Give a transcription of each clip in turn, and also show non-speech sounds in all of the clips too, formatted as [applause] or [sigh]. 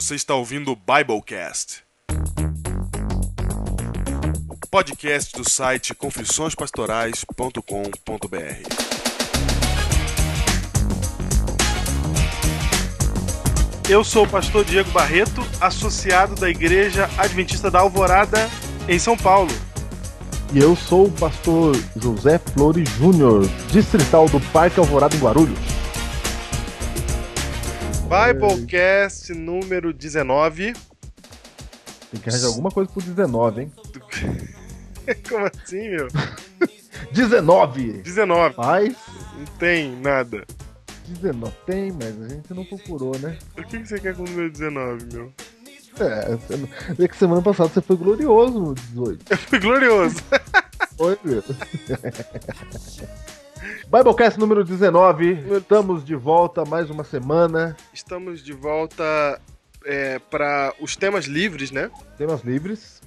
Você está ouvindo o Biblecast. O podcast do site confissõespastorais.com.br. Eu sou o pastor Diego Barreto, associado da Igreja Adventista da Alvorada, em São Paulo. E eu sou o pastor José Flores Júnior, distrital do Parque Alvorada em Guarulhos. Biblecast número 19. Tem que arranjar alguma coisa pro 19, hein? [laughs] Como assim, meu? 19! 19. Mas, Não tem nada. 19 tem, mas a gente não procurou, né? O que que você quer com o número 19, meu? É, é que semana passada você foi glorioso no 18. Eu fui glorioso. Foi, meu. [laughs] Biblecast número 19. Estamos de volta mais uma semana. Estamos de volta é, para os temas livres, né? Temas livres.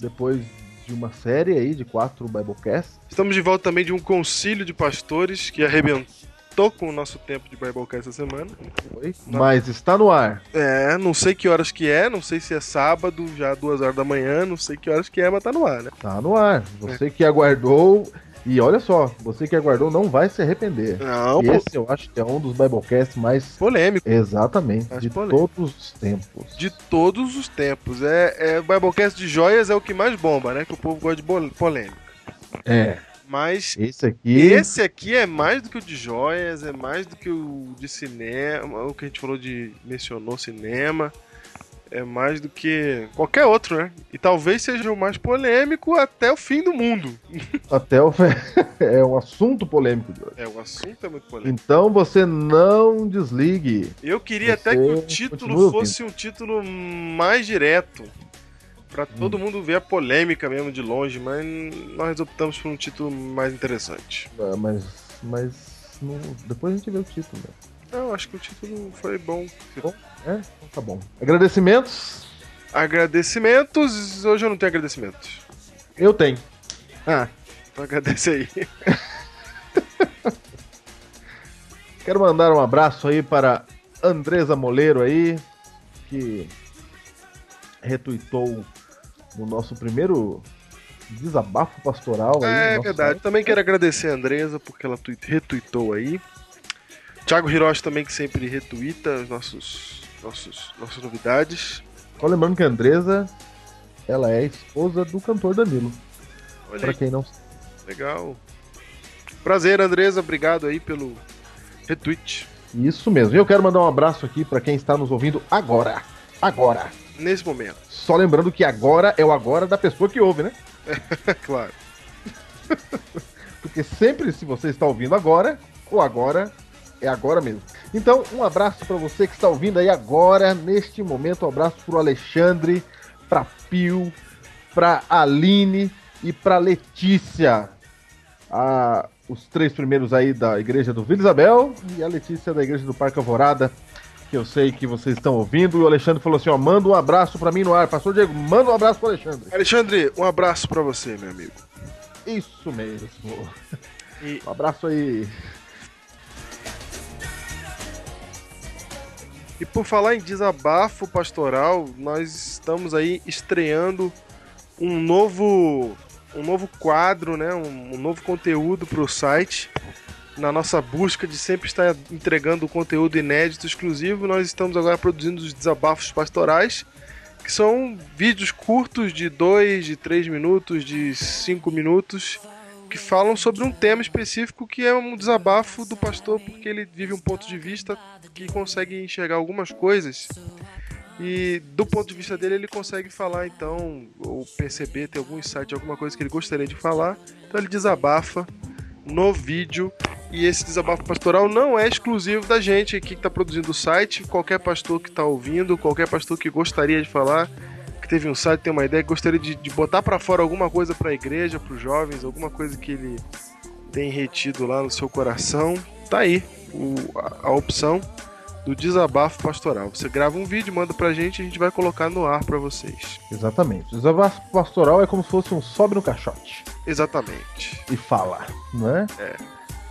Depois de uma série aí de quatro Biblecasts. Estamos de volta também de um concílio de pastores que arrebentou com o nosso tempo de Biblecast essa semana. Foi. Mas está no ar. É, não sei que horas que é, não sei se é sábado, já duas horas da manhã, não sei que horas que é, mas tá no ar, né? Tá no ar. Você que aguardou. E olha só, você que aguardou não vai se arrepender. Não, pô, esse eu acho que é um dos Biblecasts mais. polêmico. Exatamente, Mais de polêmico. todos os tempos. De todos os tempos. É, é o Biblecast de joias é o que mais bomba, né? Que o povo gosta de polêmica. É, Mas esse aqui. esse aqui é mais do que o de joias, é mais do que o de cinema, o que a gente falou de. mencionou cinema. É mais do que qualquer outro, né? E talvez seja o mais polêmico até o fim do mundo. [laughs] Até o. [laughs] é um assunto polêmico de hoje. É, o assunto é muito polêmico. Então você não desligue. Eu queria Você até que o título fosse um título mais direto. Pra todo mundo ver a polêmica mesmo de longe, mas nós optamos por um título mais interessante. Ah, Mas. Mas. não- Depois a gente vê o título, né? Eu acho que o título foi bom. É? Então tá bom. Agradecimentos? Agradecimentos. Hoje eu não tenho agradecimentos. Eu tenho. Ah, então agradece aí. [laughs] Quero mandar um abraço aí para Andresa Moleiro aí, que retuitou no nosso primeiro desabafo pastoral aí. É verdade. site. Também quero agradecer a Andresa porque ela tui- retuitou aí. Thiago Hiroshi também que sempre retuita os nossos, nossos, nossas novidades. Só lembrando que a Andresa, ela é esposa do cantor Danilo. Olha Pra aí. quem não Legal. Prazer, Andresa. Obrigado aí pelo retweet. Isso mesmo. E eu quero mandar um abraço aqui para quem está nos ouvindo agora. Agora. Nesse momento. Só lembrando que agora é o agora da pessoa que ouve, né? É [laughs] claro. [laughs] Porque sempre se você está ouvindo agora, o agora é agora mesmo. Então, um abraço para você que está ouvindo aí agora, neste momento. Um abraço pro Alexandre, pra Pio, pra Aline e pra Letícia. Ah, os três primeiros aí da igreja do Vila Isabel e a Letícia da igreja do Parque Alvorada, que eu sei que vocês estão ouvindo. E o Alexandre falou assim: ó, manda um abraço para mim no ar. Pastor Diego, manda um abraço pro Alexandre. Alexandre, um abraço pra você, meu amigo. Isso mesmo. E- Um abraço aí. E por falar em desabafo pastoral, nós estamos aí estreando um novo um novo quadro, né, um, um novo conteúdo para o site. Na nossa busca de sempre estar entregando conteúdo inédito exclusivo, nós estamos agora produzindo os desabafos pastorais, que são vídeos curtos de 2, de 3 minutos, de 5 minutos, que falam sobre um tema específico que é um desabafo do pastor, porque ele vive um ponto de vista que consegue enxergar algumas coisas. E do ponto de vista dele ele consegue falar então ou perceber ter algum insight, alguma coisa que ele gostaria de falar, então ele desabafa no vídeo. E esse desabafo pastoral não é exclusivo da gente aqui que está produzindo o site, qualquer pastor que está ouvindo, qualquer pastor que gostaria de falar, que teve um site, tem uma ideia, gostaria de, de botar para fora alguma coisa para a igreja, para os jovens, alguma coisa que ele tem retido lá no seu coração, tá aí o- a, a opção do desabafo pastoral. Você grava um vídeo, manda pra gente e a gente vai colocar no ar pra vocês. Exatamente. O desabafo pastoral é como se fosse um sobe no caixote Exatamente. e fala, não é? É.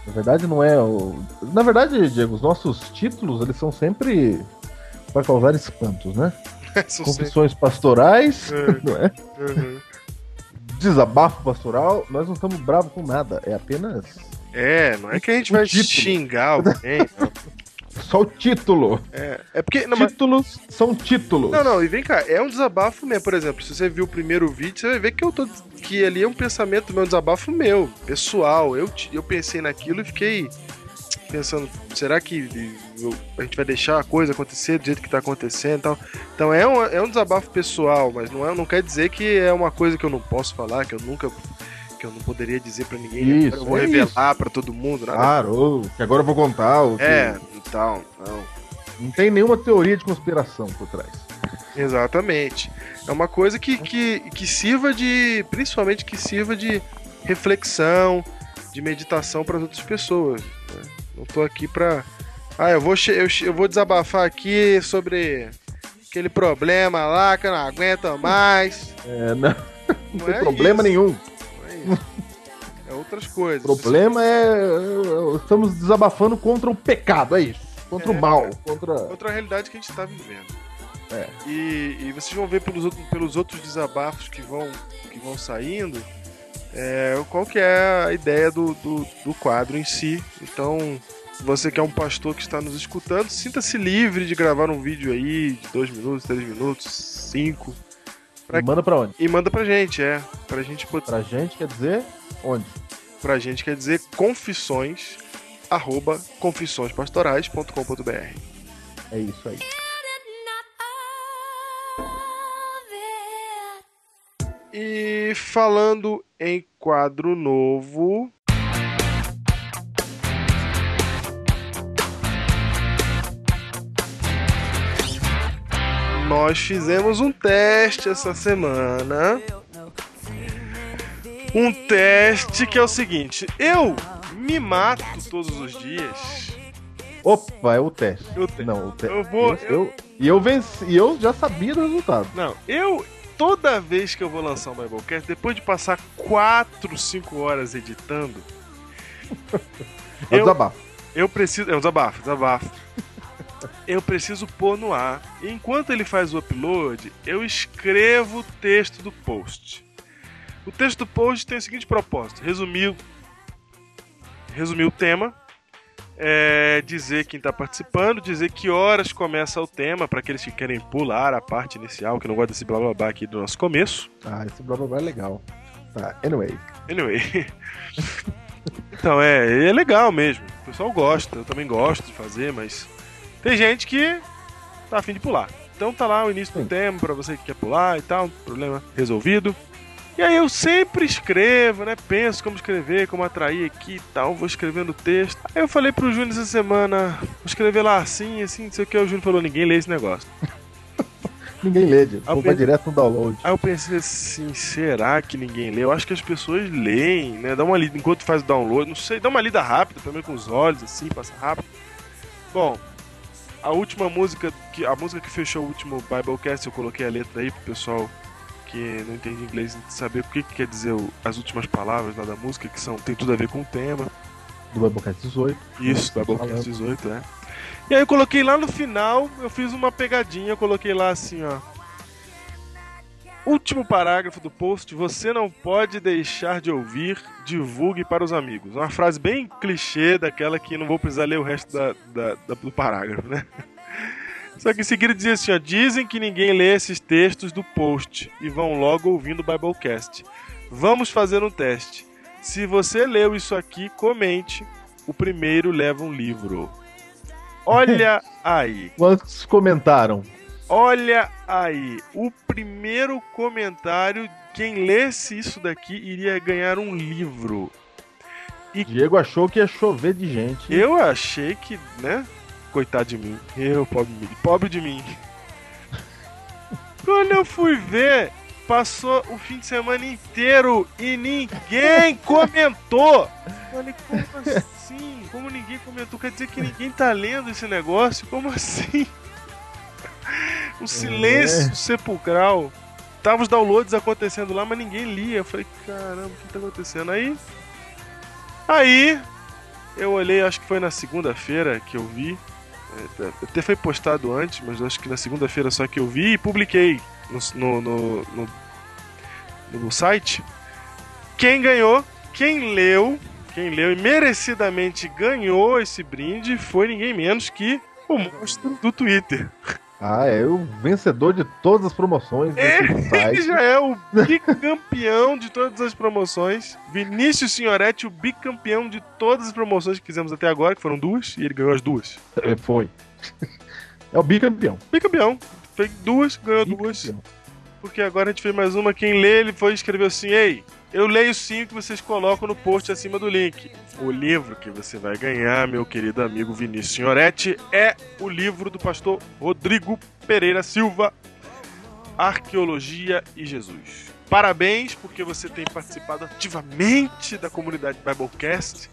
Na verdade, não é o. Na verdade, Diego, os nossos títulos eles são sempre Para causar espantos, né? [laughs] Confissões pastorais, É. [laughs] não é? Uhum. Desabafo pastoral, nós não estamos bravos com nada. É apenas É, não é que a gente vai título. xingar [laughs] alguém. não. só o título. É, é porque. Não, mas- Títulos são títulos. não, não, e vem cá, é um desabafo mesmo. Por exemplo, se você viu o primeiro vídeo, você vai ver que eu tô. Que ali é um pensamento meu, um desabafo meu, pessoal. Eu, eu pensei naquilo e fiquei pensando, será que a gente vai deixar a coisa acontecer do jeito que tá acontecendo e tal? Então é um, é um desabafo pessoal, mas não, é, não quer dizer que é uma coisa que eu não posso falar, que eu nunca. que eu não poderia dizer pra ninguém. Isso, eu vou é revelar pra todo mundo, nada. Claro, que agora eu vou contar. O que- é, então, não. Não tem nenhuma teoria de conspiração por trás. Exatamente. É uma coisa que, que, que sirva de. Principalmente que sirva de reflexão, de meditação para as outras pessoas. né? Não tô aqui pra. Ah, eu vou, eu, eu vou desabafar aqui sobre aquele problema lá que eu não aguento mais. É, não, Não tem é problema isso, nenhum. não é. É outras coisas. O problema é, Estamos desabafando contra o pecado, é isso. Contra É, o mal. cara. Contra. outra realidade que a gente está vivendo. É. E, e vocês vão ver pelos, outros- pelos outros desabafos que vão, que vão saindo é, qual que é a ideia do, do, do quadro em si. Então, você que é um pastor que está nos escutando, sinta-se livre de gravar um vídeo aí de 2 minutos, 3 minutos, 5. Pra- Manda pra onde? E manda pra gente, é. Pra gente poder. Pra gente, quer dizer, onde? Pra gente quer dizer confissões arroba confissõespastorais.com.br É isso aí. E falando em quadro novo. Nós fizemos um teste essa semana. Um teste que é o seguinte: eu me mato todos os dias. Opa, é o teste. Eu te- Não, o teste. Eu vou- Eu, e eu venci. E eu já sabia do resultado. Não, eu toda vez que eu vou lançar um Biblecast, depois de passar 4, 5 horas editando, É o Eu- desabafo. eu preciso. É um desabafo, desabafo. Eu preciso pôr no ar. Enquanto ele faz o upload, eu escrevo o texto do post. O texto do post tem o seguinte propósito: resumir, resumir o tema, é, dizer quem está participando, dizer que horas começa o tema, para aqueles que querem pular a parte inicial, que não gosta desse blá blá blá aqui do nosso começo. Ah, esse blá blá blá é legal. Tá, anyway. Anyway. [laughs] então, é, é legal mesmo. O pessoal gosta, eu também gosto de fazer, mas tem gente que tá afim de pular. Então tá lá o início do Sim. tema pra você que quer pular e tal, problema resolvido. E aí eu sempre escrevo, né? Penso como escrever, como atrair aqui e tal, vou escrevendo o texto. Aí eu falei pro Júnior essa semana, vou escrever lá assim, assim, não sei o que. O Júnior falou, ninguém lê esse negócio. [laughs] Ninguém lê, Diego. Vou Pedro. direto no download. Aí eu pensei assim, será que ninguém lê? Eu acho que as pessoas leem, né? Dá uma lida enquanto faz o download, não sei, dá uma lida rápida, também com os olhos, assim, passa rápido. Bom, a última música, que, a música que fechou o último Biblecast, eu coloquei a letra aí pro pessoal que não entende inglês saber o que, que quer dizer o- as últimas palavras lá da música, que são, tem tudo a ver com o tema. Do Biblecast 18. Isso, Tá Biblecast falando. 18, né? E aí eu coloquei lá no final, eu fiz uma pegadinha, eu coloquei lá assim, ó. Último parágrafo do post, você não pode deixar de ouvir, divulgue para os amigos. Uma frase bem clichê, daquela que não vou precisar ler o resto da, da- da- do parágrafo, né? Só que em seguida dizia assim, ó, dizem que ninguém lê esses textos do post e vão logo ouvindo o Biblecast. Vamos fazer um teste. Se você leu isso aqui, comente. O primeiro leva um livro. Olha [laughs] aí, Quantos comentaram? Olha aí. O primeiro comentário, quem lesse isso daqui iria ganhar um livro. Diego achou que ia chover de gente. Eu achei que, né? Coitado de mim. Eu, pobre, de mim. pobre de mim. Quando eu fui ver, passou o fim de semana inteiro e ninguém comentou. Falei, como assim? Como ninguém comentou? Quer dizer que ninguém tá lendo esse negócio? Como assim? Um silêncio sepulcral. Tava os downloads acontecendo lá, mas ninguém lia. Eu falei, caramba, o que tá acontecendo? Aí. Aí, eu olhei, acho que foi na segunda-feira que eu vi é, até foi postado antes, mas acho que na segunda-feira só que eu vi e publiquei no, no, no, no, no site. Quem ganhou, quem leu, quem leu e merecidamente ganhou esse brinde foi ninguém menos que o monstro do Twitter. Ah, é o vencedor de todas as promoções [laughs] Ele site. já é o bicampeão de todas as promoções. Vinícius Signoretti, o bicampeão de todas as promoções que fizemos até agora, que foram duas, e ele ganhou as duas. É, foi. É o bicampeão. Bicampeão. Fez duas, ganhou bicampeão. duas. Porque agora a gente fez mais uma. Quem lê, ele foi escrever assim: Ei, eu leio sim o que vocês colocam no post acima do link. O livro que você vai ganhar, meu querido amigo Vinícius Signoretti, é o livro do pastor Rodrigo Pereira Silva, Arqueologia e Jesus. Parabéns, porque você tem participado ativamente da comunidade Biblecast,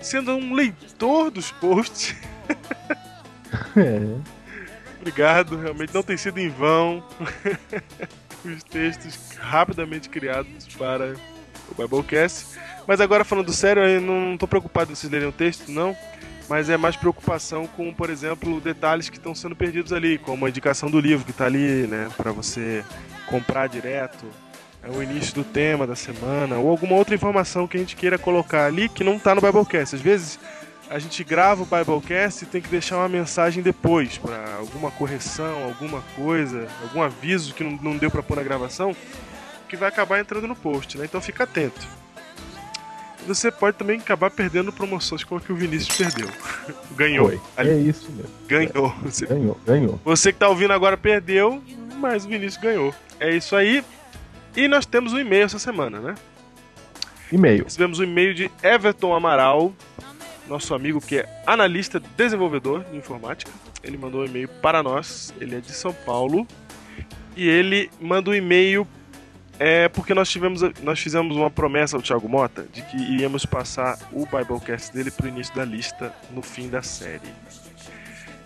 sendo um leitor dos posts. [laughs] É. Obrigado, realmente não tem sido em vão. [laughs] os textos rapidamente criados para o Biblecast. Mas agora falando sério, eu não estou preocupado em vocês lerem o texto, não. Mas é mais preocupação com, por exemplo, detalhes que estão sendo perdidos ali, como a indicação do livro que está ali, né, para você comprar direto, é o início do tema da semana, ou alguma outra informação que a gente queira colocar ali que não está no Biblecast. Às vezes a gente grava o Biblecast e tem que deixar uma mensagem depois para alguma correção, alguma coisa, algum aviso que não, não deu para pôr na gravação, que vai acabar entrando no post, né? Então fica atento. Você pode também acabar perdendo promoções como a que o Vinícius perdeu. [laughs] ganhou. Foi. É isso mesmo. Ganhou. Você... Ganhou, ganhou. Você que tá ouvindo agora perdeu, mas o Vinícius ganhou. É isso aí. E nós temos um e-mail essa semana, né? E-mail. Recebemos um e-mail de Everton Amaral, nosso amigo que é analista desenvolvedor de informática. Ele mandou um e-mail para nós, ele é de São Paulo. E ele manda um e-mail é porque nós tivemos nós fizemos uma promessa ao Thiago Mota de que iríamos passar o Biblecast dele para o início da lista no fim da série.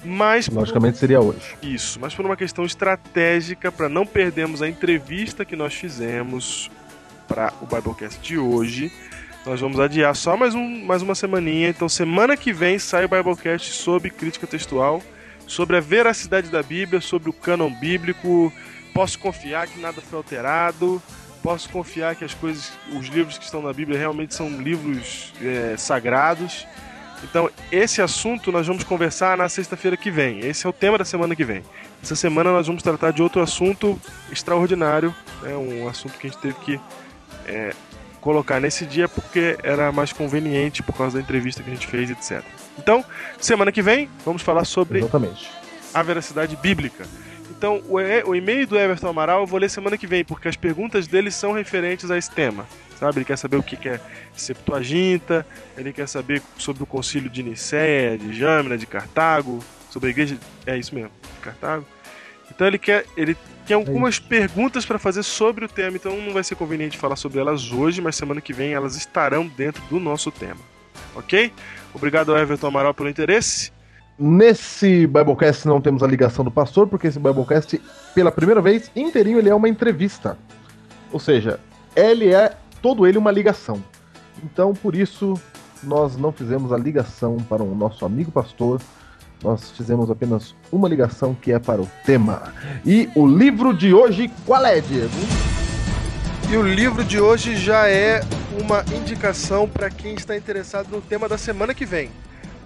Mas logicamente por... seria hoje. Isso, mas por uma questão estratégica para não perdermos a entrevista que nós fizemos para o Biblecast de hoje, nós vamos adiar só mais, um, mais uma semaninha. Então, semana que vem sai o Biblecast sobre crítica textual, sobre a veracidade da Bíblia, sobre o cânon bíblico. Posso confiar que nada foi alterado. Posso confiar que as coisas, os livros que estão na Bíblia realmente são livros é, sagrados. Então, esse assunto nós vamos conversar na sexta-feira que vem. Esse é o tema da semana que vem. Essa semana nós vamos tratar de outro assunto extraordinário, né? um assunto que a gente teve que é, colocar nesse dia porque era mais conveniente por causa da entrevista que a gente fez, etc. Então, semana que vem, vamos falar sobre Exatamente. a veracidade bíblica. Então, o, e-mail do Everton Amaral eu vou ler semana que vem, porque as perguntas dele são referentes a esse tema. Sabe? Ele quer saber o que é Septuaginta, ele quer saber sobre o concílio de Nicéia, de Jâmina, de Cartago, sobre a igreja. É isso mesmo, de Cartago. Então ele quer. Ele tem algumas é perguntas para fazer sobre o tema, então não vai ser conveniente falar sobre elas hoje, mas semana que vem elas estarão dentro do nosso tema. Ok? Obrigado, Everton Amaral, pelo interesse. Nesse Biblecast não temos a ligação do pastor, porque esse Biblecast, pela primeira vez, inteirinho, ele é uma entrevista. Ou seja, ele é todo ele uma ligação. Então, por isso, nós não fizemos a ligação para o nosso amigo pastor, nós fizemos apenas uma ligação que é para o tema. E o livro de hoje, qual é, Diego? E o livro de hoje já é uma indicação para quem está interessado no tema da semana que vem.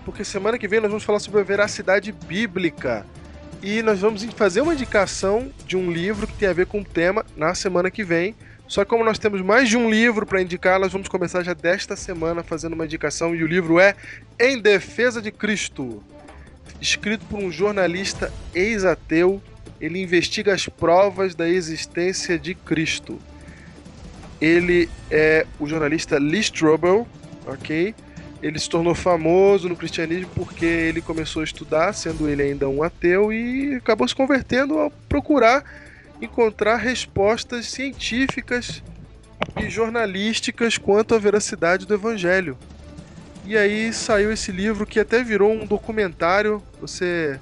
Porque semana que vem nós vamos falar sobre a veracidade bíblica. E nós vamos fazer uma indicação de um livro que tem a ver com o tema na semana que vem. Só que como nós temos mais de um livro para indicar, nós vamos começar já desta semana fazendo uma indicação e o livro é Em Defesa de Cristo escrito por um jornalista ex-ateu, ele investiga as provas da existência de Cristo. Ele é o jornalista Lee Strobel, ok? Ele se tornou famoso no cristianismo porque ele começou a estudar, sendo ele ainda um ateu, e acabou se convertendo ao procurar encontrar respostas científicas e jornalísticas quanto à veracidade do evangelho. E aí saiu esse livro que até virou um documentário. Você.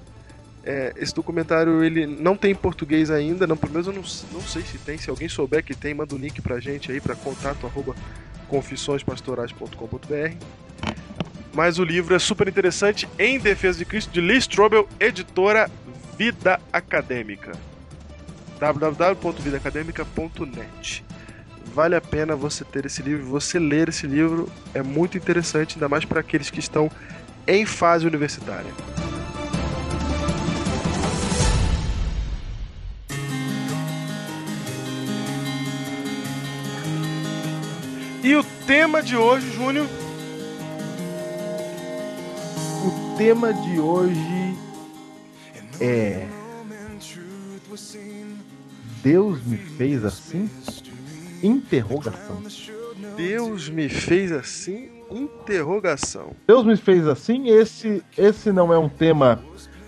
É, esse documentário ele não tem em português ainda, não, pelo menos eu não, não sei se tem. Se alguém souber que tem, manda o um link pra gente aí para contato arroba confissõespastorais.com.br. mas o livro é super interessante, Em Defesa de Cristo, de Lee Strobel, editora Vida Acadêmica. www.vidaacademica.net Vale a pena você ter esse livro, você ler esse livro, é muito interessante, ainda mais para aqueles que estão em fase universitária. E o tema de hoje, Júnior? O tema de hoje é Deus me fez assim? Interrogação. Deus me fez assim? Interrogação. Deus me fez assim? Esse, esse não é um tema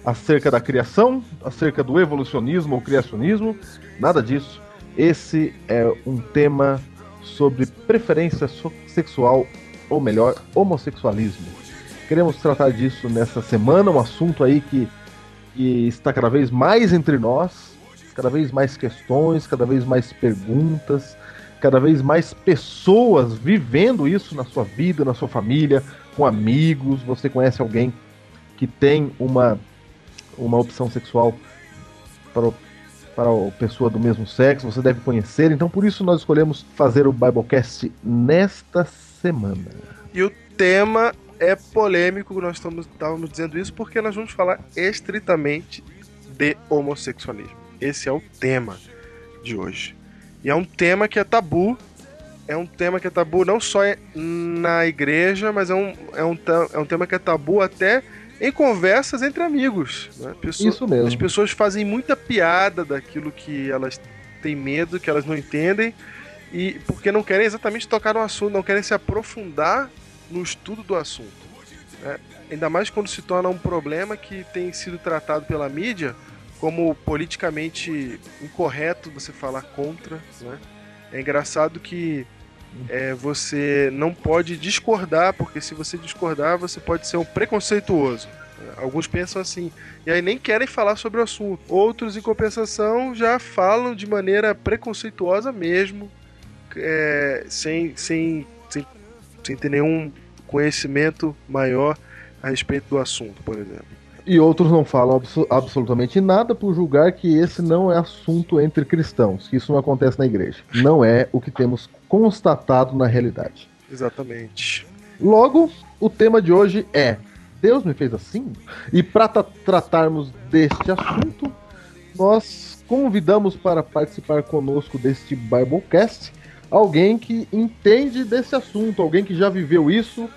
acerca da criação, acerca do evolucionismo ou criacionismo, nada disso. Esse é um tema sobre preferência sexual, ou melhor, homossexualismo. Queremos tratar disso nessa semana, um assunto aí que, que está cada vez mais entre nós, cada vez mais questões, cada vez mais perguntas, cada vez mais pessoas vivendo isso na sua vida, na sua família, com amigos. Você conhece alguém que tem uma, uma opção sexual para para a pessoa do mesmo sexo, você deve conhecer. Então, por isso, nós escolhemos fazer o Biblecast nesta semana. E o tema é polêmico, nós estamos, estávamos dizendo isso porque nós vamos falar estritamente de homossexualismo. Esse é o tema de hoje. E é um tema que é tabu. É um tema que é tabu não só na igreja, mas é um, é um, é um tema que é tabu até em conversas entre amigos. Né? Pessoas, Isso mesmo. As pessoas fazem muita piada daquilo que elas têm medo, que elas não entendem, e porque não querem exatamente tocar no assunto, não querem se aprofundar no estudo do assunto. Né? Ainda mais quando se torna um problema que tem sido tratado pela mídia como politicamente incorreto você falar contra. Né? É engraçado que é, você não pode discordar, porque se você discordar, você pode ser um preconceituoso. Alguns pensam assim, e aí nem querem falar sobre o assunto. Outros, em compensação, já falam de maneira preconceituosa mesmo, é, sem, sem, sem, sem ter nenhum conhecimento maior a respeito do assunto, por exemplo. E outros não falam absolutamente nada por julgar que esse não é assunto entre cristãos, que isso não acontece na igreja. Não é o que temos constatado na realidade. Exatamente. Logo, o tema de hoje é Deus me fez assim? E para tratarmos deste assunto, nós convidamos para participar conosco deste Biblecast alguém que entende desse assunto, alguém que já viveu isso,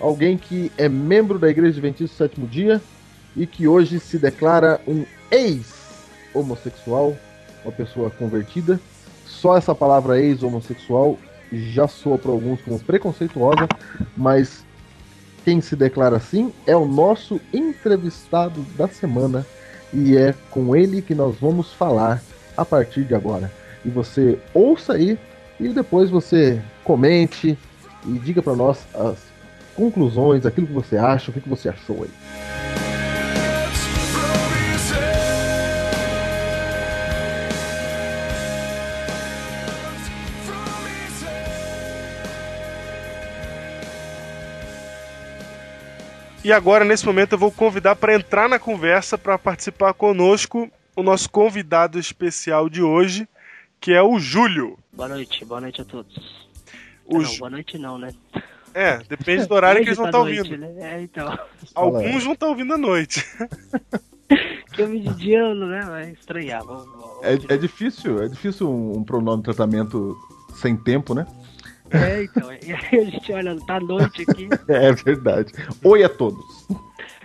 alguém que é membro da Igreja Adventista do Sétimo Dia e que hoje se declara um ex-homossexual, uma pessoa convertida. Só essa palavra ex-homossexual já soa para alguns como preconceituosa, mas quem se declara assim é o nosso entrevistado da semana e é com ele que nós vamos falar a partir de agora. E você ouça aí e depois você comente e diga para nós as conclusões, aquilo que você acha, o que você achou aí. E agora, nesse momento, eu vou convidar para entrar na conversa, para participar conosco, o nosso convidado especial de hoje, que é o Júlio. Boa noite, boa noite a todos. O não, boa noite não, né? É, depende do horário que eles vão estar tá ouvindo. Né? É, então. Alguns vão estar tá ouvindo à noite. [laughs] que eu me de dia, né? Vai estranhar. Vamos, vamos é, é, difícil, é difícil um, um pronome de tratamento sem tempo, né? É, então. E aí [laughs] a gente olha, tá noite aqui. [laughs] É verdade. Oi a todos.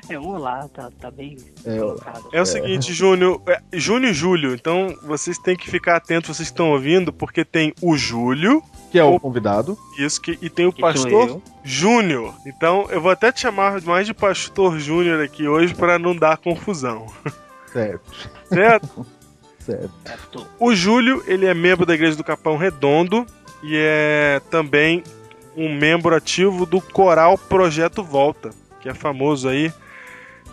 É, um olá, tá, tá bem é, colocado. É o seguinte, Júnior, é, Júnior e Júlio, então vocês têm que ficar atentos, vocês estão ouvindo, porque tem o Júlio. Que é o, o convidado. Isso, que, e tem o que pastor Júnior. Então eu vou até te chamar mais de pastor Júnior aqui hoje para não dar confusão. Certo. Certo? certo. O Júlio, ele é membro da Igreja do Capão Redondo e é também um membro ativo do Coral Projeto Volta, que é famoso aí.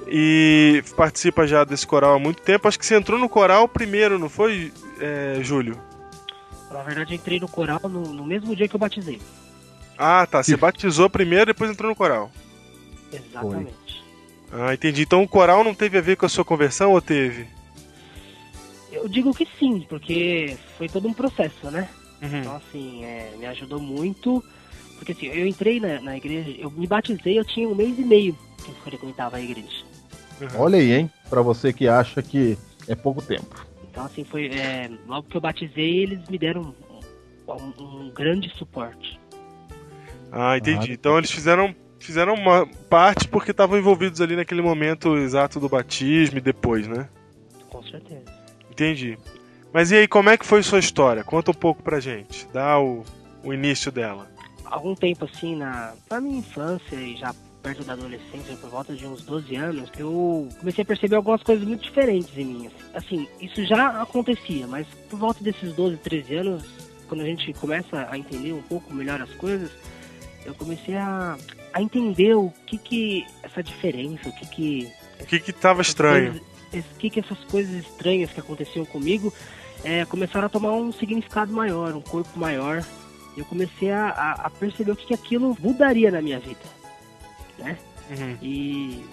E participa já desse coral há muito tempo. Acho que você entrou no coral primeiro, não foi, é, Júlio? Na verdade, eu entrei no coral no, no mesmo dia que eu batizei. Ah, tá. Você batizou primeiro e depois entrou no coral. Exatamente. Ah, entendi. Então o coral não teve a ver com a sua conversão ou teve? Eu digo que sim, porque foi todo um processo, né? Uhum. Então, assim, é, me ajudou muito. Porque, assim, eu entrei na, na igreja, eu me batizei, eu tinha um mês e meio que eu frequentava a igreja. Uhum. Olha aí, hein? Pra você que acha que é pouco tempo. Então, assim, foi. é, logo que eu batizei, eles me deram um, um- um grande suporte. Ah, entendi. Ah, Então eles fizeram, fizeram uma parte porque estavam envolvidos ali naquele momento exato do batismo e depois, né? Com certeza. Entendi. Mas e aí, como é que foi sua história? Conta um pouco pra gente. Dá o, o início dela. Algum tempo, assim, na, na minha infância e já perto da adolescência, por volta de uns 12 anos, eu comecei a perceber algumas coisas muito diferentes em mim. Assim, isso já acontecia, mas por volta desses 12, 13 anos, quando a gente começa a entender um pouco melhor as coisas, eu comecei a, a entender o que que essa diferença, o que que O que que tava estranho? coisas- esse- que que essas coisas estranhas que aconteciam comigo é, começaram a tomar um significado maior, um corpo maior. Eu comecei a, a- a perceber o que, que aquilo mudaria na minha vida, né? Uhum. E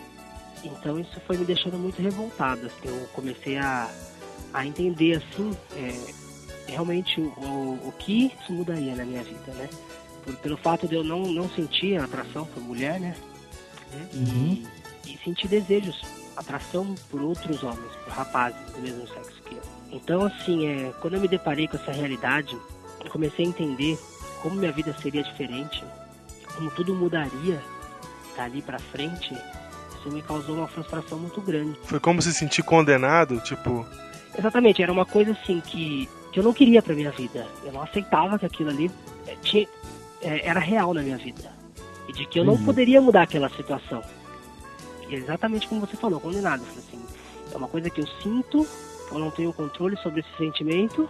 então isso foi me deixando muito revoltado. assim. eu comecei a, a entender assim é, realmente o, o, o que isso mudaria na minha vida, né? Por- pelo fato de eu não, não sentir atração por mulher, né? Uhum. E, e sentir desejos, atração por outros homens, por rapazes do mesmo sexo. Então, assim, é, quando eu me deparei com essa realidade, eu comecei a entender como minha vida seria diferente, como tudo mudaria dali pra frente. Isso me causou uma frustração muito grande. Foi como se sentir condenado, tipo. Exatamente, era uma coisa assim que, que eu não queria pra minha vida. Eu não aceitava que aquilo ali eh, tinha, eh, era real na minha vida. E de que eu não Uhum. poderia mudar aquela situação. E é exatamente como você falou, condenado. Assim, é uma coisa que eu sinto, eu não tenho controle sobre esse sentimento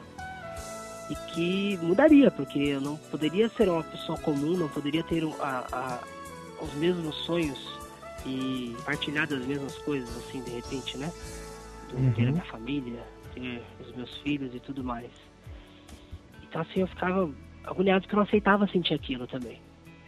e que mudaria, porque eu não poderia ser uma pessoa comum, não poderia ter a- a- os mesmos sonhos e partilhar das mesmas coisas, assim, de repente, né? Uhum. Ter a minha família, ter os meus filhos e tudo mais. Então, assim, eu ficava agoniado porque eu não aceitava sentir aquilo também.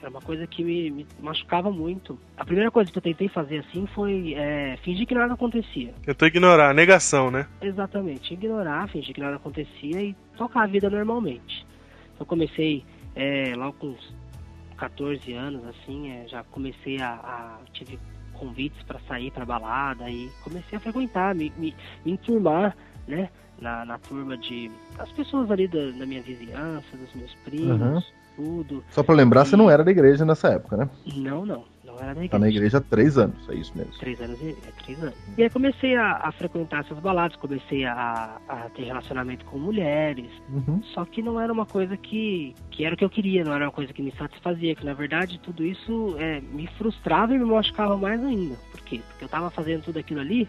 Era uma coisa que me, me machucava muito. A primeira coisa que eu tentei fazer assim foi é, fingir que nada acontecia. Tentou ignorar, negação, né? Exatamente, ignorar, fingir que nada acontecia e tocar a vida normalmente. Eu comecei é, logo com uns 14 anos, assim, é, já comecei a, a- tive convites para sair para balada e comecei a frequentar, me, me, me enturmar, né, na, na turma de as pessoas ali da, da minha vizinhança, dos meus primos, Uhum. Tudo. Só pra lembrar, você não era da igreja nessa época, né? Não, não, não era da igreja. Tá na igreja há três anos, é isso mesmo. Três anos e é, três anos. E aí comecei a, a frequentar essas baladas, comecei a, a ter relacionamento com mulheres. Uhum. Só que não era uma coisa que, que era o que eu queria, não era uma coisa que me satisfazia. Que na verdade tudo isso é, me frustrava e me machucava mais ainda. Por quê? Porque eu tava fazendo tudo aquilo ali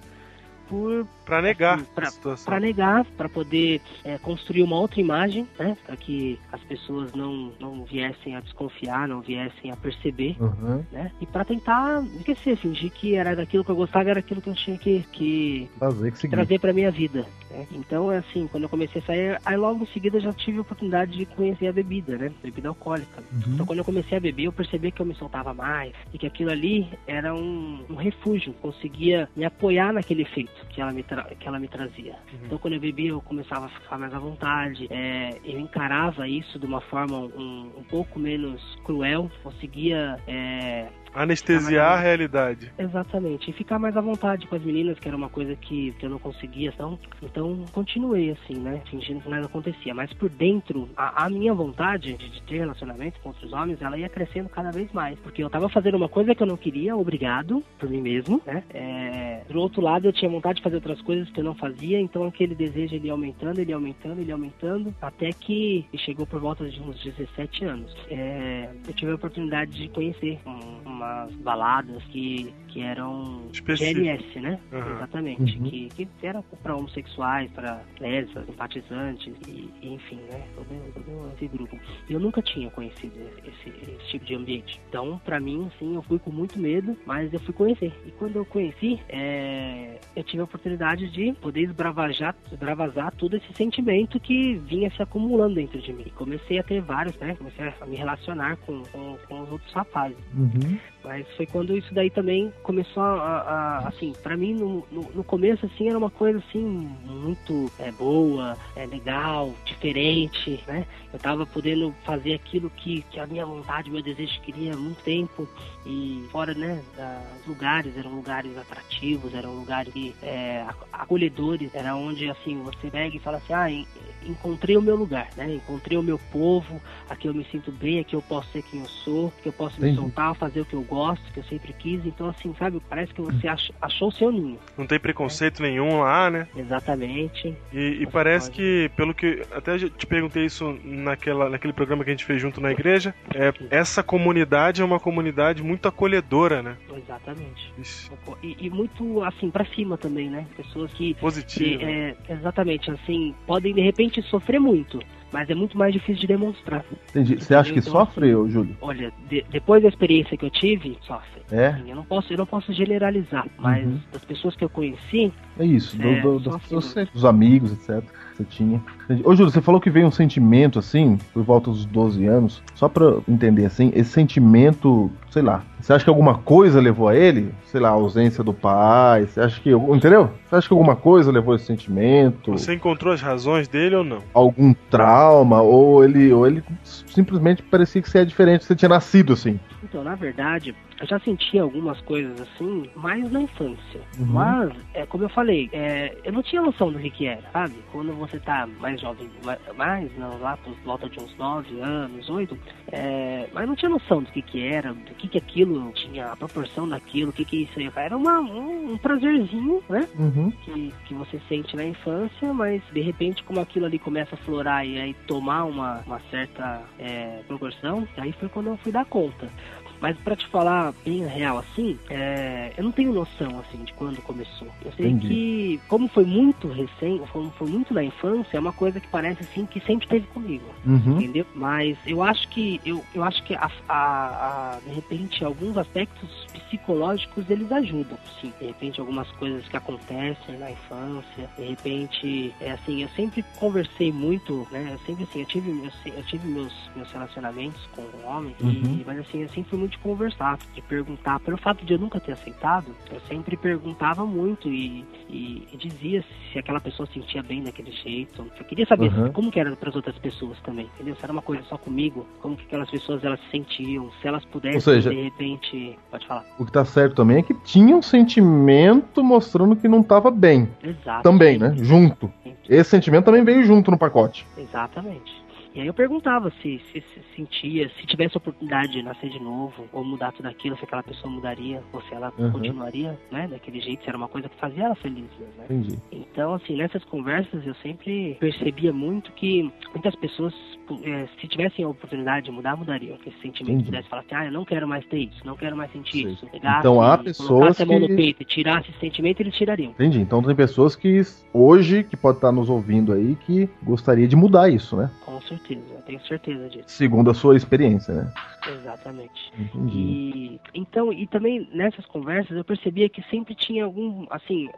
por Pra negar Assim, pra- a situação. para negar, para poder é, construir uma outra imagem, né? Para que as pessoas não, não viessem a desconfiar, não viessem a perceber Uhum. né? E pra tentar esquecer, fingir que era daquilo que eu gostava, era aquilo que eu tinha que, que Fazer que seguir. trazer pra minha vida. Né? Então, é assim, quando eu comecei a sair, aí logo em seguida já tive a oportunidade de conhecer a bebida, né? Bebida alcoólica. Uhum. Então, quando eu comecei a beber, eu percebi que eu me soltava mais e que aquilo ali era um, um refúgio, conseguia me apoiar naquele efeito que ela me, que ela me trazia. Então, quando eu bebia, eu começava a ficar mais à vontade. é, eu encarava isso de uma forma um, um pouco menos cruel, conseguia é, Anestesiar a realidade. Exatamente. E ficar mais à vontade com as meninas, que era uma coisa que, que eu não conseguia. Então, então continuei assim, né? Fingindo que nada acontecia. Mas por dentro, a, a minha vontade de, de ter relacionamento com outros homens, ela ia crescendo cada vez mais. Porque eu tava fazendo uma coisa que eu não queria, obrigado, por mim mesmo, né? É, do outro lado, eu tinha vontade de fazer outras coisas que eu não fazia. Então aquele desejo ele ia aumentando, ele ia aumentando, ele ia aumentando. Até que chegou por volta de uns 17 anos. É, eu tive a oportunidade de conhecer um- umas baladas que, que eram Específico. GLS, né? Aham. Exatamente. Uhum. Que, que eram para homossexuais, para lésbicas, simpatizantes, e, e enfim, né? Todo, todo esse grupo. Eu nunca tinha conhecido esse, esse tipo de ambiente. Então, para mim, assim, eu fui com muito medo, mas eu fui conhecer. E quando eu conheci, é, eu tive a oportunidade de poder esbravajar, esbravazar todo esse sentimento que vinha se acumulando dentro de mim. E comecei a ter vários, né? Comecei a me relacionar com, com, com os outros rapazes. Uhum. Mas foi quando isso daí também começou a, a assim, para mim no, no, no, começo assim era uma coisa assim muito é, boa, é legal, diferente, né? Eu tava podendo fazer aquilo que, que a minha vontade, meu desejo queria há muito tempo e fora, né, dos lugares, eram lugares atrativos, eram lugares é, acolhedores, era onde assim você pega e fala assim, ah, encontrei o meu lugar, né? Encontrei o meu povo, aqui eu me sinto bem, aqui eu posso ser quem eu sou, que eu posso Entendi. me soltar, fazer o que eu gosto, que eu sempre quis. Então, assim, sabe, parece que você achou o seu ninho. Não tem preconceito é. nenhum lá, né? Exatamente. E, e parece pode... que, pelo que. Até te perguntei isso naquela, naquele programa que a gente fez junto na igreja. É, essa comunidade é uma comunidade muito acolhedora, né? Exatamente. E, e, muito, assim, para cima também, né? Pessoas que. Positivo. É, exatamente, assim, podem de repente sofrer muito mas é muito mais difícil de demonstrar. Entendi. Você acha que então, sofre, assim, Júlio? Olha, de, depois da experiência que eu tive, sofre. É? Assim, eu não posso, eu não posso generalizar, mas uhum. das pessoas que eu conheci. É isso, é, do, do, do, dos amigos, etc você tinha. Ô, Júlio, você falou que veio um sentimento assim, por volta dos 12 anos. Só pra entender assim, esse sentimento, sei lá, você acha que alguma coisa levou a ele? Sei lá, a ausência do pai? Você acha que. Entendeu? Você acha que alguma coisa levou esse sentimento? Você encontrou as razões dele ou não? Algum trauma? Ou ele, ou ele simplesmente parecia que você é diferente, você tinha nascido assim? Então, na verdade, eu já sentia algumas coisas assim, mais na infância. Uhum. Mas, é, como eu falei, é, eu não tinha noção do que, que era, sabe? Quando você tá mais jovem, mais, não, lá por volta de uns 9 anos, 8, é, mas não tinha noção do que, que era, do que, que aquilo tinha, a proporção daquilo, o que, que isso ia. Era uma, um, um prazerzinho, né? Uhum. Que, que você sente na infância, mas de repente, como aquilo ali começa a florar e aí tomar uma, uma certa é, proporção, aí foi quando eu fui dar conta. Mas para te falar bem real assim, é, eu não tenho noção assim de quando começou. Eu sei Entendi. que como foi muito recente, como foi muito na infância, é uma coisa que parece assim que sempre teve comigo, uhum. entendeu? Mas eu acho que eu, eu acho que a, a, a, de repente alguns aspectos psicológicos eles ajudam, sim. De repente algumas coisas que acontecem na infância, de repente é assim, eu sempre conversei muito, né? Eu sempre assim, eu tive eu, eu tive meus meus relacionamentos com homens, uhum. e, mas assim, eu sempre fui muito de conversar, de perguntar. Pelo fato de eu nunca ter aceitado, eu sempre perguntava muito e, e, e dizia se aquela pessoa sentia bem daquele jeito. Eu queria saber uhum. como que era para as outras pessoas também, entendeu? Se era uma coisa só comigo, como que aquelas pessoas elas se sentiam, se elas pudessem seja, de repente, pode falar. O que tá certo também é que tinha um sentimento mostrando que não tava bem. Exato. Também, né? Junto. Esse sentimento também veio junto no pacote. Exatamente. E aí eu perguntava se, se, se sentia, se tivesse a oportunidade de nascer de novo, ou mudar tudo aquilo, se aquela pessoa mudaria, ou se ela uhum. continuaria, né, daquele jeito, se era uma coisa que fazia ela feliz, né? Entendi. Então, assim, nessas conversas eu sempre percebia muito que muitas pessoas, se tivessem a oportunidade de mudar, mudariam. Que esse sentimento Entendi. pudesse falar assim, ah, eu não quero mais ter isso, não quero mais sentir Sei. isso. Pegasse, então há pessoas que... a mão no peito e tirasse esse sentimento, eles tirariam. Entendi. Então tem pessoas que hoje, que pode estar nos ouvindo aí, que gostaria de mudar isso, né? Com certeza, eu tenho certeza disso. Segundo a sua experiência, né? Exatamente. Entendi. E, então, e também nessas conversas eu percebia que sempre tinha algum, assim,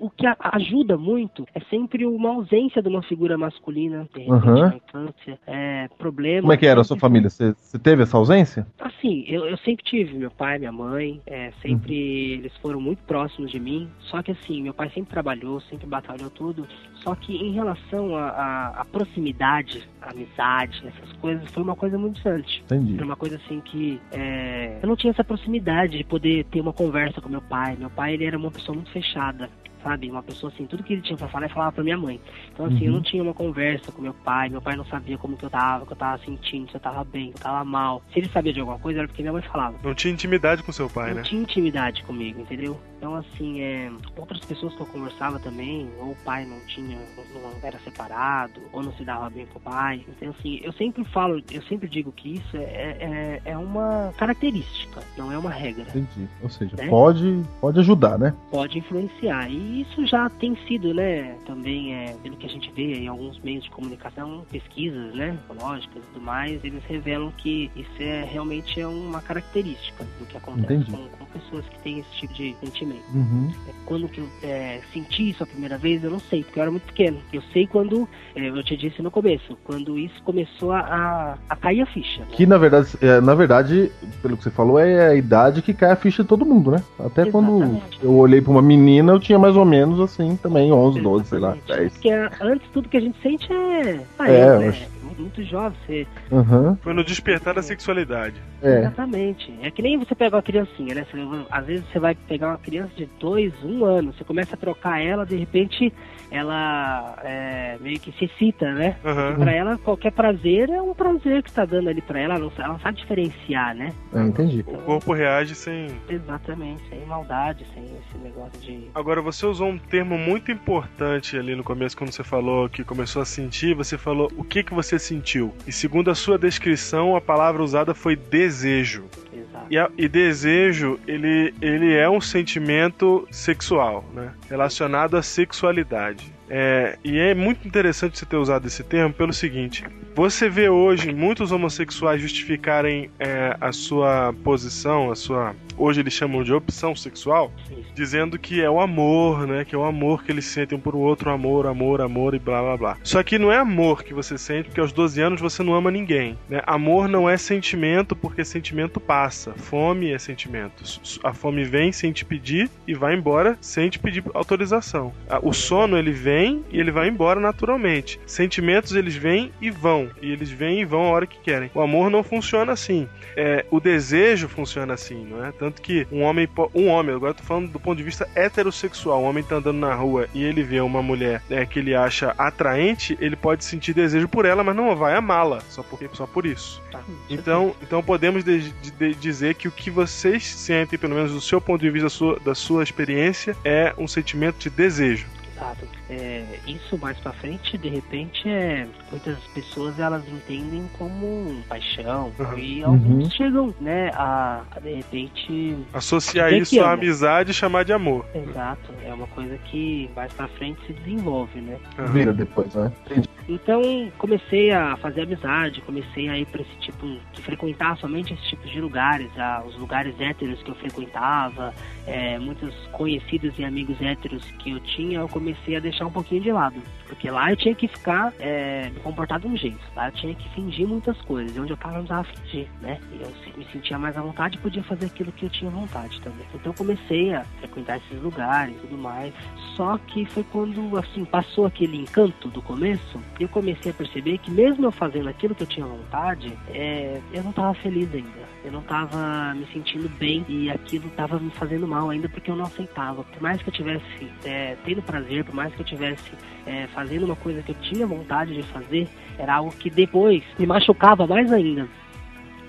o que ajuda muito é sempre uma ausência de uma figura masculina, de repente, uhum. na infância, é, problema. Como é que era a sua família? Você, você teve essa ausência? Assim, eu, eu, sempre tive, meu pai, minha mãe, é, sempre uhum. eles foram muito próximos de mim, só que assim, meu pai sempre trabalhou, sempre batalhou tudo, só que em relação à proximidade, amizade, essas coisas, foi uma coisa muito distante. Entendi. Foi uma coisa assim que é, eu não tinha essa proximidade de poder ter uma conversa com meu pai. Meu pai, ele era uma pessoa muito fechada sabe? Uma pessoa assim, tudo que ele tinha pra falar, ele falava pra minha mãe. Então, assim, uhum. eu não tinha uma conversa com meu pai, meu pai não sabia como que eu tava, que eu tava sentindo, se eu tava bem, se eu tava mal. Se ele sabia de alguma coisa, era porque minha mãe falava. Não tinha intimidade com seu pai, não né? Não tinha intimidade comigo, entendeu? Então, assim, é, outras pessoas que eu conversava também, ou o pai não tinha, não era separado, ou não se dava bem com o pai. Então, assim, eu sempre falo, eu sempre digo que isso é, é, é uma característica, não é uma regra. Entendi. Ou seja, né? pode, pode ajudar, né? Pode influenciar. E isso já tem sido, né, também, é, pelo que a gente vê em alguns meios de comunicação, pesquisas, né, ecológicas e tudo mais, eles revelam que isso é realmente é uma característica do que acontece com, com, pessoas que têm esse tipo de sentimento. Também. Uhum. Quando que eu é, senti isso a primeira vez, eu não sei, porque eu era muito pequeno. Eu sei quando, é, eu te disse no começo, quando isso começou a, a, cair a ficha. né? Que na verdade, é, na verdade, pelo que você falou, é a idade que cai a ficha de todo mundo, né? Até quando Exatamente. eu olhei pra uma menina, eu tinha mais ou menos assim também, 11, 12, sei lá, Exatamente. 10. Porque antes tudo que a gente sente é. Ah, É, é, né? Muito jovem, você. Aham, Foi no despertar da sexualidade. é. Exatamente. É que nem você pega uma criancinha, né? Você- às vezes você vai pegar uma criança de dois, um ano, você começa a trocar ela, de repente ela é, meio que se excita, né? Aham. Pra ela, qualquer prazer é um prazer que tá dando ali pra ela, ela não, ela não sabe diferenciar, né? É, entendi. O corpo reage sem. Exatamente, sem maldade, sem esse negócio de. Agora, você usou um termo muito importante ali no começo, quando você falou que começou a sentir, você falou o que, que você sentiu. E segundo a sua descrição, a palavra usada foi desejo. Exato. E, a- e desejo, ele, ele é um sentimento sexual, né? Relacionado à sexualidade. É, e é muito interessante você ter usado esse termo pelo seguinte: você vê hoje muitos homossexuais justificarem é, a sua posição, a sua. Hoje eles chamam de opção sexual, dizendo que é o amor, né? Que é o amor que eles sentem um por outro, amor, amor, amor e blá blá blá. Só que não é amor que você sente, porque aos 12 anos você não ama ninguém, né? Amor não é sentimento, porque sentimento passa. Fome é sentimento. A fome vem sem te pedir e vai embora sem te pedir autorização. O sono ele vem e ele vai embora naturalmente. Sentimentos eles vêm e vão, e eles vêm e vão a hora que querem. O amor não funciona assim. É, o desejo funciona assim, não é? Tanto que um homem, um homem, agora eu tô falando do ponto de vista heterossexual, um homem tá andando na rua e ele vê uma mulher é, que ele acha atraente, ele pode sentir desejo por ela, mas não vai amá-la, só, porque, só por isso. Tá. Então, então podemos de- de- de- dizer que o que vocês sentem, pelo menos do seu ponto de vista, da sua, da sua experiência, é um sentimento de desejo. Exato. É, isso mais pra frente, de repente, é muitas pessoas elas entendem como paixão Uhum. e alguns chegam, né, a, a, de repente, Associar isso à amizade e chamar de amor. exato, é uma coisa que mais pra frente se desenvolve, né? Aham. Vira depois, né? Entendi. Então comecei a fazer amizade, comecei a ir para esse tipo de frequentar somente esse tipo de lugares, ah, os lugares héteros que eu frequentava, é, muitos conhecidos e amigos héteros que eu tinha, eu comecei a deixar um pouquinho de lado, porque lá eu tinha que ficar é, me comportar de um jeito, lá eu tinha que fingir muitas coisas, e onde eu tava eu não precisava fingir, né? Eu me sentia mais à vontade e podia fazer aquilo que eu tinha vontade também. Então eu comecei a frequentar esses lugares e tudo mais. Só que foi quando, assim, passou aquele encanto do começo, eu comecei a perceber que mesmo eu fazendo aquilo que eu tinha vontade, é, eu não tava feliz ainda. Eu não tava me sentindo bem e aquilo tava me fazendo mal ainda porque eu não aceitava. Por mais que eu tivesse é, tendo prazer, por mais que eu tivesse é, fazendo uma coisa que eu tinha vontade de fazer, era algo que depois me machucava mais ainda.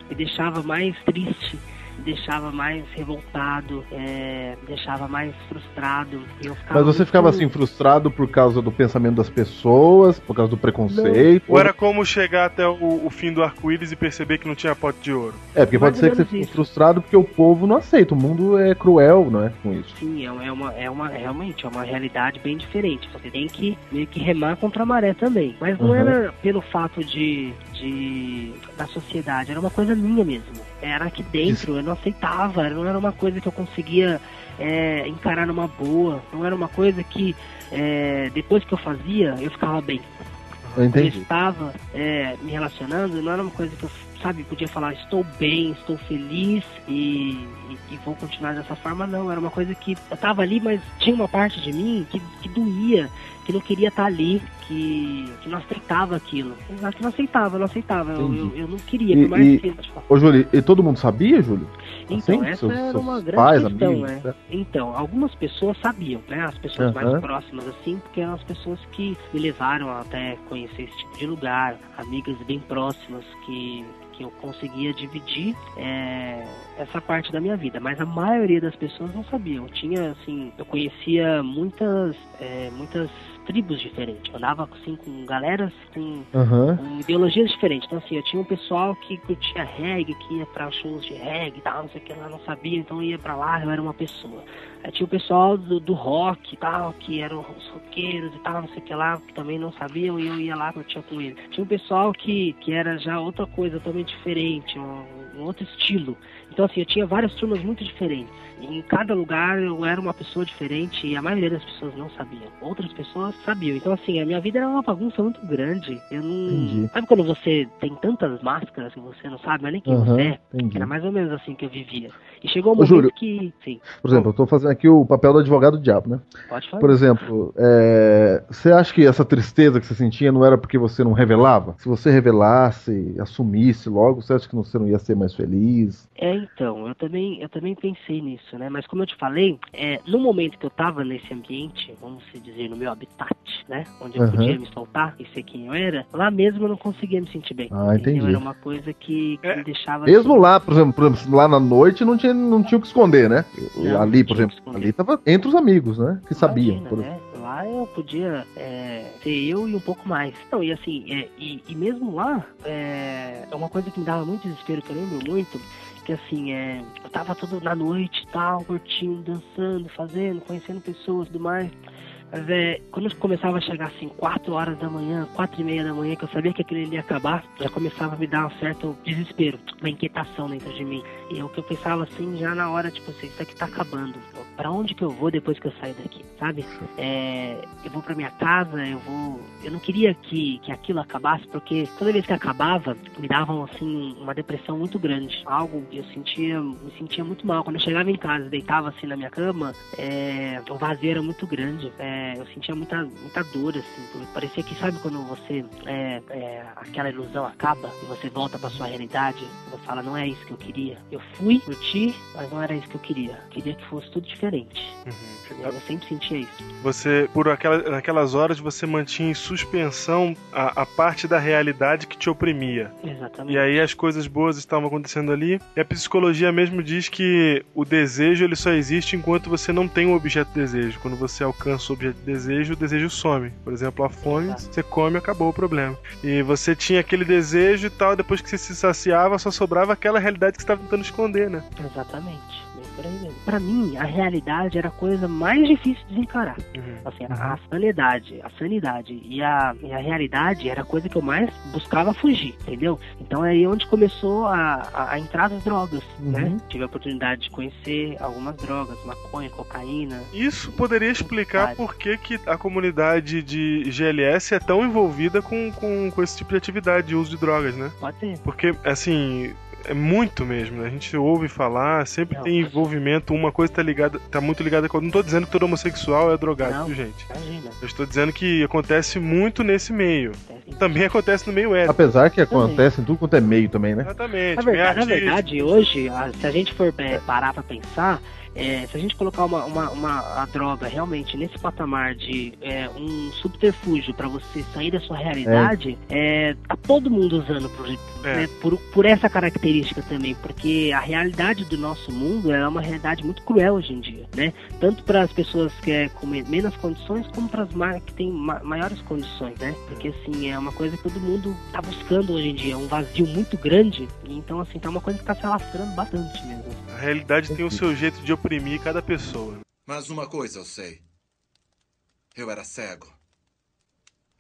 Me deixava mais triste, deixava mais revoltado, é, deixava mais frustrado. E eu ficava Mas você muito- ficava assim frustrado por causa do pensamento das pessoas, por causa do preconceito? Ou era como chegar até o, o fim do arco-íris e perceber que não tinha pote de ouro? É, porque pode Mais ser que você fique isso. frustrado porque o povo não aceita. O mundo é cruel, não é? Com isso. Sim, é uma, é uma, é uma- realmente é uma realidade bem diferente. Você tem que meio que remar contra a maré também. Mas não Uhum. era pelo fato de, de da sociedade, era uma coisa minha mesmo. Era aqui dentro, eu não aceitava, não era uma coisa que eu conseguia é, encarar numa boa, não era uma coisa que é, depois que eu fazia, eu ficava bem. Eu eu estava é, me relacionando, não era uma coisa que eu, sabe, podia falar, estou bem, estou feliz e, e- e vou continuar dessa forma, não. Era uma coisa que eu estava ali, mas tinha uma parte de mim que, que doía, que não queria estar ali, que, que não aceitava aquilo. Exato, que não aceitava, não aceitava. Eu, eu, eu não queria, E- por mais e- que. Ô, Júlio, e todo mundo sabia, Júlio? Então, Assim? essa Seus- era uma grande pais, questão, amigos, né? né? Então, algumas pessoas sabiam, né? As pessoas mais próximas, assim, porque eram as pessoas que me levaram até conhecer esse tipo de lugar, amigas bem próximas que, que eu conseguia dividir é, essa parte da minha vida. Mas a maioria das pessoas não sabiam. Tinha, assim, eu conhecia muitas, é, muitas tribos diferentes. Eu andava, assim, com galeras com Aham. com ideologias diferentes. Então, assim, eu tinha um pessoal que curtia reggae, que ia pra shows de reggae e tal, não sei o que lá, não sabia, então ia pra lá, eu era uma pessoa. Aí tinha o pessoal do, do rock e tal, que eram os roqueiros e tal, não sei o que lá, que também não sabiam e eu ia lá curtia com eles. Tinha um pessoal que, que era já outra coisa totalmente diferente, um, um outro estilo. Então, assim, eu tinha várias turmas muito diferentes. Em cada lugar eu era uma pessoa diferente e a maioria das pessoas não sabiam. Outras pessoas sabiam. Então, assim, a minha vida era uma bagunça muito grande. Eu não. Entendi. Sabe quando você tem tantas máscaras que você não sabe mais nem quem Aham, você é? entendi. Era mais ou menos assim que eu vivia. E chegou um momento Júlio. que. Sim, Por exemplo, eu tô fazendo aqui o papel do advogado do diabo, né? pode falar. Por exemplo, é, você acha que essa tristeza que você sentia não era porque você não revelava? Se você revelasse, assumisse logo, você acha que você não ia ser mais feliz? É, então, eu também, eu também pensei nisso, né? Mas como eu te falei, é, no momento que eu tava nesse ambiente, vamos se dizer, no meu habitat, né? Onde eu Aham. podia me soltar e ser quem eu era, lá mesmo eu não conseguia me sentir bem. Ah, entendeu? entendi. Era uma coisa que, que É. me deixava. Mesmo assim, lá, por exemplo, por exemplo, lá na noite não tinha, não tinha o que esconder, né? Não, ali, por exemplo, ali tava entre os amigos, né? Que sabiam. Imagina, por né? Lá eu podia é, ser eu e um pouco mais. Então, e assim, é, e, e mesmo lá, é, é uma coisa que me dava muito desespero, que eu lembro muito, que assim, é, eu tava todo na noite e tal, curtindo, dançando, fazendo, conhecendo pessoas e tudo mais. Mas é, quando começava a chegar assim, 4 horas da manhã, quatro e meia da manhã, que eu sabia que aquilo ia acabar, já começava a me dar um certo desespero, uma inquietação dentro de mim. E é o que eu pensava assim, já na hora, tipo assim, isso aqui tá acabando. Pra onde que eu vou depois que eu sair daqui, sabe? É, eu vou pra minha casa, eu vou. Eu não queria que, que aquilo acabasse, porque toda vez que acabava, me davam assim uma depressão muito grande. Algo que eu sentia, me sentia muito mal. Quando eu chegava em casa, deitava assim na minha cama, é, o vazio era muito grande. É, eu sentia muita, muita dor, assim. Parecia que, sabe, quando você. É, é, aquela ilusão acaba e você volta pra sua realidade, você fala, não é isso que eu queria. Eu fui, curti, mas não era isso que eu queria. Eu queria que fosse tudo diferente. Uhum. Eu sempre sentia isso. Você, por aquela, naquelas horas, você mantinha em suspensão a, a parte da realidade que te oprimia. Exatamente. E aí as coisas boas estavam acontecendo ali. E a psicologia mesmo diz que o desejo ele só existe enquanto você não tem um objeto de desejo. Quando você alcança o objeto de desejo, o desejo some. Por exemplo, a fome, você come, acabou o problema. E você tinha aquele desejo e tal, depois que você se saciava, só sobrava aquela realidade que você estava tentando esconder, né? Exatamente. Pra mim, a realidade era a coisa mais difícil de encarar. Assim, a, a sanidade, a sanidade e a, e a realidade era a coisa que eu mais buscava fugir, entendeu? Então é aí onde começou a, a, a entrar as drogas, Uhum. né? Tive a oportunidade de conhecer algumas drogas, maconha, cocaína. Isso poderia explicar por que, que a comunidade de GLS é tão envolvida com, com, com esse tipo de atividade de uso de drogas, né? Pode ser. Porque, assim, é muito mesmo, né? A gente ouve falar, sempre Não, tem mas- envolvimento, uma coisa tá ligada, tá muito ligada com. Não tô dizendo que todo homossexual é drogado, Não. viu, gente? Imagina. Eu estou dizendo que acontece muito nesse meio. Acontece. Também acontece no meio hétero. Apesar que Também. acontece em tudo quanto é meio também, né? Exatamente. Na verdade, na verdade, hoje, a- se a gente for é, parar pra pensar, é, se a gente colocar uma, uma, uma- a droga realmente nesse patamar de é, um subterfúgio pra você sair da sua realidade, é, tá todo mundo usando por, É. né, por, por essa característica também, porque a realidade do nosso mundo é uma realidade muito cruel hoje em dia, né? Tanto para as pessoas que é com me- menos condições, como para as que têm ma- maiores condições, né? Porque assim, é uma coisa que todo mundo tá buscando hoje em dia, é um vazio muito grande, então assim, tá uma coisa que tá se alastrando bastante mesmo. A realidade tem o seu jeito de oprimir cada pessoa. Mas uma coisa eu sei. Eu era cego.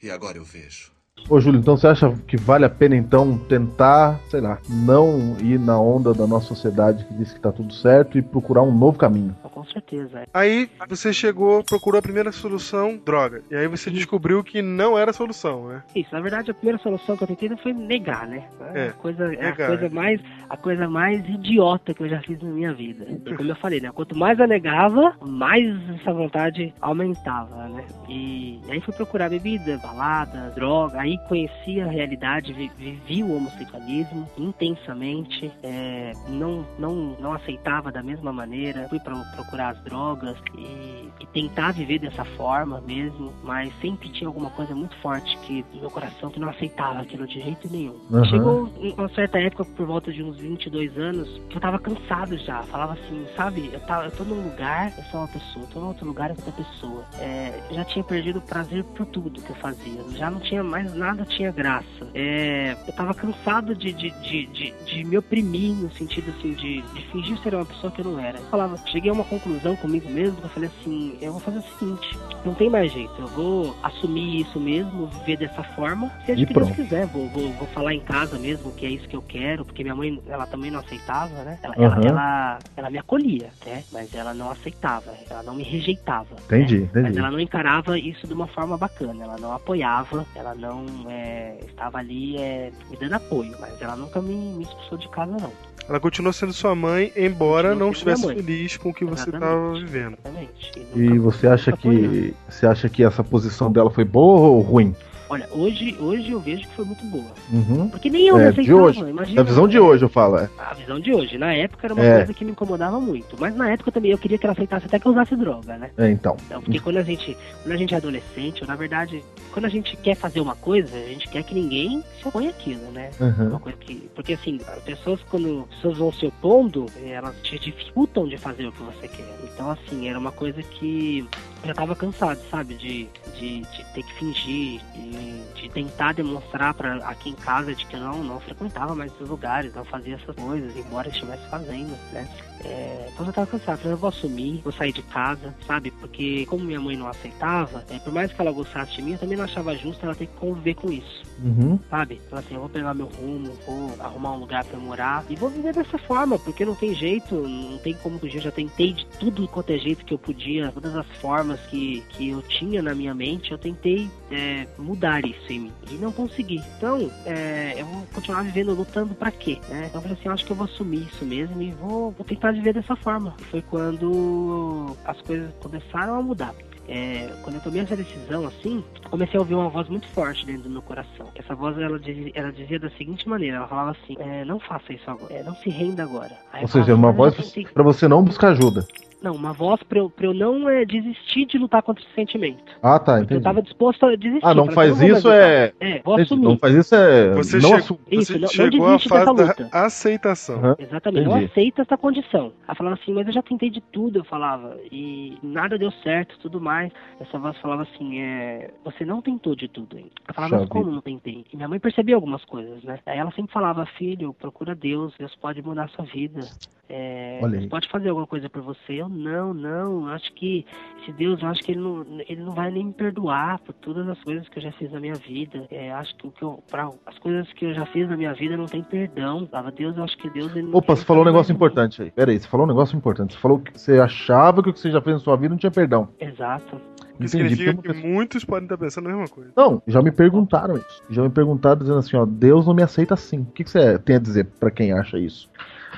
E agora eu vejo. Ô, Júlio, então você acha que vale a pena, então, tentar, sei lá, não ir na onda da nossa sociedade que diz que tá tudo certo e procurar um novo caminho? Com certeza. é. Aí você chegou, procurou a primeira solução, droga. E aí você descobriu que não era a solução, né? Isso, na verdade, a primeira solução que eu tentei foi negar, né? É, a coisa, é a coisa mais a coisa mais idiota que eu já fiz na minha vida. E como eu falei, né? Quanto mais eu negava, mais essa vontade aumentava, né? E aí fui procurar bebida, balada, droga. Aí conheci a realidade, vi- vivi o homossexualismo intensamente. é, não, não, não aceitava da mesma maneira. Fui pra procurar as drogas e, e tentar viver dessa forma mesmo. Mas sempre tinha alguma coisa muito forte que no meu coração que não aceitava aquilo de jeito nenhum. Aham. Chegou uma certa época, por volta de uns 22 anos, que eu tava cansado já. Falava assim, sabe, eu, tava, eu tô num lugar, eu sou uma pessoa, eu tô em outro lugar, eu sou outra pessoa. É, já tinha perdido o prazer por tudo que eu fazia. Já não tinha mais nada tinha graça. É, eu tava cansado de, de, de, de, de me oprimir no sentido assim de, de fingir ser uma pessoa que eu não era. Eu falava, cheguei a uma conclusão comigo mesmo, eu falei assim, eu vou fazer o seguinte, não tem mais jeito, eu vou assumir isso mesmo, viver dessa forma, seja E o que Deus pronto. quiser, vou, vou, vou falar em casa mesmo que é isso que eu quero, porque minha mãe, ela também não aceitava, né? Ela, ela, Aham. ela, ela me acolhia, né? Mas ela não aceitava, ela não me rejeitava. né? Entendi, Mas entendi. ela não encarava isso de uma forma bacana, ela não apoiava, ela não é, estava ali é, me dando apoio, mas ela nunca me, me expulsou de casa, não. Ela continua sendo sua mãe, embora Continua não estivesse feliz com o que você estava vivendo. Exatamente. E nunca- você acha que você acha que essa posição dela foi boa ou ruim? Olha, hoje, hoje eu vejo que foi muito boa. Uhum. Porque nem eu É, me de aceitava, hoje. imagina. A visão de hoje, eu falo. é. A visão de hoje. Na época era uma É. coisa que me incomodava muito. Mas na época também eu queria que ela aceitasse até que eu usasse droga, né? É, então. Então, porque quando a gente, quando a gente é adolescente, ou na verdade, quando a gente quer fazer uma coisa, a gente quer que ninguém se oponha àquilo, né? Uhum. Uma coisa que, porque assim, as pessoas quando as pessoas vão se opondo, elas te dificultam de fazer o que você quer. Então assim, era uma coisa que já tava cansado, sabe, de, de, de ter que fingir, de, de tentar demonstrar para aqui em casa de que não, não frequentava mais esses lugares, não fazia essas coisas, embora estivesse fazendo, né? É, então eu já tava cansado, falei, eu vou assumir, vou sair de casa, sabe? Porque como minha mãe não aceitava, é, por mais que ela gostasse de mim, eu também não achava justo ela ter que conviver com isso Uhum. sabe? Então assim, eu vou pegar meu rumo, vou arrumar um lugar pra morar e vou viver dessa forma, porque não tem jeito, não tem como fugir. Eu já tentei de tudo quanto é jeito que eu podia, todas as formas que, que eu tinha na minha mente, eu tentei é, mudar isso em mim e não consegui. Então, é, eu vou continuar vivendo, lutando pra quê? Né? Então eu falei assim, eu acho que eu vou assumir isso mesmo e vou, vou tentar viver dessa forma. Foi quando as coisas começaram a mudar. É, quando eu tomei essa decisão, assim, comecei a ouvir uma voz muito forte dentro do meu coração. Essa voz, ela dizia, ela dizia da seguinte maneira, ela falava assim, é, não faça isso agora, é, não se renda agora. Aí Ou seja, falava, uma "Mas eu voz já tentei." pra você não buscar ajuda. Não, uma voz pra eu, pra eu não é, desistir de lutar contra esse sentimento. Ah, tá, Eu entendi. tava disposto a desistir. Ah, não faz isso é. É, vou Entendi, assumir. Não faz isso é. Você, não chegou, assu- Isso, você não- chegou à desiste fase dessa da luta. aceitação. Aham. Exatamente, eu Entendi. aceito essa condição. Ela falava assim, mas eu já tentei de tudo, eu falava, e nada deu certo, tudo mais. Essa voz falava assim, é, você não tentou de tudo ainda. Eu falava, mas Puxa como não tentei? E minha mãe percebia algumas coisas, né? Aí ela sempre falava, filho, procura Deus, Deus pode mudar a sua vida. É, Deus pode fazer alguma coisa por você. Eu não, não, acho que esse Deus, eu acho que ele não, ele não vai nem me perdoar por todas as coisas que eu já fiz na minha vida. É, acho que o que eu, pra, as coisas que eu já fiz na minha vida não tem perdão. Falava, Deus, eu acho que Deus ele não Opa, você falou um negócio mais comigo." importante aí. Pera aí, você falou um negócio importante. Você falou que você achava que o que você já fez na sua vida não tinha perdão. Exato. Isso Entendi. significa porque que muitos podem estar pensando a mesma coisa. Não, já me perguntaram isso. Já me perguntaram dizendo assim, ó, Deus não me aceita assim. O que, que você tem a dizer pra quem acha isso?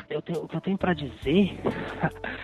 Eu tenho, o que eu tenho pra dizer,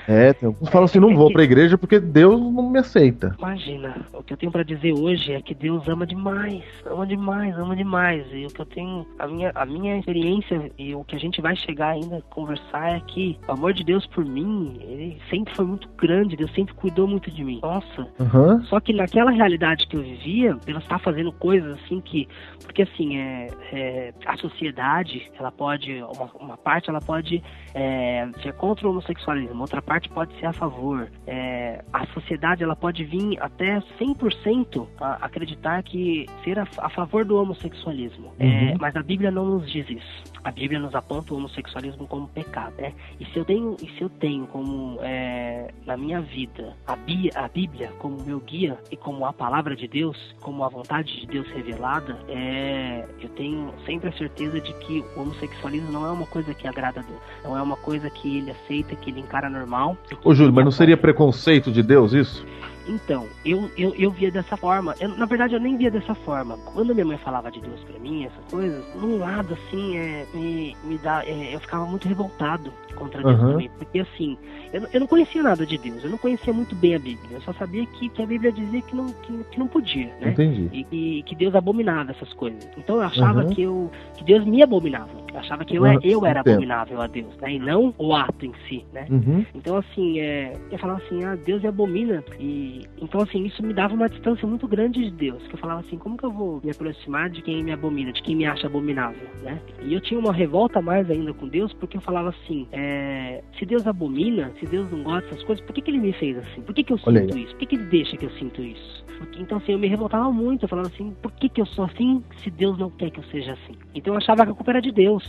É, tem alguns que falam assim, não vou pra igreja porque Deus não me aceita. imagina, o que eu tenho pra dizer hoje é que Deus ama demais, ama demais, ama demais. E o que eu tenho, a minha, a minha experiência e o que a gente vai chegar ainda a conversar é que o amor de Deus por mim, ele sempre foi muito grande, Deus sempre cuidou muito de mim. Nossa, Aham. Só que naquela realidade que eu vivia, ela está fazendo coisas assim que. Porque assim, é, é, a sociedade, ela pode. Uma, uma parte ela pode é, ser contra o homossexualismo, outra parte pode ser a favor. É, a sociedade ela pode vir até 100% a acreditar que ser a, a favor do homossexualismo. É, Uhum. mas a Bíblia não nos diz isso. A Bíblia nos aponta o homossexualismo como pecado, né? E se eu tenho, e se eu tenho como é, na minha vida a, Bí- a Bíblia como meu guia e como a palavra de Deus, como a vontade de Deus revelada, é, eu tenho sempre a certeza de que o homossexualismo não é uma coisa que agrada a Deus, não é uma coisa que ele aceita, que ele encara normal. Ô, Júlio, mas não seria preconceito de Deus isso? Então, eu, eu, eu via dessa forma. Eu, na verdade, eu nem via dessa forma. Quando minha mãe falava de Deus pra mim, essas coisas, num lado, assim, é, me, me dá, é, eu ficava muito revoltado contra Deus Aham. também. Porque, assim, eu, não- eu não conhecia nada de Deus. Eu não conhecia muito bem a Bíblia. Eu só sabia que, que a Bíblia dizia que não, que, que não podia, né? Entendi. E que, que Deus abominava essas coisas. Então eu achava Uhum. que, eu, que Deus me abominava. Eu achava que eu, Uhum, eu era entendo. abominável a Deus, né? E não o ato em si, né? Uhum. Então, assim, é, eu falava assim, ah, Deus me abomina. E, então, assim, isso me dava uma distância muito grande de Deus. Que eu falava assim, como que eu vou me aproximar de quem me abomina, de quem me acha abominável, né? E eu tinha uma revolta mais ainda com Deus, porque eu falava assim, é, se Deus abomina, se Deus não gosta dessas coisas, por que, que ele me fez assim? Por que, que eu Olha sinto isso? Por que, que ele deixa que eu sinto isso? Então, assim, eu me revoltava muito. Eu falava assim, por que, que eu sou assim se Deus não quer que eu seja assim? Então eu achava que a culpa era de Deus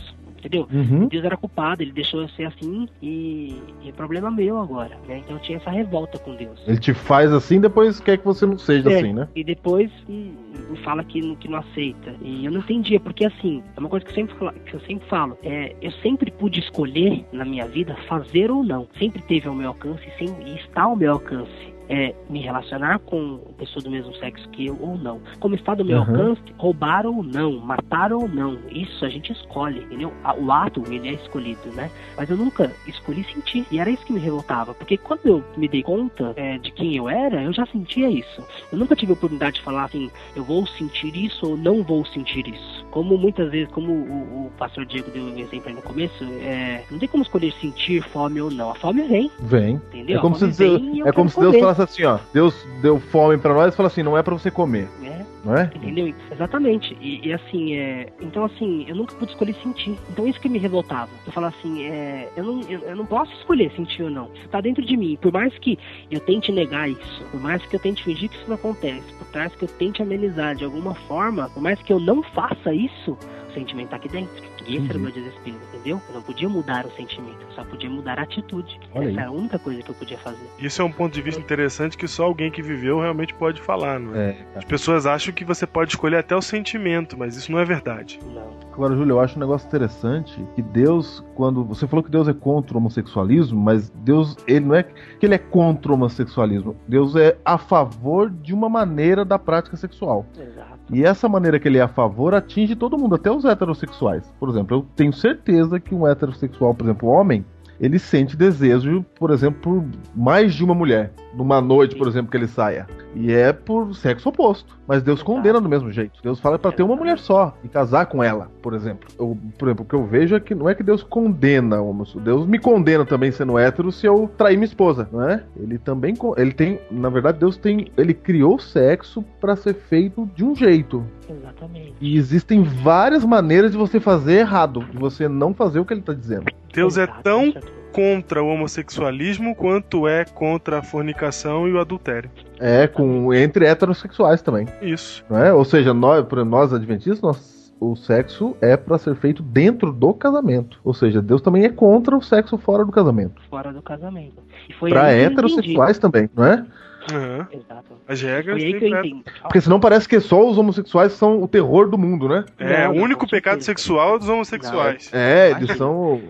entendeu? Uhum. Deus era culpado, ele deixou eu ser assim e, e é problema meu agora, né? Então eu tinha essa revolta com Deus. Ele te faz assim, depois quer que você não seja É, assim, né? E depois hum, me fala que, não- que não aceita. E eu não entendia, porque assim, é uma coisa que eu sempre, que eu sempre falo. É, eu sempre pude escolher na minha vida fazer ou não. Sempre teve ao meu alcance e está ao meu alcance. É, me relacionar com pessoa do mesmo sexo que eu ou não. Como está do meu Uhum. alcance, roubar ou não, matar ou não. Isso a gente escolhe, entendeu? O ato, ele é escolhido, né? Mas eu nunca escolhi sentir. E era isso que me revoltava. Porque quando eu me dei conta é, de quem eu era, eu já sentia isso. Eu nunca tive a oportunidade de falar assim, eu vou sentir isso ou não vou sentir isso. Como muitas vezes, como o, o pastor Diego deu um exemplo aí no começo, é, não tem como escolher sentir fome ou não. A fome vem, Vem. entendeu? É como a se, Deus, é como se Deus falasse assim, ó. Deus deu fome pra nós e fala assim, não é pra você comer, né? não é? Entendeu? Exatamente. E, e, assim, é. Então, assim, eu nunca pude escolher sentir. Então, isso que me revoltava. Eu falava assim, é. Eu não, eu, eu não posso escolher sentir ou não. Isso tá dentro de mim. Por mais que eu tente negar isso, por mais que eu tente fingir que isso não acontece, por mais que eu tente amenizar de alguma forma, por mais que eu não faça isso, o sentimento tá aqui dentro. E esse era o meu desespero, entendeu? Eu não podia mudar o sentimento, eu só podia mudar a atitude. Olha Essa aí. era a única coisa que eu podia fazer. Isso é um ponto de vista interessante que só alguém que viveu realmente pode falar, não é? É, cara. As pessoas acham que você pode escolher até o sentimento, mas isso não é verdade. Não. Agora, Júlio, eu acho um negócio interessante que Deus, quando. Você falou que Deus é contra o homossexualismo, mas Deus, ele não é que ele é contra o homossexualismo. Deus é a favor de uma maneira da prática sexual. Exato. E essa maneira que ele é a favor atinge todo mundo, até os heterossexuais. Por exemplo, eu tenho certeza que um heterossexual, por exemplo, homem, ele sente desejo, por exemplo, por mais de uma mulher. Numa noite, por exemplo, que ele saia. E é por sexo oposto. Mas Deus Exato. condena do mesmo jeito. Deus fala pra ter uma mulher só e casar com ela, por exemplo. Eu, por exemplo, o que eu vejo é que não é que Deus condena o homossexual. Deus me condena também sendo hétero se eu trair minha esposa, não é? Ele também ele tem, na verdade, Deus tem, ele criou o sexo pra ser feito de um jeito. Exatamente. E existem várias maneiras de você fazer errado, de você não fazer o que ele tá dizendo. Deus é tão. Contra o homossexualismo quanto é contra a fornicação e o adultério. É, com entre heterossexuais também, Isso. não é? Ou seja, nós, por exemplo, nós adventistas, nós, o sexo é pra ser feito dentro do casamento. Ou seja, Deus também é contra o sexo fora do casamento. fora do casamento. E foi Pra eu heterossexuais também, não é? Entendi. Exato. As regras Foi aí que eu. Porque senão parece que só os homossexuais são o terror do mundo, né? É, Não, o não, único pecado sexual é dos homossexuais. É, Imagina. eles são.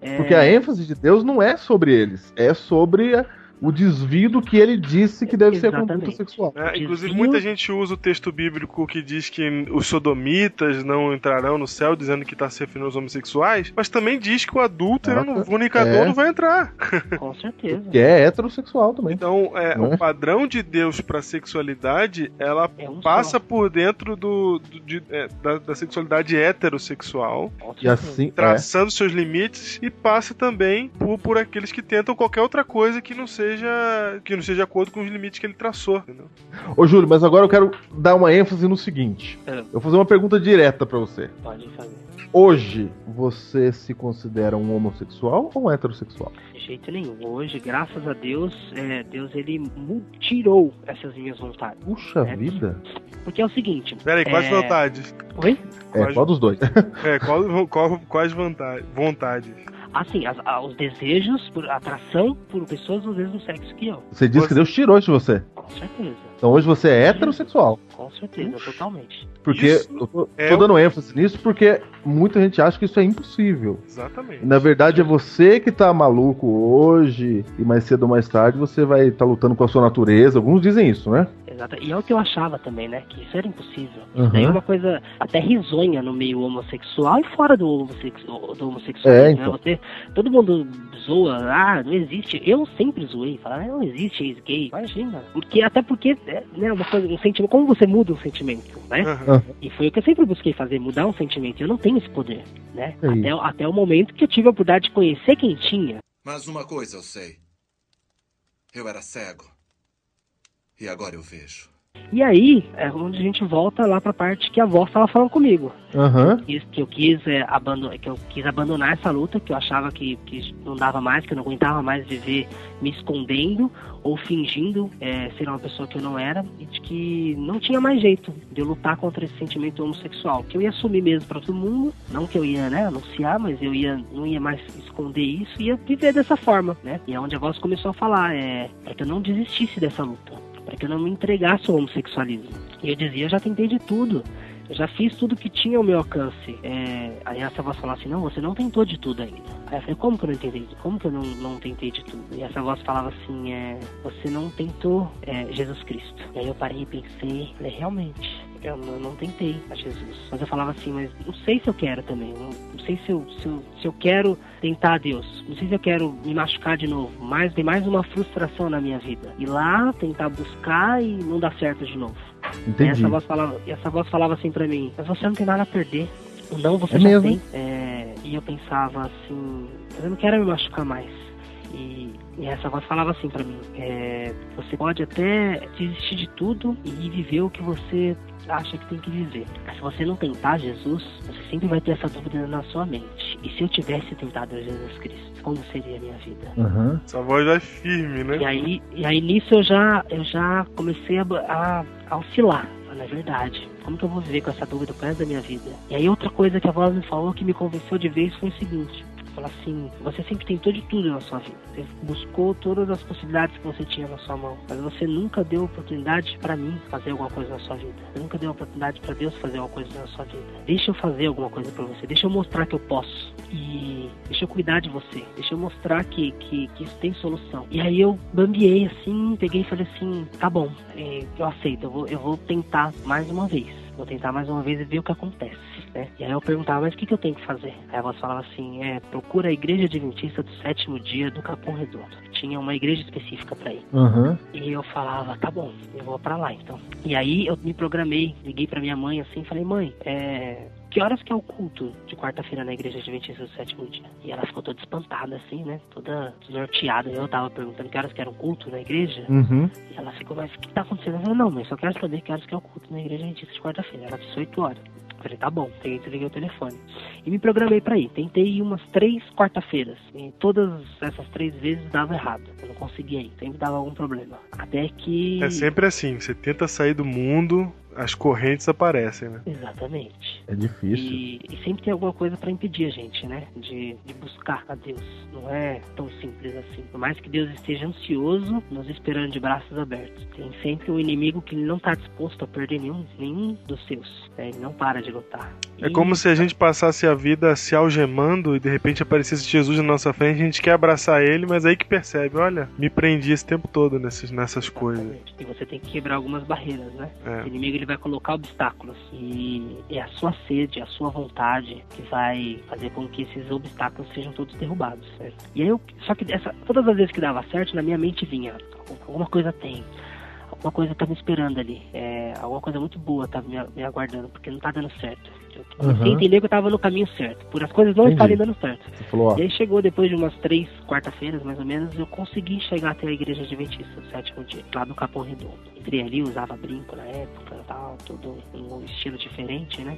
É, Porque a ênfase de Deus não é sobre eles, é sobre a- o desvio do que ele disse que deve ser a conduta Exatamente. sexual. É, inclusive, desvio- muita gente usa o texto bíblico que diz que os sodomitas não entrarão no céu, dizendo que está se referindo aos homossexuais, mas também diz que o adúltero, Ah, o fornicador, é. não vai entrar. Com certeza. Que é heterossexual também. Então, é, Né? o padrão de Deus para sexualidade, ela É um passa só. por dentro do, do- de- é, da, da sexualidade heterossexual, E assim. É. traçando seus limites, e passa também por, por aqueles que tentam qualquer outra coisa que não seja que não seja de acordo com os limites que ele traçou. Entendeu? Ô, Júlio, mas agora eu quero dar uma ênfase no seguinte. É. Eu vou fazer uma pergunta direta pra você. Pode fazer. Hoje, você se considera um homossexual ou um heterossexual? De jeito nenhum. Hoje, graças a Deus, é, Deus ele tirou essas minhas vontades. Puxa É. vida. Porque é o seguinte. Peraí, quais É. vontades? Oi? É, Quais- qual dos dois? É, qual, qual- quais vontades? vontades? Assim, as- a- os desejos, por atração por pessoas do mesmo sexo que eu. Você disse que Deus tirou isso de você. Com certeza. Então hoje você é heterossexual. Com certeza, totalmente. Porque Isso eu tô, é tô o- dando ênfase nisso porque muita gente acha que isso é impossível. Exatamente. Na verdade, é você que tá maluco hoje e mais cedo ou mais tarde você vai estar lutando com a sua natureza. Alguns dizem isso, né? Exato. E é o que eu achava também, né? Que isso era impossível. Uhum. Daí é uma coisa até risonha no meio homossexual e fora do, homossexu do homossexual. É, né? então. Você, todo mundo zoa, ah, não existe. Eu sempre zoei, falava, não existe ex gay. Imagina. Porque, até porque, é, né, uma coisa, um sentimento, como você muda um sentimento, né? Aham. E foi o que eu sempre busquei fazer, mudar um sentimento. Eu não tenho esse poder, né? É Até, até o momento que eu tive a oportunidade de conhecer quem tinha. Mas uma coisa eu sei. Eu era cego. E agora eu vejo. E aí é onde a gente volta lá pra parte que a avó estava falando comigo. Aham. Que, que eu quis é, abandonar, que eu quis abandonar essa luta, que eu achava que, que não dava mais, que eu não aguentava mais viver me escondendo ou fingindo é, ser uma pessoa que eu não era e de que não tinha mais jeito de eu lutar contra esse sentimento homossexual, que eu ia assumir mesmo para todo mundo, não que eu ia né, anunciar, mas eu ia não ia mais esconder isso, ia viver dessa forma, né? E é onde a voz começou a falar, é para que eu não desistisse dessa luta, para que eu não me entregasse ao homossexualismo. E eu dizia, eu já tentei de tudo. Eu já fiz tudo que tinha ao meu alcance. É, aí essa voz falava assim, não, você não tentou de tudo ainda. Aí eu falei, como que eu não tentei? Como que eu não, não tentei de tudo? E essa voz falava assim, é, você não tentou é, Jesus Cristo. E aí eu parei e pensei, falei, realmente, eu não, não tentei a Jesus. Mas eu falava assim, mas não sei se eu quero também. Não, não sei se eu, se, eu, se eu quero tentar a Deus. Não sei se eu quero me machucar de novo. Mas tem mais uma frustração na minha vida. Ir lá, tentar buscar e não dar certo de novo. E Entendi. essa voz falava, e essa voz falava assim pra mim, mas você não tem nada a perder. O não você É já mesmo, tem. É, e eu pensava assim, eu não quero me machucar mais. E, e essa voz falava assim pra mim, é, você pode até desistir de tudo e viver o que você acha que tem que viver. Mas se você não tentar Jesus, você sempre vai ter essa dúvida na sua mente. E se eu tivesse tentado Jesus Cristo, como seria a minha vida? Aham. Essa voz é firme, E né? aí, e aí nisso eu já, eu já comecei a, a, a oscilar. Falei, é verdade. Como que eu vou viver com essa dúvida pro resto da minha vida? E aí outra coisa que a voz me falou que me convenceu de vez foi o seguinte. Falar assim, você sempre tentou de tudo na sua vida. Você buscou todas as possibilidades que você tinha na sua mão. Mas você nunca deu oportunidade para mim fazer alguma coisa na sua vida. Você nunca deu oportunidade para Deus fazer alguma coisa na sua vida. Deixa eu fazer alguma coisa para você. Deixa eu mostrar que eu posso. E deixa eu cuidar de você. Deixa eu mostrar que, que, que isso tem solução. E aí eu bambiei assim, peguei e falei assim, tá bom, é, eu aceito, eu vou, eu vou tentar mais uma vez. Vou tentar mais uma vez e ver o que acontece. Né? E aí eu perguntava, mas o que, que eu tenho que fazer? Aí a voz falava assim, é, procura a igreja adventista do sétimo dia do Capão Redondo. Tinha uma igreja específica para ir. Aham. E eu falava, tá bom, eu vou pra lá então. E aí eu me programei, liguei pra minha mãe assim, falei, mãe, é. Que horas que é o culto de quarta-feira na igreja adventista do sétimo dia? E ela ficou toda espantada, assim, né? Toda desnorteada. Eu tava perguntando que horas que era o culto na igreja. Uhum. E ela ficou, mas o que tá acontecendo? Eu falei, não, mãe, só quero saber que horas que é o culto na igreja adventista de quarta-feira. Ela disse 8 horas. Eu falei, tá bom, peguei e desliguei o telefone. E me programei pra ir. Tentei ir umas três quarta-feiras. E todas essas três vezes dava errado. Eu não conseguia ir. Sempre dava algum problema. Até que. É sempre assim, você tenta sair do mundo, as correntes aparecem, né? Exatamente. É difícil. E, e sempre tem alguma coisa pra impedir a gente, né? De, de buscar a Deus. Não é tão simples assim. Por mais que Deus esteja ansioso, nos esperando de braços abertos. Tem sempre um inimigo que não tá disposto a perder nenhum, nenhum dos seus. né? Ele não para de lutar. É E- como se a gente passasse a vida se algemando e de repente aparecesse Jesus na nossa frente, a gente quer abraçar ele, mas aí que percebe, olha, me prendi esse tempo todo nesses, nessas coisas. E você tem que quebrar algumas barreiras, né? É. O inimigo ele vai colocar obstáculos e é a sua sede, a sua vontade que vai fazer com que esses obstáculos sejam todos derrubados. E aí eu, só que essa, todas as vezes que dava certo, na minha mente vinha alguma coisa tem. Alguma coisa tá me esperando ali. É, alguma coisa muito boa tá me, me aguardando, porque não tá dando certo. Eu comecei a Uhum. entender que eu tava no caminho certo. Por as coisas não Entendi. estarem dando certo. Falou. E aí chegou depois de umas três quarta-feiras, mais ou menos, eu consegui chegar até a igreja adventista do sétimo dia, lá do Capão Redondo. Entrei ali, usava brinco na época, tal, todo um estilo diferente, né?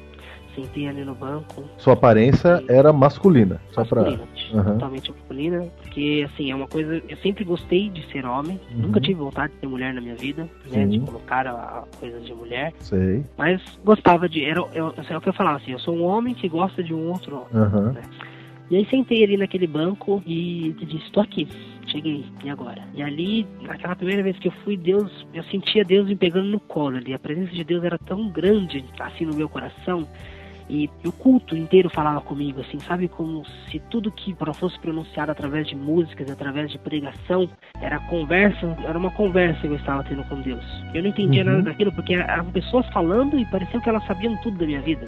Sentei ali no banco. Sua aparência era masculina. Só pra. masculina, Aham. totalmente masculina, porque assim, é uma coisa, eu sempre gostei de ser homem, Uhum. nunca tive vontade de ser mulher na minha vida, né? De colocar a, a coisas de mulher, Sei. mas gostava de, era, eu, é o que eu falava assim, eu sou um homem que gosta de um outro homem. Aham. E aí sentei ali naquele banco e disse, tô aqui, cheguei, e agora? E ali, naquela primeira vez que eu fui, Deus, eu sentia Deus me pegando no colo ali. A presença de Deus era tão grande, assim, no meu coração. E o culto inteiro falava comigo, assim, sabe? Como se tudo que fosse pronunciado através de músicas, através de pregação, era conversa, era uma conversa que eu estava tendo com Deus. Eu não entendia Uhum. nada daquilo, porque eram pessoas falando e parecia que elas sabiam tudo da minha vida.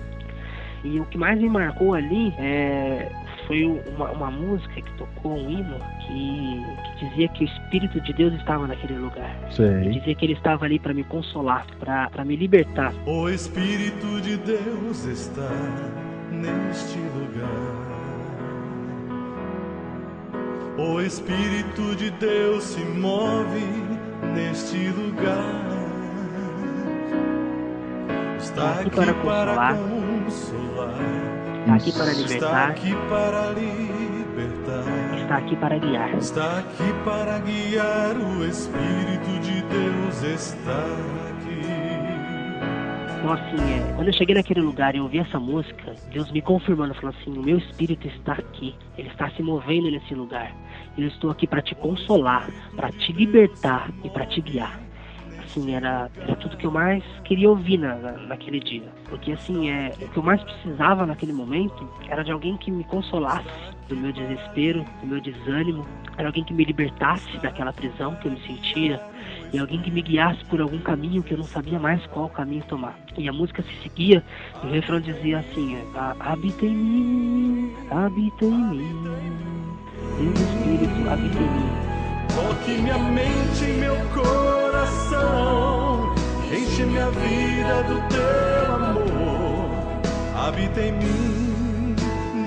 E o que mais me marcou ali é, foi uma, uma música que tocou um hino que, que dizia que o Espírito de Deus estava naquele lugar. Sei. Dizia que ele estava ali para me consolar, para me libertar. O Espírito de Deus está neste lugar. O Espírito de Deus se move neste lugar. Está aqui para consolar. Está aqui para Está libertar, aqui para libertar. está aqui para guiar. Está aqui para guiar. O Espírito de Deus está aqui. Então, assim, é, quando eu cheguei naquele lugar e ouvi essa música, Deus me confirmando, falou assim: o meu espírito está aqui, ele está se movendo nesse lugar. Eu estou aqui para te consolar, para te libertar e para te guiar. Assim, era, era tudo que eu mais queria ouvir na, na- naquele dia. Porque, assim, é, o que eu mais precisava naquele momento era de alguém que me consolasse do meu desespero, do meu desânimo. Era alguém que me libertasse daquela prisão que eu me sentia e alguém que me guiasse por algum caminho que eu não sabia mais qual caminho tomar. E a música se seguia e o refrão dizia assim: "A- Habita em mim, habita em mim, Deus Espírito, habita em mim. Toque minha mente em meu coração, enche minha vida do teu amor. Habita em mim,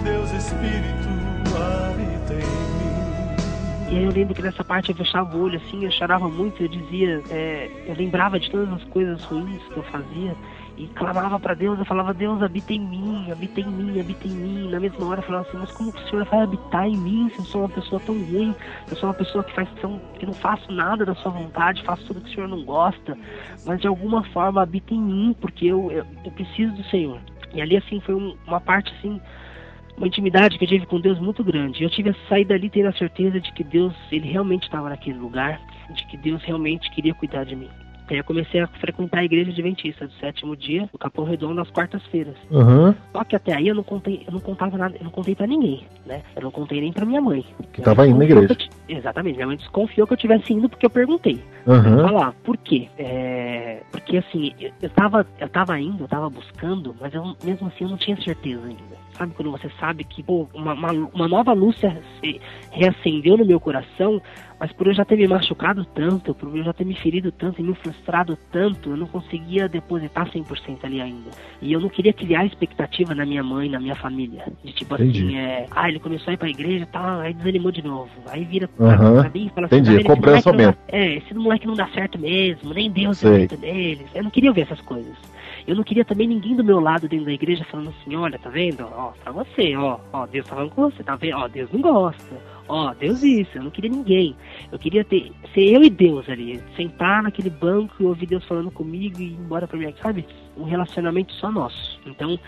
Deus Espírito, habita em mim. E aí eu lembro que nessa parte eu fechava o olho assim, eu chorava muito, eu dizia, é, eu lembrava de todas as coisas ruins que eu fazia e clamava para Deus, eu falava, Deus habita em mim, habita em mim, habita em mim. Na mesma hora eu falava assim, mas como que o Senhor vai habitar em mim se eu sou uma pessoa tão ruim, eu sou uma pessoa que faz tão, que não faço nada da sua vontade, faço tudo que o Senhor não gosta, mas de alguma forma habita em mim, porque eu, eu, eu preciso do Senhor. E ali assim foi um- uma parte assim uma intimidade que eu tive com Deus muito grande. Eu tive a sair dali tendo a certeza de que Deus, ele realmente estava naquele lugar, de que Deus realmente queria cuidar de mim. Aí eu comecei a frequentar a igreja adventista do sétimo dia, do Capão Redondo, às quartas-feiras. Aham. Só que até aí eu não contei, eu não contava nada, eu não contei pra ninguém, né? Eu não contei nem pra minha mãe. Que tava indo na igreja. eu Exatamente, minha mãe desconfiou que eu tivesse indo porque eu perguntei. Aham. Falar, por quê? É, porque assim, eu, eu, tava, eu tava indo, eu tava buscando, mas eu, mesmo assim eu não tinha certeza ainda. Sabe quando você sabe que pô, uma, uma, uma nova luz se, reacendeu no meu coração, mas por eu já ter me machucado tanto, por eu já ter me ferido tanto e me frustrado tanto, eu não conseguia depositar 100% ali ainda. E eu não queria criar expectativa na minha mãe, na minha família. De tipo Entendi. assim, é, ah, ele começou a ir pra igreja e tal, aí desanimou de novo. Aí vira pra, Aham. pra mim e fala assim, Entendi, ah, É, esse moleque não dá certo mesmo, nem Deus é certo deles. Eu não queria ouvir essas coisas. Eu não queria também ninguém do meu lado dentro da igreja falando assim, olha, tá vendo? Ó, pra você, ó, ó, Deus tá falando com você, tá vendo? Ó, Deus não gosta. Ó, Deus isso, eu não queria ninguém. Eu queria ter, ser eu e Deus ali, sentar naquele banco e ouvir Deus falando comigo e ir embora pra minha, sabe? Um relacionamento só nosso. Então,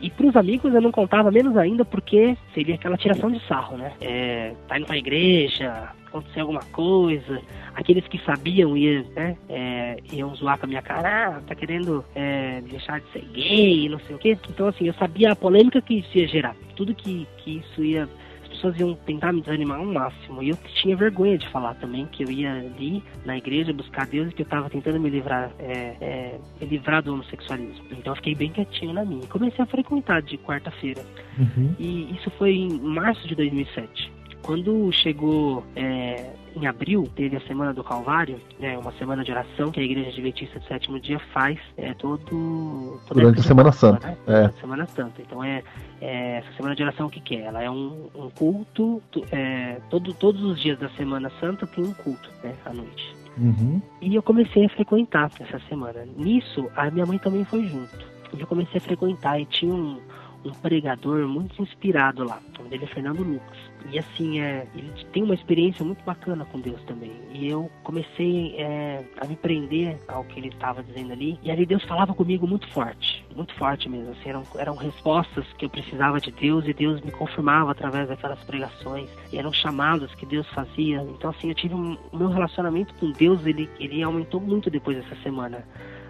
e pros amigos eu não contava menos ainda porque seria aquela tiração de sarro, né? É, tá indo pra igreja, aconteceu alguma coisa, aqueles que sabiam iam, né, é, iam zoar com a minha cara, ah, tá querendo é, deixar de ser gay, não sei o quê. Então, assim, eu sabia a polêmica que isso ia gerar, tudo que, que isso ia. As pessoas iam tentar me desanimar ao máximo. E eu tinha vergonha de falar também que eu ia ali na igreja buscar Deus e que eu tava tentando me livrar, é, é, me livrar do homossexualismo. Então eu fiquei bem quietinho na minha. Comecei a frequentar de quarta-feira. Uhum. E isso foi em março de 2007. Quando chegou é, em abril, teve a Semana do Calvário, né, uma semana de oração que a Igreja Adventista do Sétimo Dia faz é, todo, Durante a Semana Páscoa, Santa, Né? é. Semana Santa. Então é, é, essa Semana de Oração o que, que é? Ela é um, um culto, é, todo, todos os dias da Semana Santa tem um culto né, à noite. Uhum. E eu comecei a frequentar essa semana. Nisso, a minha mãe também foi junto. E eu comecei a frequentar e tinha um, um pregador muito inspirado lá. O nome dele é Fernando Lucas. E assim, é, ele tem uma experiência muito bacana com Deus também. E eu comecei é, a me prender ao que ele estava dizendo ali. E ali Deus falava comigo muito forte. Muito forte mesmo. Assim, eram, eram respostas que eu precisava de Deus e Deus me confirmava através daquelas pregações. E eram chamados que Deus fazia. Então assim, eu tive um, o meu relacionamento com Deus, ele, ele aumentou muito depois dessa semana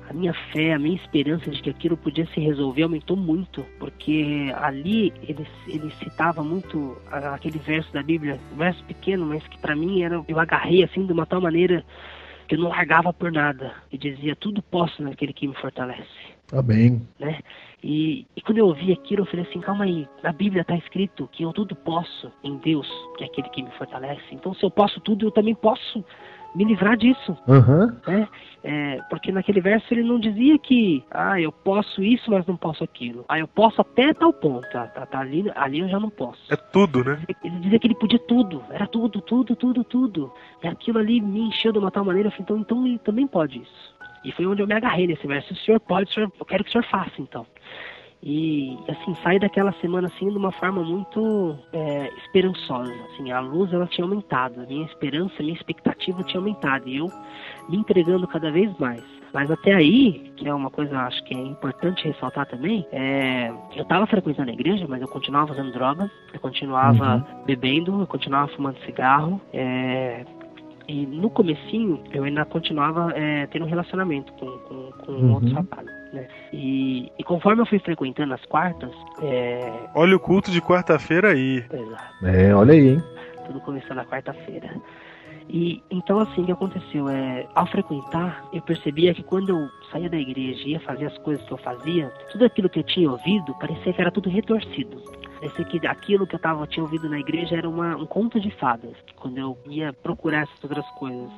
a minha fé, a minha esperança de que aquilo podia se resolver aumentou muito, porque ali ele, ele citava muito aquele verso da Bíblia, um verso pequeno, mas que para mim era eu agarrei assim de uma tal maneira que eu não largava por nada e dizia tudo posso naquele que me fortalece Amém. né? E, e quando eu ouvi aquilo, eu falei assim, calma aí, na Bíblia está escrito que eu tudo posso em Deus, que é aquele que me fortalece. Então, se eu posso tudo, eu também posso me livrar disso, Aham. né? É, porque naquele verso ele não dizia que, ah, eu posso isso, mas não posso aquilo. Ah, eu posso até tal ponto, tá, tá, tá ali, ali eu já não posso. É tudo, né? Ele dizia que ele podia tudo, era tudo, tudo, tudo, tudo. E aquilo ali me encheu de uma tal maneira, eu falei, então, então ele também pode isso. E foi onde eu me agarrei nesse verso. O senhor pode, o senhor, eu quero que o senhor faça, então. E assim, saí daquela semana assim de uma forma muito é, esperançosa. Assim, a luz ela tinha aumentado, a minha esperança, a minha expectativa tinha aumentado e eu me entregando cada vez mais. Mas até aí, que é uma coisa acho que é importante ressaltar também, é, eu estava frequentando a igreja, mas eu continuava usando drogas, eu continuava bebendo, eu continuava fumando cigarro, é, e no comecinho eu ainda continuava é, tendo um relacionamento com, com, com Uhum. outros rapazes, né? E, e conforme eu fui frequentando as quartas, é, Olha o culto de quarta-feira aí. exato, É, olha aí, hein? tudo começou na quarta-feira. E então assim o que aconteceu é, ao frequentar, eu percebia que quando eu saía da igreja e ia fazer as coisas que eu fazia, tudo aquilo que eu tinha ouvido parecia que era tudo retorcido. Parecia que aquilo que eu tava, tinha ouvido na igreja era uma, um conto de fadas, quando eu ia procurar essas outras coisas.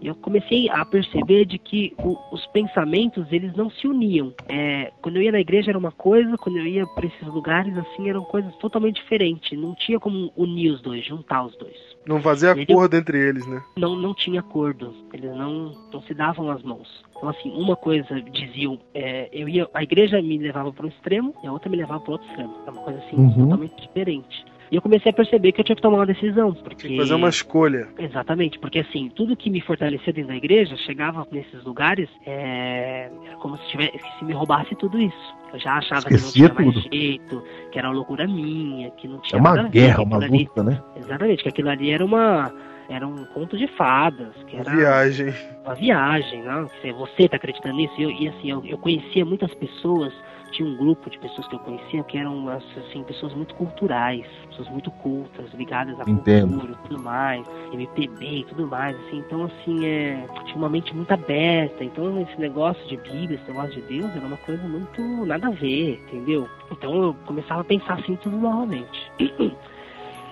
E eu comecei a perceber de que o- os pensamentos, eles não se uniam. É, quando eu ia na igreja era uma coisa, quando eu ia para esses lugares, assim, eram coisas totalmente diferentes. Não tinha como unir os dois, juntar os dois. Não fazia Ele- acordo entre eles, né? Não, não tinha acordo. Eles não, não se davam as mãos. Então, assim, uma coisa diziam, é, eu ia, a igreja me levava para um extremo e a outra me levava para outro extremo. É uma coisa assim Uhum. totalmente diferente. E eu comecei a perceber que eu tinha que tomar uma decisão, porque Tem que fazer uma escolha. Exatamente, porque assim, tudo que me fortalecia dentro da igreja chegava nesses lugares, é, era como se, tivesse, se me roubasse tudo isso. Eu já achava Esquecia que não tinha mais tudo. jeito, que era uma loucura minha, que não É tinha nada uma guerra, uma aquilo ali- luta, né? Exatamente, que aquilo ali era uma era um conto de fadas, que era Viagem. uma viagem, não? Que Você tá acreditando nisso? E, eu- e assim, eu, eu conhecia muitas pessoas, tinha um grupo de pessoas que eu conhecia que eram assim, pessoas muito culturais, pessoas muito cultas, ligadas à Entendo. cultura e tudo mais, MPB e tudo mais, assim, então assim, é, tinha uma mente muito aberta, então esse negócio de Bíblia, esse negócio de Deus era uma coisa muito nada a ver, entendeu? Então eu começava a pensar assim tudo novamente. [clears throat]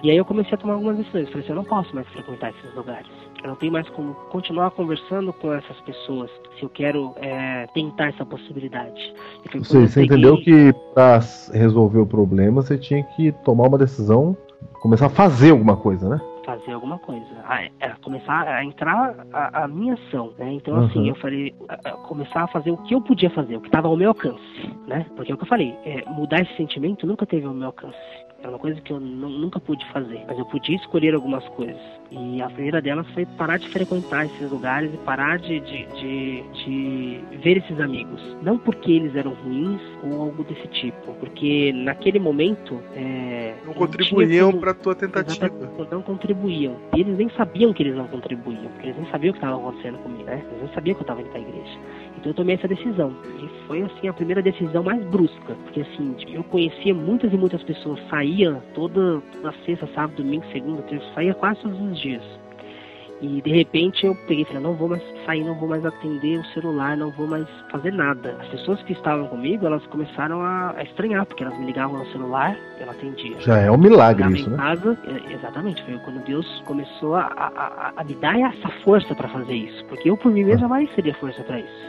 E aí eu comecei a tomar algumas decisões. Falei assim, eu não posso mais frequentar esses lugares. Eu não tenho mais como continuar conversando com essas pessoas se eu quero é, tentar essa possibilidade. E eu você peguei- entendeu que pra resolver o problema você tinha que tomar uma decisão, começar a fazer alguma coisa, né? fazer alguma coisa, a, a começar a entrar a, a minha ação, né? Então Uhum. assim, eu falei, a começar a fazer o que eu podia fazer, o que estava ao meu alcance, né? Porque é o que eu falei, é, mudar esse sentimento nunca teve ao meu alcance. É uma coisa que eu nu- nunca pude fazer, mas eu podia escolher algumas coisas. E a primeira delas foi parar de frequentar esses lugares e parar de, de, de, de ver esses amigos. Não porque eles eram ruins ou algo desse tipo, porque naquele momento é, Não contribuíam pra tua tentativa. Não contribuíam. E eles nem sabiam que eles não contribuíam, porque eles nem sabiam o que estava acontecendo comigo, né? Eles não sabiam que eu estava indo pra igreja. Eu tomei essa decisão. E foi, assim, a primeira decisão mais brusca. Porque, assim, eu conhecia muitas e muitas pessoas, saía toda, toda sexta, sábado, domingo, segunda, terça, saía quase todos os dias. E de repente eu peguei e falei, não vou mais sair, não vou mais atender o celular, não vou mais fazer nada. As pessoas que estavam comigo, elas começaram a, a estranhar, porque elas me ligavam no celular, eu atendia. Já é um milagre isso, né? casa, exatamente, foi quando Deus começou a, a, a- me dar essa força para fazer isso. Porque eu por mim mesmo jamais teria força para isso.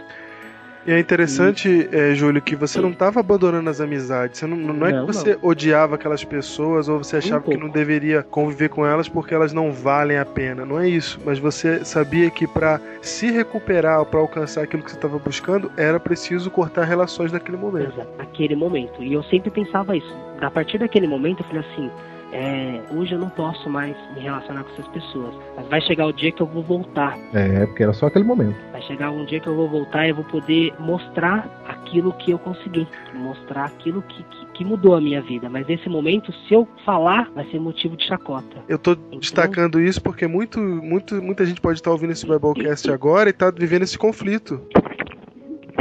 E é interessante, é, Júlio, que você não estava abandonando as amizades. Você não, não é Não, que você odiava aquelas pessoas ou você achava que pouco. não deveria conviver com elas porque elas não valem a pena. Não é isso. Mas você sabia que para se recuperar ou para alcançar aquilo que você estava buscando, era preciso cortar relações naquele momento. Exato, naquele momento. E eu sempre pensava isso. A partir daquele momento eu falei assim, é, hoje eu não posso mais me relacionar com essas pessoas. Mas vai chegar o dia que eu vou voltar. É, porque era só aquele momento. Vai chegar um dia que eu vou voltar e eu vou poder mostrar aquilo que eu consegui. Mostrar aquilo que, que, que mudou a minha vida. Mas nesse momento, se eu falar, vai ser motivo de chacota. Eu tô destacando isso porque muito, muito, muita gente pode estar ouvindo esse Biblecast agora e tá vivendo esse conflito.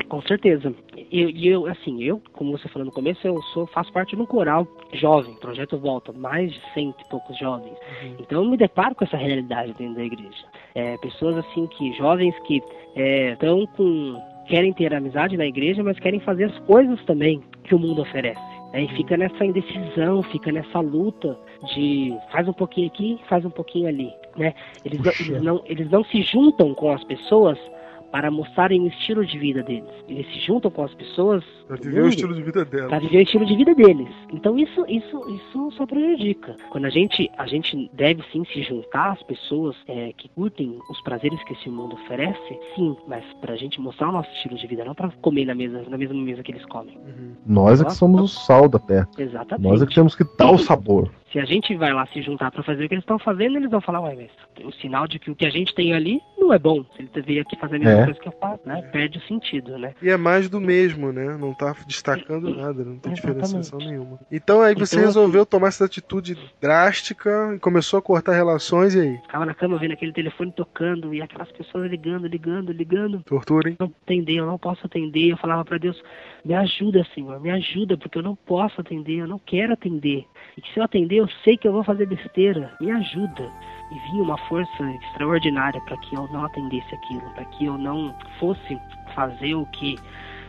Com certeza. E eu, eu, assim, eu, como você falou no começo, eu sou, faço parte de um coral jovem, Projeto Volta, mais de cento e poucos jovens. Então eu me deparo com essa realidade dentro da igreja. É, pessoas assim que, jovens que estão com. querem ter amizade na igreja, mas querem fazer as coisas também que o mundo oferece. né? E fica nessa indecisão, fica nessa luta de faz um pouquinho aqui, faz um pouquinho ali. Né? Eles, não- eles, não, eles não se juntam com as pessoas para mostrarem o estilo de vida deles. Eles se juntam com as pessoas Pra do viver o estilo de vida dela. para viver o estilo de vida deles. Então isso, isso, isso só prejudica. Quando a gente, a gente deve sim se juntar às pessoas é, que curtem os prazeres que esse mundo oferece, sim, mas pra gente mostrar o nosso estilo de vida, não pra comer na mesa, na mesma mesa que eles comem. Uhum. Nós é que somos o sal da terra. Exatamente. Nós é que temos que dar o sabor. Se a gente vai lá se juntar pra fazer o que eles estão fazendo, eles vão falar, ué, mas o sinal de que o que a gente tem ali não é bom. Se ele veio aqui fazer a mesma É. coisa que eu faço, né? Perde o sentido, né? E é mais do mesmo, né? Não tá destacando nada, não tem diferenciação nenhuma. Então aí você Então, resolveu tomar essa atitude drástica e começou a cortar relações e aí? Ficava na cama vendo aquele telefone tocando e aquelas pessoas ligando, ligando, ligando. Tortura, hein? não atender, eu não posso atender. Eu falava pra Deus, me ajuda, Senhor, me ajuda, porque eu não posso atender, eu não quero atender. E que se eu atender, eu sei que eu vou fazer besteira. Me ajuda. E vinha uma força extraordinária para que eu não atendesse aquilo, para que eu não fosse fazer o que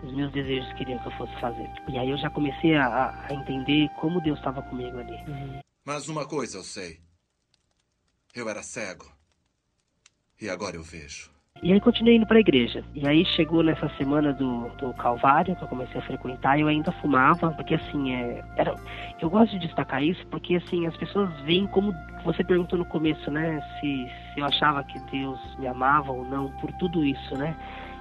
os meus desejos queriam que eu fosse fazer. E aí eu já comecei a, a entender como Deus estava comigo ali. Mas uma coisa eu sei. Eu era cego. E agora eu vejo. E aí continuei indo pra igreja. E aí chegou nessa semana do, do Calvário, que eu comecei a frequentar, e eu ainda fumava, porque assim, é, era, eu gosto de destacar isso, porque assim, as pessoas veem como você perguntou no começo, né, se, se eu achava que Deus me amava ou não, por tudo isso, né?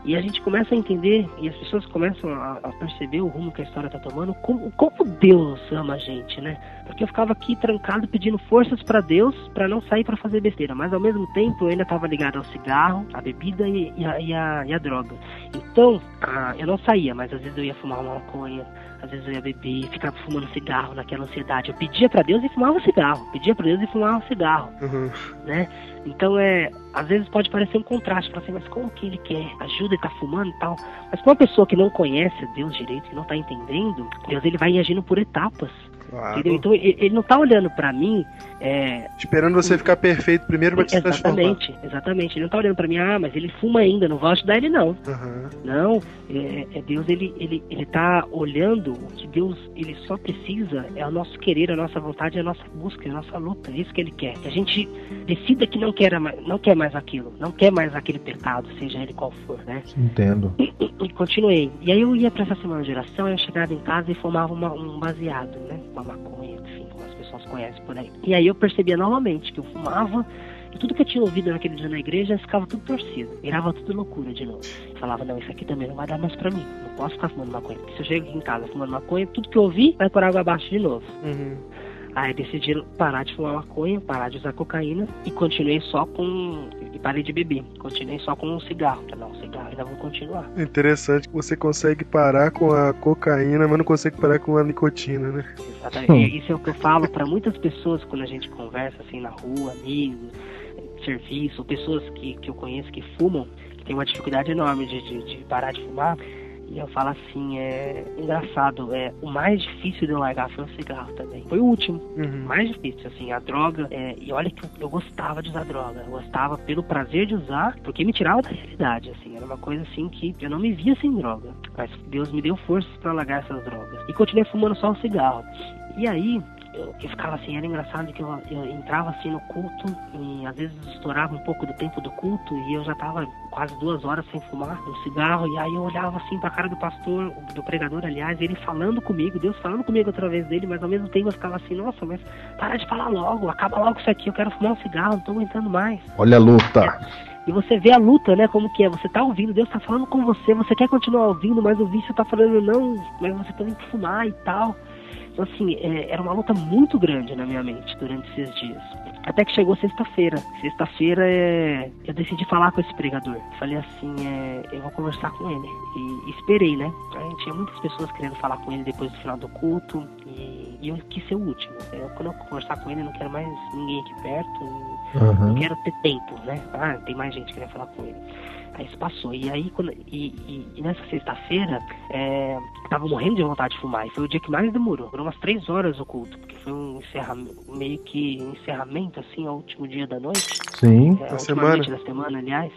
E a gente começa a entender, e as pessoas começam a, a perceber o rumo que a história tá tomando, como, como Deus ama a gente, né? Porque eu ficava aqui trancado pedindo forças para Deus para não sair para fazer besteira, mas ao mesmo tempo eu ainda estava ligado ao cigarro, à bebida e, e, a, e, a, e a droga. Então, ah, eu não saía, mas às vezes eu ia fumar uma maconha, às vezes eu ia beber, ficava fumando cigarro naquela ansiedade. Eu pedia para Deus e fumava cigarro, pedia para Deus e fumava cigarro, Uhum. né? Então é, às vezes pode parecer um contraste, falar assim, mas como que ele quer ajuda e tá fumando e tal? Mas pra uma pessoa que não conhece Deus direito, que não tá entendendo, Deus ele vai agindo por etapas. Claro. Entendeu? Então ele, não tá olhando pra mim, é, Esperando você ficar perfeito primeiro pra te transformar. exatamente, exatamente. Ele não tá olhando pra mim, ah, mas ele fuma ainda, não vou ajudar ele não. Aham. Não, é, é Deus ele, ele, ele tá olhando o que Deus ele só precisa é o nosso querer, a nossa vontade, a nossa busca, a nossa luta. É isso que ele quer. Que a gente decida que não quer, mais- não quer mais aquilo, não quer mais aquele pecado, seja ele qual for, né? Entendo. E continuei. E aí eu ia pra essa semana de oração, eu chegava em casa e fumava uma- um baseado, né? Uma maconha, enfim, como as pessoas conhecem por aí. E aí eu percebia novamente que eu fumava e tudo que eu tinha ouvido naquele dia na igreja ficava tudo torcido. Virava tudo loucura de novo. Eu falava, não, isso aqui também não vai dar mais pra mim. Não posso ficar fumando maconha. Porque se eu chego aqui em casa fumando maconha, tudo que eu ouvi vai por água abaixo de novo. Uhum. Aí decidi parar de fumar maconha, parar de usar cocaína e continuei só com. Parei de beber. Continuei só com um cigarro. Não, cigarro ainda vou continuar. Interessante que você consegue parar com a cocaína, mas não consegue parar com a nicotina, né? Exatamente. Isso é o que eu falo para muitas pessoas quando a gente conversa assim na rua, amigos, serviço, pessoas que, que eu conheço que fumam, que tem uma dificuldade enorme de, de, de parar de fumar. E eu falo assim, é engraçado, é o mais difícil de eu largar foi o cigarro também. Foi o último, Uhum. mais difícil, assim, a droga. é, e olha que eu, eu gostava de usar droga. Eu gostava pelo prazer de usar, porque me tirava da realidade, assim. Era uma coisa assim que eu não me via sem droga. Mas Deus me deu forças para largar essas drogas. E continuei fumando só o cigarro. E aí, eu, eu ficava assim, era engraçado que eu, eu entrava assim no culto e às vezes estourava um pouco do tempo do culto e eu já tava quase duas horas sem fumar um cigarro e aí eu olhava assim pra cara do pastor, do pregador, aliás, ele falando comigo, Deus falando comigo através dele, mas ao mesmo tempo eu ficava assim, nossa, mas para de falar logo, acaba logo isso aqui, eu quero fumar um cigarro, não tô aguentando mais. Olha a luta. E você vê a luta, né? Como que é. Você tá ouvindo, Deus tá falando com você, você quer continuar ouvindo, mas o vício tá falando não, mas você tem que fumar e tal. Então, assim, é, era uma luta muito grande na minha mente durante esses dias. Até que chegou sexta-feira. Sexta-feira é, eu decidi falar com esse pregador. Falei assim, é, eu vou conversar com ele. E esperei, né? Aí tinha muitas pessoas querendo falar com ele depois do final do culto. E, e eu quis ser o último. Eu, quando eu conversar com ele, eu não quero mais ninguém aqui perto. Aham. Eu quero ter tempo, né? Ah, tem mais gente querendo falar com ele. Aí isso passou. E aí, quando, e, e- e nessa sexta-feira, é, tava morrendo de vontade de fumar. E foi o dia que mais demorou. Durou umas três horas o culto, porque foi um encerramento, meio que um encerramento, assim, ao último dia da noite. Sim. É, a Da última semana. noite da semana, aliás.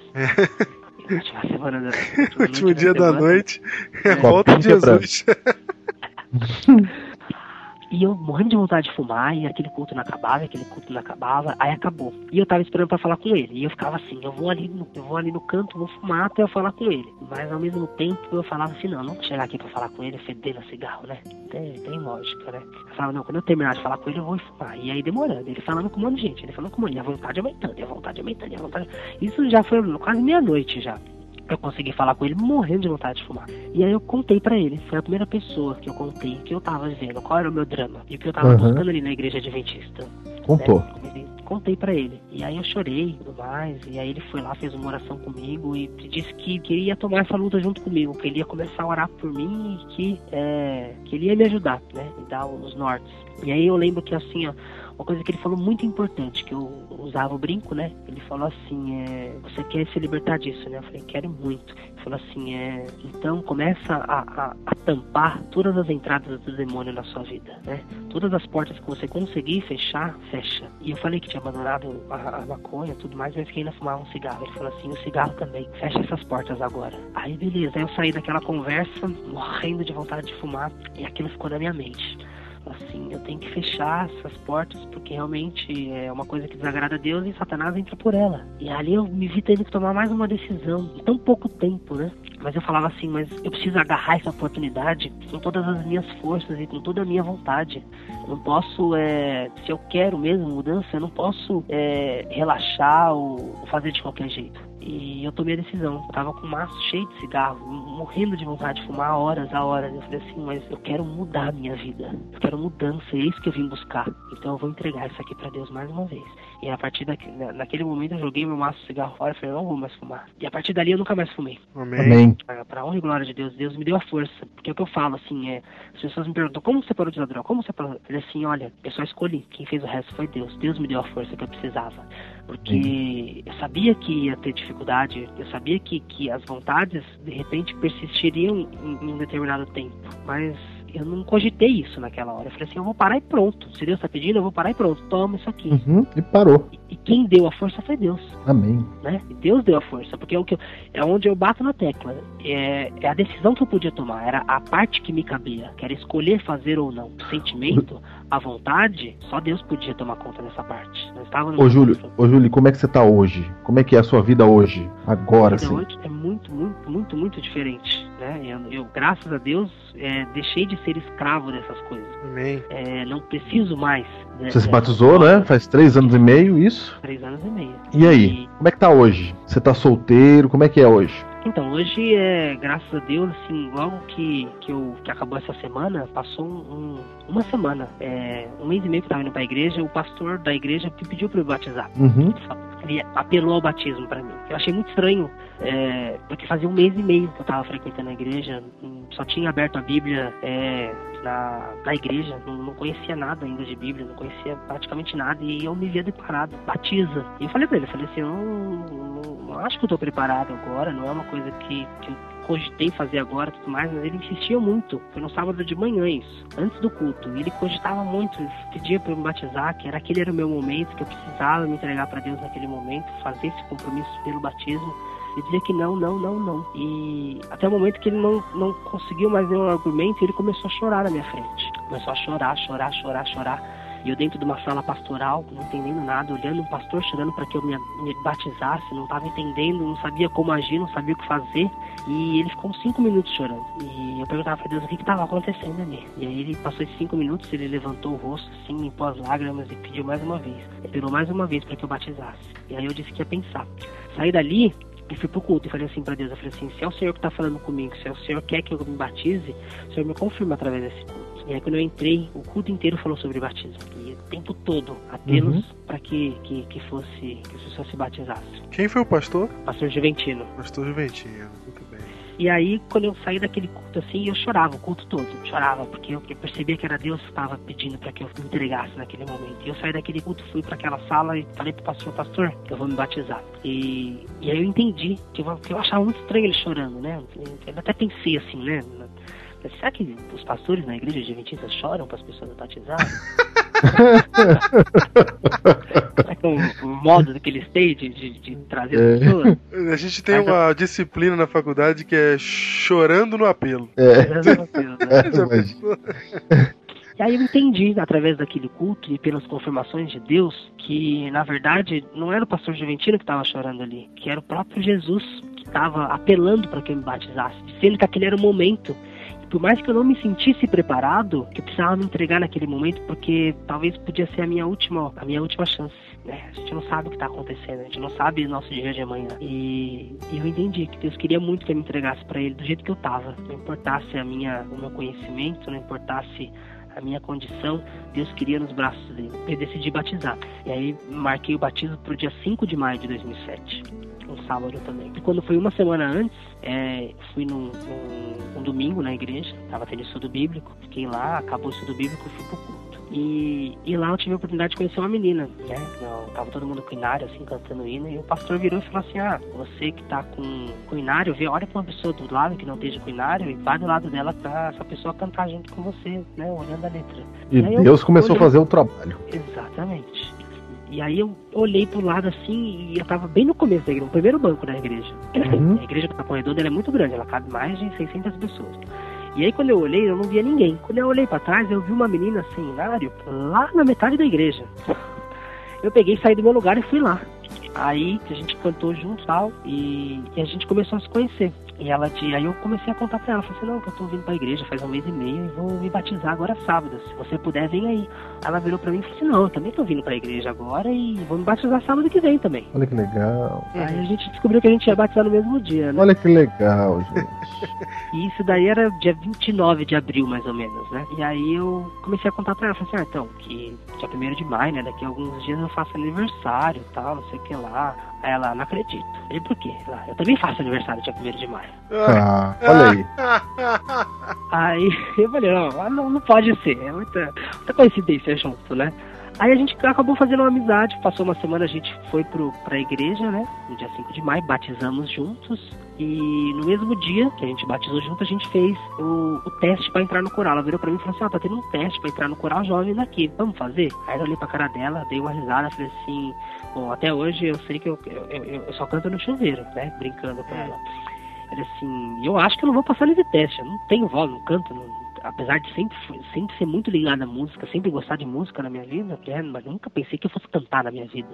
Última semana da, [laughs] último dia da semana. noite é volta de. Jesus. [laughs] E eu morrendo de vontade de fumar, e aquele culto não acabava, aquele culto não acabava, aí acabou. E eu tava esperando pra falar com ele. E eu ficava assim, eu vou ali no, eu vou ali no canto, vou fumar até eu falar com ele. Mas ao mesmo tempo eu falava assim, não, não vou chegar aqui pra falar com ele fedendo cigarro, né? Tem, tem lógica, né? Eu falava, não, quando eu terminar de falar com ele, eu vou fumar. E aí demorando, ele falando com um monte de gente, ele falando com um monte, e a vontade aumentando, e a vontade aumentando, e a vontade. Isso já foi quase meia-noite já eu consegui falar com ele morrendo de vontade de fumar. E aí eu contei para ele, foi a primeira pessoa que eu contei que eu tava vivendo, qual era o meu drama e o que eu tava Uhum. buscando ali na igreja adventista. Contou. Né? Contei pra ele. E aí eu chorei e tudo mais. E aí ele foi lá, fez uma oração comigo e disse que queria tomar essa luta junto comigo, que ele ia começar a orar por mim e que, é, que ele ia me ajudar, né? Me dar os nortes. E aí eu lembro que assim, ó, uma coisa que ele falou muito importante, que eu usava o brinco, né? Ele falou assim, é, você quer se libertar disso, né? Eu falei, quero muito. Ele falou assim, é, então começa a, a, a tampar todas as entradas do demônio na sua vida, né? Todas as portas que você conseguir fechar, fecha. E eu falei que tinha abandonado a, a maconha e tudo mais, mas que ainda fumava um cigarro. Ele falou assim, o cigarro também, fecha essas portas agora. Aí beleza, aí eu saí daquela conversa, morrendo de vontade de fumar, e aquilo ficou na minha mente assim, eu tenho que fechar essas portas porque realmente é uma coisa que desagrada a Deus e Satanás entra por ela. E ali eu me vi tendo que tomar mais uma decisão em tão pouco tempo, né? Mas eu falava assim, mas eu preciso agarrar essa oportunidade com todas as minhas forças e com toda a minha vontade. Eu não posso, é, se eu quero mesmo mudança, eu não posso é, relaxar ou fazer de qualquer jeito. E eu tomei a decisão. Eu tava com um maço cheio de cigarro, morrendo de vontade de fumar horas a horas. Eu falei assim, mas eu quero mudar a minha vida. Eu quero mudança, é isso que eu vim buscar. Então eu vou entregar isso aqui para Deus mais uma vez. E a partir daqui, na, naquele momento eu joguei meu maço de cigarro fora e falei, não vou mais fumar. E a partir dali eu nunca mais fumei. Amém. Amém. Pra, pra honra e glória de Deus, Deus me deu a força. Porque é o que eu falo, assim, é. As pessoas me perguntam, como você parou de usar droga? Como você parou? Eu falei assim, olha, eu só escolhi. Quem fez o resto foi Deus. Deus me deu a força que eu precisava. Porque eu sabia que ia ter dificuldade, eu sabia que, que as vontades, de repente, persistiriam em, em um determinado tempo. Mas eu não cogitei isso naquela hora. Eu falei assim, eu vou parar e pronto. Se Deus tá pedindo, eu vou parar e pronto. Toma isso aqui. Uhum. E parou. E, e quem deu a força foi Deus Amém. né? E Deus deu a força, porque é o que eu- é onde eu bato na tecla. É, é a decisão que eu podia tomar, era a parte que me cabia, que era escolher fazer ou não. O sentimento, a vontade, só Deus podia tomar conta dessa parte. Não estava Ô Júlio, ô Júlio, como é que você tá hoje? Como é que é a sua vida hoje? Agora, sim. hoje é muito, muito, muito, muito diferente. Né? Eu, eu, graças a Deus, é, deixei de ser escravo dessas coisas. Amém. É, não preciso mais. né, Você se dessas batizou, né? Faz três anos e meio, isso? Três anos e meio. E aí? Como é que tá hoje? Você tá solteiro? Como é que é hoje? Então, hoje, é, graças a Deus, assim, logo que, que, eu, que acabou essa semana, passou um, um- uma semana, é, um mês e meio que eu tava indo pra igreja, o pastor da igreja me pediu pra eu batizar. Uhum. Ele apelou ao batismo pra mim. Eu achei muito estranho, é, porque fazia um mês e meio que eu tava frequentando a igreja, hum, só tinha aberto a Bíblia é, na, na igreja, não, não conhecia nada ainda de Bíblia, não conhecia praticamente nada, e eu me via deparado, batiza. E eu falei pra ele, eu falei assim, eu não, não- não acho que eu tô preparado agora, não é uma coisa que, que eu cogitei fazer agora tudo mais, mas ele insistia muito. Foi no sábado de manhã isso, antes do culto. Ele cogitava muito, ele pedia para me batizar, que era aquele era o meu momento, que eu precisava me entregar para Deus naquele momento, fazer esse compromisso pelo batismo. E dizia que não, não, não, não. E até o momento que ele não, não conseguiu mais nenhum argumento, ele começou a chorar na minha frente. Começou a chorar, chorar, chorar, chorar. E eu dentro de uma sala pastoral, não entendendo nada, olhando um pastor chorando para que eu me, me batizasse, não estava entendendo, não sabia como agir, não sabia o que fazer. E ele ficou uns cinco minutos chorando. E eu perguntava para Deus o que estava acontecendo ali. E aí ele passou esses cinco minutos, ele levantou o rosto, assim, limpou as lágrimas e pediu mais uma vez. Pediu mais uma vez para que eu batizasse. E aí eu disse que ia pensar. Saí dali e fui pro culto e falei assim para Deus, eu falei assim, se é o Senhor que tá falando comigo, se é o Senhor quer que eu me batize, o Senhor me confirma através desse culto. E aí quando eu entrei, o culto inteiro falou sobre batismo. E o tempo todo, apenas Uhum. para que, que, que fosse, que as pessoas se batizassem. Quem foi o pastor? Pastor Juventino. Pastor Juventino. Muito bem. E aí, quando eu saí daquele culto assim, eu chorava o culto todo. Chorava, porque eu percebia que era Deus que estava pedindo para que eu me entregasse naquele momento. E eu saí daquele culto, fui para aquela sala e falei pro pastor, pastor, eu vou me batizar. E, e aí eu entendi que eu, que eu achava muito estranho ele chorando, né? Eu até pensei assim, né? Será que os pastores na igreja adventista choram para as pessoas batizarem? [laughs] Será que é um, um modo que eles têm de, de, de trazer É. as pessoas? A gente tem Mas uma disciplina na faculdade que é chorando no apelo. É, Meu Deus, né? [laughs] imagina. E aí eu entendi, através daquele culto e pelas confirmações de Deus, que na verdade não era o pastor Juventino que estava chorando ali, que era o próprio Jesus que estava apelando para que eu me batizasse, dizendo que aquele era o momento por mais que eu não me sentisse preparado, que eu precisava me entregar naquele momento, porque talvez podia ser a minha última, a minha última chance. Né? A gente não sabe o que está acontecendo, a gente não sabe o nosso dia de amanhã. E, e eu entendi que Deus queria muito que eu me entregasse para Ele do jeito que eu estava, não importasse a minha, o meu conhecimento, não importasse a minha condição, Deus queria nos braços dele. Eu decidi batizar. E aí marquei o batismo para o dia 5 de maio de 2007 um sábado também. E quando foi uma semana antes, é, fui num, num, um domingo na igreja, tava tendo estudo bíblico, fiquei lá, acabou o estudo bíblico, fui pro culto. E, e lá eu tive a oportunidade de conhecer uma menina, né? Eu, tava todo mundo com inário, assim, cantando hino, e o pastor virou e falou assim, ah, você que tá com, com inário, vê, olha pra uma pessoa do lado que não esteja com inário e vai do lado dela pra essa pessoa cantar junto com você, né? Olhando a letra. E, e Deus começou olhei... a fazer o trabalho. Exatamente. E aí eu olhei pro lado assim e eu tava bem no começo da igreja, no primeiro banco da igreja. Uhum. A igreja da Corredor é muito grande, ela cabe mais de 600 pessoas. E aí quando eu olhei, eu não via ninguém. Quando eu olhei para trás, eu vi uma menina seminário lá na metade da igreja. Eu peguei, saí do meu lugar e fui lá. Aí a gente cantou junto tal, e, e a gente começou a se conhecer. E ela de, aí eu comecei a contar pra ela, falei assim, não, que eu tô vindo pra igreja faz um mês e meio e vou me batizar agora sábado. Se você puder, vem aí. Ela virou pra mim e falou assim, não, eu também tô vindo pra igreja agora e vou me batizar sábado que vem também. Olha que legal. Aí a gente descobriu que a gente ia batizar no mesmo dia, né? Olha que legal, gente. [laughs] e isso daí era dia 29 de abril, mais ou menos, né? E aí eu comecei a contar pra ela, falei assim, ah, então, que dia 1 de maio, né? Daqui a alguns dias eu faço aniversário e tal, não sei o que lá. Aí ela, não acredito. Ele, por quê? Ela, eu também faço aniversário dia 1 de maio. Ah, olha aí. [laughs] aí eu falei, não, não, não pode ser. É muita, muita coincidência junto, né? Aí a gente acabou fazendo uma amizade, passou uma semana, a gente foi pro, pra igreja, né? No dia 5 de maio, batizamos juntos. E no mesmo dia que a gente batizou junto, a gente fez o, o teste para entrar no coral. Ela virou pra mim e falou assim: ah, tá tendo um teste para entrar no coral jovem daqui, vamos fazer? Aí eu olhei pra cara dela, dei uma risada, falei assim: bom, até hoje eu sei que eu, eu, eu, só canto no chuveiro, né? Brincando com ela. Ele assim, eu acho que eu não vou passar nesse teste, eu não tenho voz, não canto, não, apesar de sempre, sempre ser muito ligado à música, sempre gostar de música na minha vida, né, mas nunca pensei que eu fosse cantar na minha vida.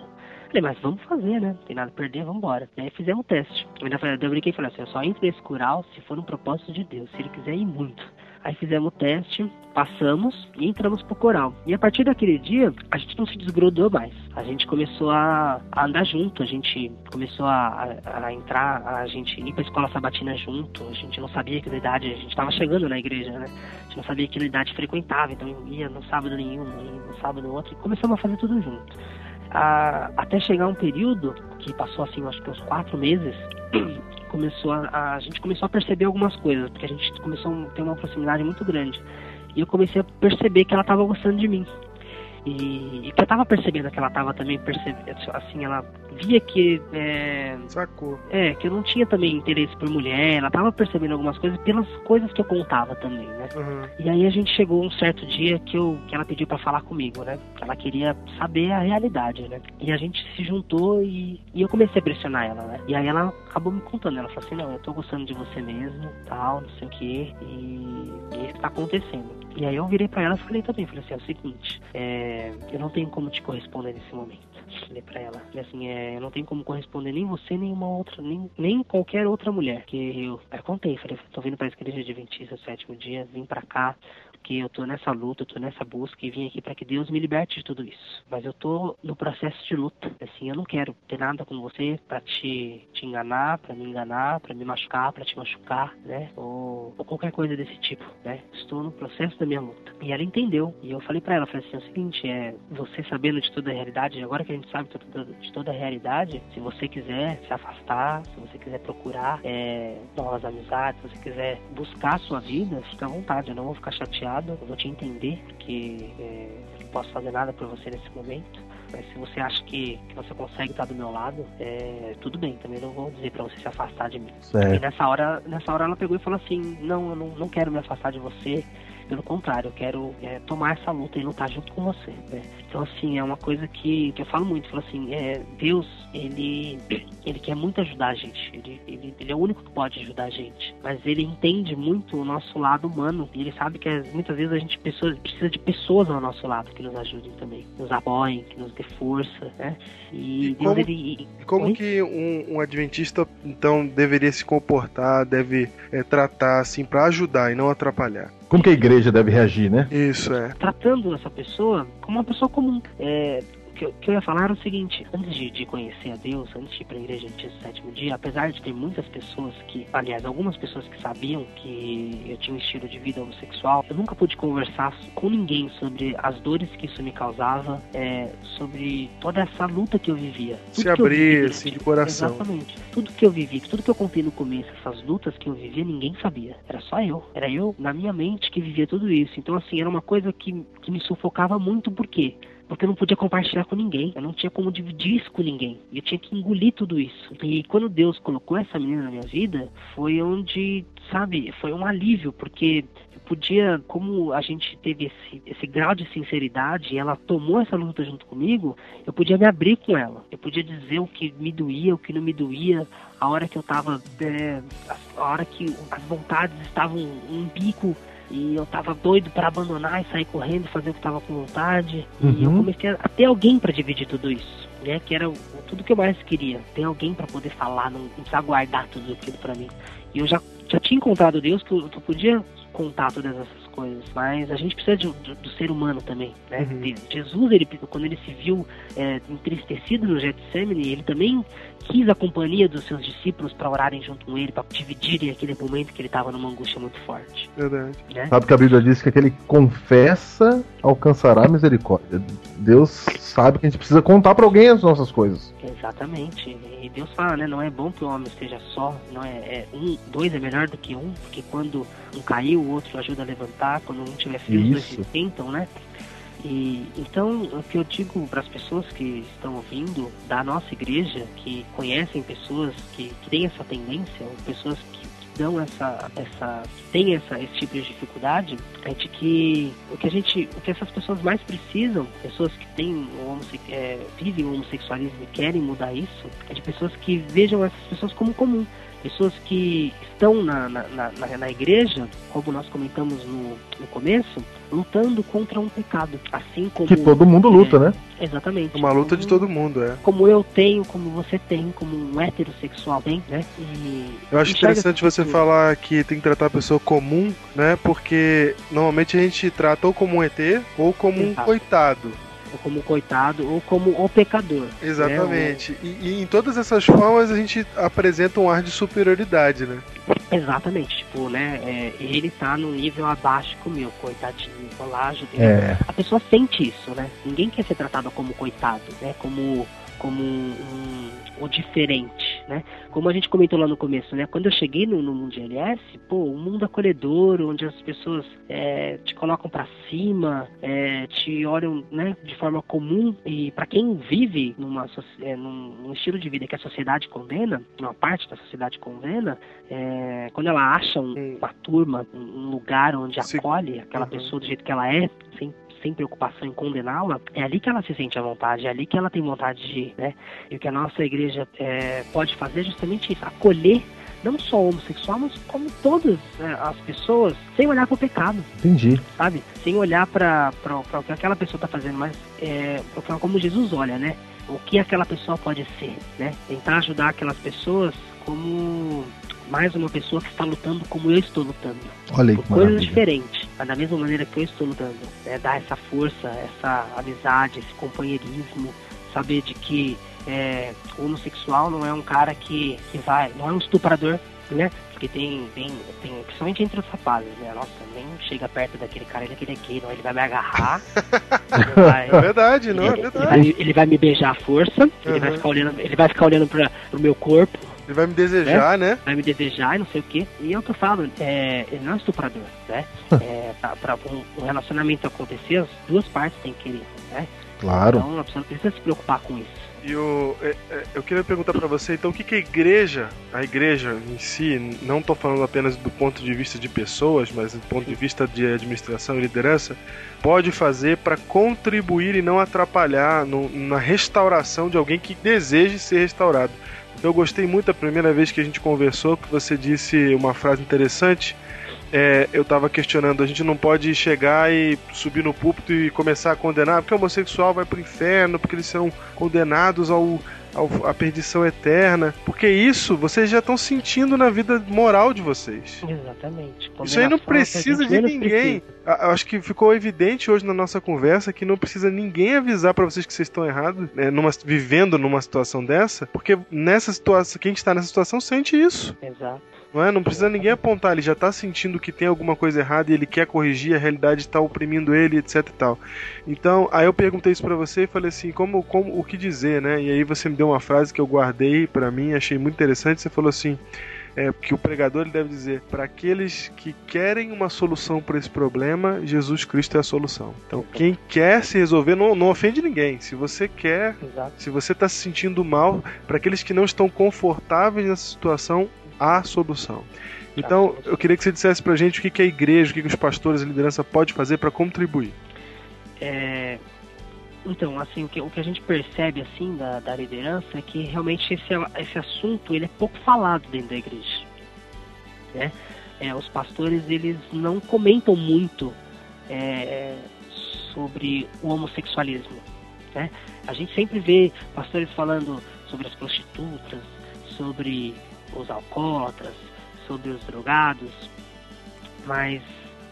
Falei, mas vamos fazer, né? Não tem nada a perder, vamos embora. E aí fizemos o teste. Eu ainda falei, eu brinquei e falei assim, eu só entro nesse coral se for um propósito de Deus, se ele quiser ir muito. Aí fizemos o teste, passamos e entramos pro coral. E a partir daquele dia, a gente não se desgrudou mais. A gente começou a, a andar junto, a gente começou a, a, a, entrar, a gente ir pra escola sabatina junto, a gente não sabia que idade, a gente tava chegando na igreja, né? A gente não sabia que idade frequentava, então ia no sábado nenhum, no sábado outro, e começamos a fazer tudo junto. A, até chegar um período que passou assim, acho que uns quatro meses, começou a, a, gente começou a perceber algumas coisas, porque a gente começou a ter uma proximidade muito grande. E eu comecei a perceber que ela estava gostando de mim. E, e, que eu tava percebendo que ela tava também percebendo, assim, ela via que. É, Sacou. É, que eu não tinha também interesse por mulher, ela tava percebendo algumas coisas pelas coisas que eu contava também, né? Uhum. E aí a gente chegou um certo dia que, eu, que ela pediu para falar comigo, né? Ela queria saber a realidade, né? E a gente se juntou e, e eu comecei a pressionar ela, né? E aí ela acabou me contando, ela falou assim, não, eu tô gostando de você mesmo, tal, não sei o que, e, e isso tá acontecendo. E aí eu virei para ela e falei também, falei assim, é o seguinte, é, eu não tenho como te corresponder nesse momento. Falei pra ela, falei assim, é, eu não tenho como corresponder nem você, nem uma outra, nem, nem qualquer outra mulher. Que eu, eu contei, falei, tô vindo pra igreja de Adventista, sétimo dia, vim pra cá, porque eu tô nessa luta, eu tô nessa busca e vim aqui para que Deus me liberte de tudo isso. Mas eu tô no processo de luta. Assim, eu não quero ter nada com você para te, te enganar, para me enganar, para me machucar, para te machucar, né? Ou, ou, qualquer coisa desse tipo, né? Estou no processo da minha luta. E ela entendeu. E eu falei para ela, falei assim, é o seguinte, é você sabendo de toda a realidade, agora que a gente sabe de toda a realidade, se você quiser se afastar, se você quiser procurar é, novas amizades, se você quiser buscar a sua vida, fica à vontade, eu não vou ficar chateado eu vou te entender, porque é, não posso fazer nada por você nesse momento. Mas se você acha que, que você consegue estar do meu lado, é, tudo bem, também não vou dizer para você se afastar de mim. Certo. E nessa hora, nessa hora ela pegou e falou assim, não, eu não, não quero me afastar de você, Pelo contrário, eu quero é, tomar essa luta e lutar junto com você. Né? Então, assim, é uma coisa que, que eu falo muito. Eu falo assim, é, Deus, ele, [clears throat] ele quer muito ajudar a gente. Ele, ele, ele é o único que pode ajudar a gente. Mas ele entende muito o nosso lado humano. E ele sabe que muitas vezes a gente pessoas, precisa de pessoas ao nosso lado que nos ajudem também. Nos apoiem, que nos dê força, né? E, e como, ele, e como que um, um, adventista, então, deveria se comportar, deve é, tratar, assim, para ajudar e não atrapalhar? Como que a igreja deve reagir, né? Isso, é. Tratando essa pessoa como uma pessoa comum. É, que, que eu ia falar era o seguinte: antes de, de conhecer a Deus, antes de ir para a igreja no sétimo dia, apesar de ter muitas pessoas que, aliás, algumas pessoas que sabiam que eu tinha um estilo de vida homossexual, eu nunca pude conversar com ninguém sobre as dores que isso me causava, é, sobre toda essa luta que eu vivia. Se abrir, assim, de coração. Exatamente. Tudo que eu vivi, tudo que eu contei no começo, essas lutas que eu vivia, ninguém sabia. Era só eu. Era eu, na minha mente, que vivia tudo isso. Então, assim, era uma coisa que, que me sufocava muito, por quê? Porque eu não podia compartilhar com ninguém, eu não tinha como dividir isso com ninguém, eu tinha que engolir tudo isso. E quando Deus colocou essa menina na minha vida, foi onde, sabe, foi um alívio, porque eu podia, como a gente teve esse, esse grau de sinceridade e ela tomou essa luta junto comigo, eu podia me abrir com ela, eu podia dizer o que me doía, o que não me doía, a hora que eu tava, é, a hora que as vontades estavam um bico e eu tava doido para abandonar e sair correndo fazer o que tava com vontade. Uhum. E eu uhum. comecei a ter alguém para dividir tudo isso, né? Que era tudo que eu mais queria. Ter alguém para poder falar, não, não precisar guardar tudo aquilo para mim. E eu já, já tinha encontrado Deus que eu, eu podia contar todas essas coisas, mas a gente precisa de, do, do ser humano também, né? Uhum. Jesus, ele, quando ele se viu é, entristecido no Getsemane, ele também quis a companhia dos seus discípulos para orarem junto com ele, para dividirem aquele momento que ele estava numa angústia muito forte. Verdade. Né? Sabe que a Bíblia diz que aquele que confessa alcançará misericórdia. Deus sabe que a gente precisa contar para alguém as nossas coisas. Exatamente. E Deus fala, né? Não é bom que o homem esteja só, não é, é um, dois é melhor do que um, porque quando um caiu, o outro ajuda a levantar, quando um tiver frio, os dois se tentam, né? E, então, o que eu digo para as pessoas que estão ouvindo da nossa igreja, que conhecem pessoas que, que têm essa tendência, pessoas que, que dão essa, essa, têm essa, esse tipo de dificuldade, é de que o que a gente, o que essas pessoas mais precisam, pessoas que têm é, vivem o homossexualismo e querem mudar isso, é de pessoas que vejam essas pessoas como comum pessoas que estão na, na, na, na igreja, como nós comentamos no, no, começo, lutando contra um pecado. Assim como. Que todo mundo luta, é, né? Exatamente. Uma luta como, de todo mundo, é. Como eu tenho, como você tem, como um heterossexual tem, né? E eu acho interessante você que... falar que tem que tratar a pessoa comum, né? Porque normalmente a gente trata ou como um ET ou como Exato. um coitado ou como coitado, ou como o pecador. Exatamente. Né? E, e, em todas essas formas a gente apresenta um ar de superioridade, né? Exatamente, tipo, né? É, ele tá no nível abaixo que o meu, coitadinho, ajudei. É. A pessoa sente isso, né? Ninguém quer ser tratado como coitado, né? Como, como um, um, o diferente né? Como a gente comentou lá no começo, né? Quando eu cheguei no, no mundo LS, pô, um mundo acolhedor, onde as pessoas é, te colocam para cima, é, te olham, né, de forma comum e para quem vive numa, é, num, estilo de vida que a sociedade condena, uma parte da sociedade condena, é, quando ela acha um, uma turma, um lugar onde acolhe aquela uhum. pessoa do jeito que ela é, sem sem preocupação em condená-la, é ali que ela se sente à vontade, é ali que ela tem vontade de ir, né? E o que a nossa igreja é, pode fazer é justamente isso, acolher não só homossexual, mas como todas né, as pessoas, sem olhar para o pecado. Entendi. Sabe? Sem olhar para o que aquela pessoa está fazendo, mas é, como Jesus olha, né? O que aquela pessoa pode ser, né? Tentar ajudar aquelas pessoas como mais uma pessoa que está lutando como eu estou lutando. Olha aí, por coisas diferentes, mas da mesma maneira que eu estou lutando. Né? Dar essa força, essa amizade, esse companheirismo, saber de que é, o homossexual não é um cara que, que vai, não é um estuprador, né? Porque tem, tem, tem, principalmente entre os rapazes, né? Nossa, nem chega perto daquele cara, ele é gay, não, ele vai me agarrar. [laughs] vai, é verdade, não, ele, é verdade. Ele vai, ele vai me beijar à força, uhum. ele vai ficar olhando, ele vai ficar olhando pra, pro meu corpo, ele vai me desejar, né? né? Vai me desejar e não sei o quê. E é o que eu falo, é, ele não é estuprador, né? é, pra, pra um, um, relacionamento acontecer, as duas partes têm que querer, né? Claro. Então a pessoa precisa se preocupar com isso. E o, é, é, eu queria perguntar para você, então, o que, que a igreja, a igreja em si, não estou falando apenas do ponto de vista de pessoas, mas do ponto de vista de administração e liderança, pode fazer para contribuir e não atrapalhar no, na restauração de alguém que deseje ser restaurado? Eu gostei muito da primeira vez que a gente conversou, que você disse uma frase interessante. É, eu estava questionando, a gente não pode chegar e subir no púlpito e começar a condenar, porque o homossexual vai pro inferno, porque eles são condenados ao, à perdição eterna. Porque isso vocês já estão sentindo na vida moral de vocês. Exatamente. Isso aí não a precisa de ninguém. precisa. A- Acho que ficou evidente hoje na nossa conversa que não precisa ninguém avisar pra vocês que vocês estão errados, né, numa, vivendo numa situação dessa, porque nessa situação, quem está nessa situação sente isso. Exato. Não é? Não precisa ninguém apontar, ele já tá sentindo que tem alguma coisa errada e ele quer corrigir, a realidade tá oprimindo ele, etc e tal. Então, aí eu perguntei isso pra você e falei assim, como, como o que dizer, né? E aí você me deu uma frase que eu guardei pra mim, achei muito interessante, você falou assim, é, que o pregador ele deve dizer para aqueles que querem uma solução para esse problema, Jesus Cristo é a solução. Então, quem quer se resolver não, não ofende ninguém. Se você quer, Exato. se você está se sentindo mal, para aqueles que não estão confortáveis nessa situação, há solução. Então, eu queria que você dissesse pra gente o que, que a igreja, o que, que os pastores e a liderança pode fazer para contribuir. É, então, assim, o que, o que a gente percebe assim da, da liderança é que realmente esse, esse assunto ele é pouco falado dentro da igreja. Né? É, os pastores eles não comentam muito é, sobre o homossexualismo. Né? A gente sempre vê pastores falando sobre as prostitutas, sobre os alcoólatras, sobre os drogados, mas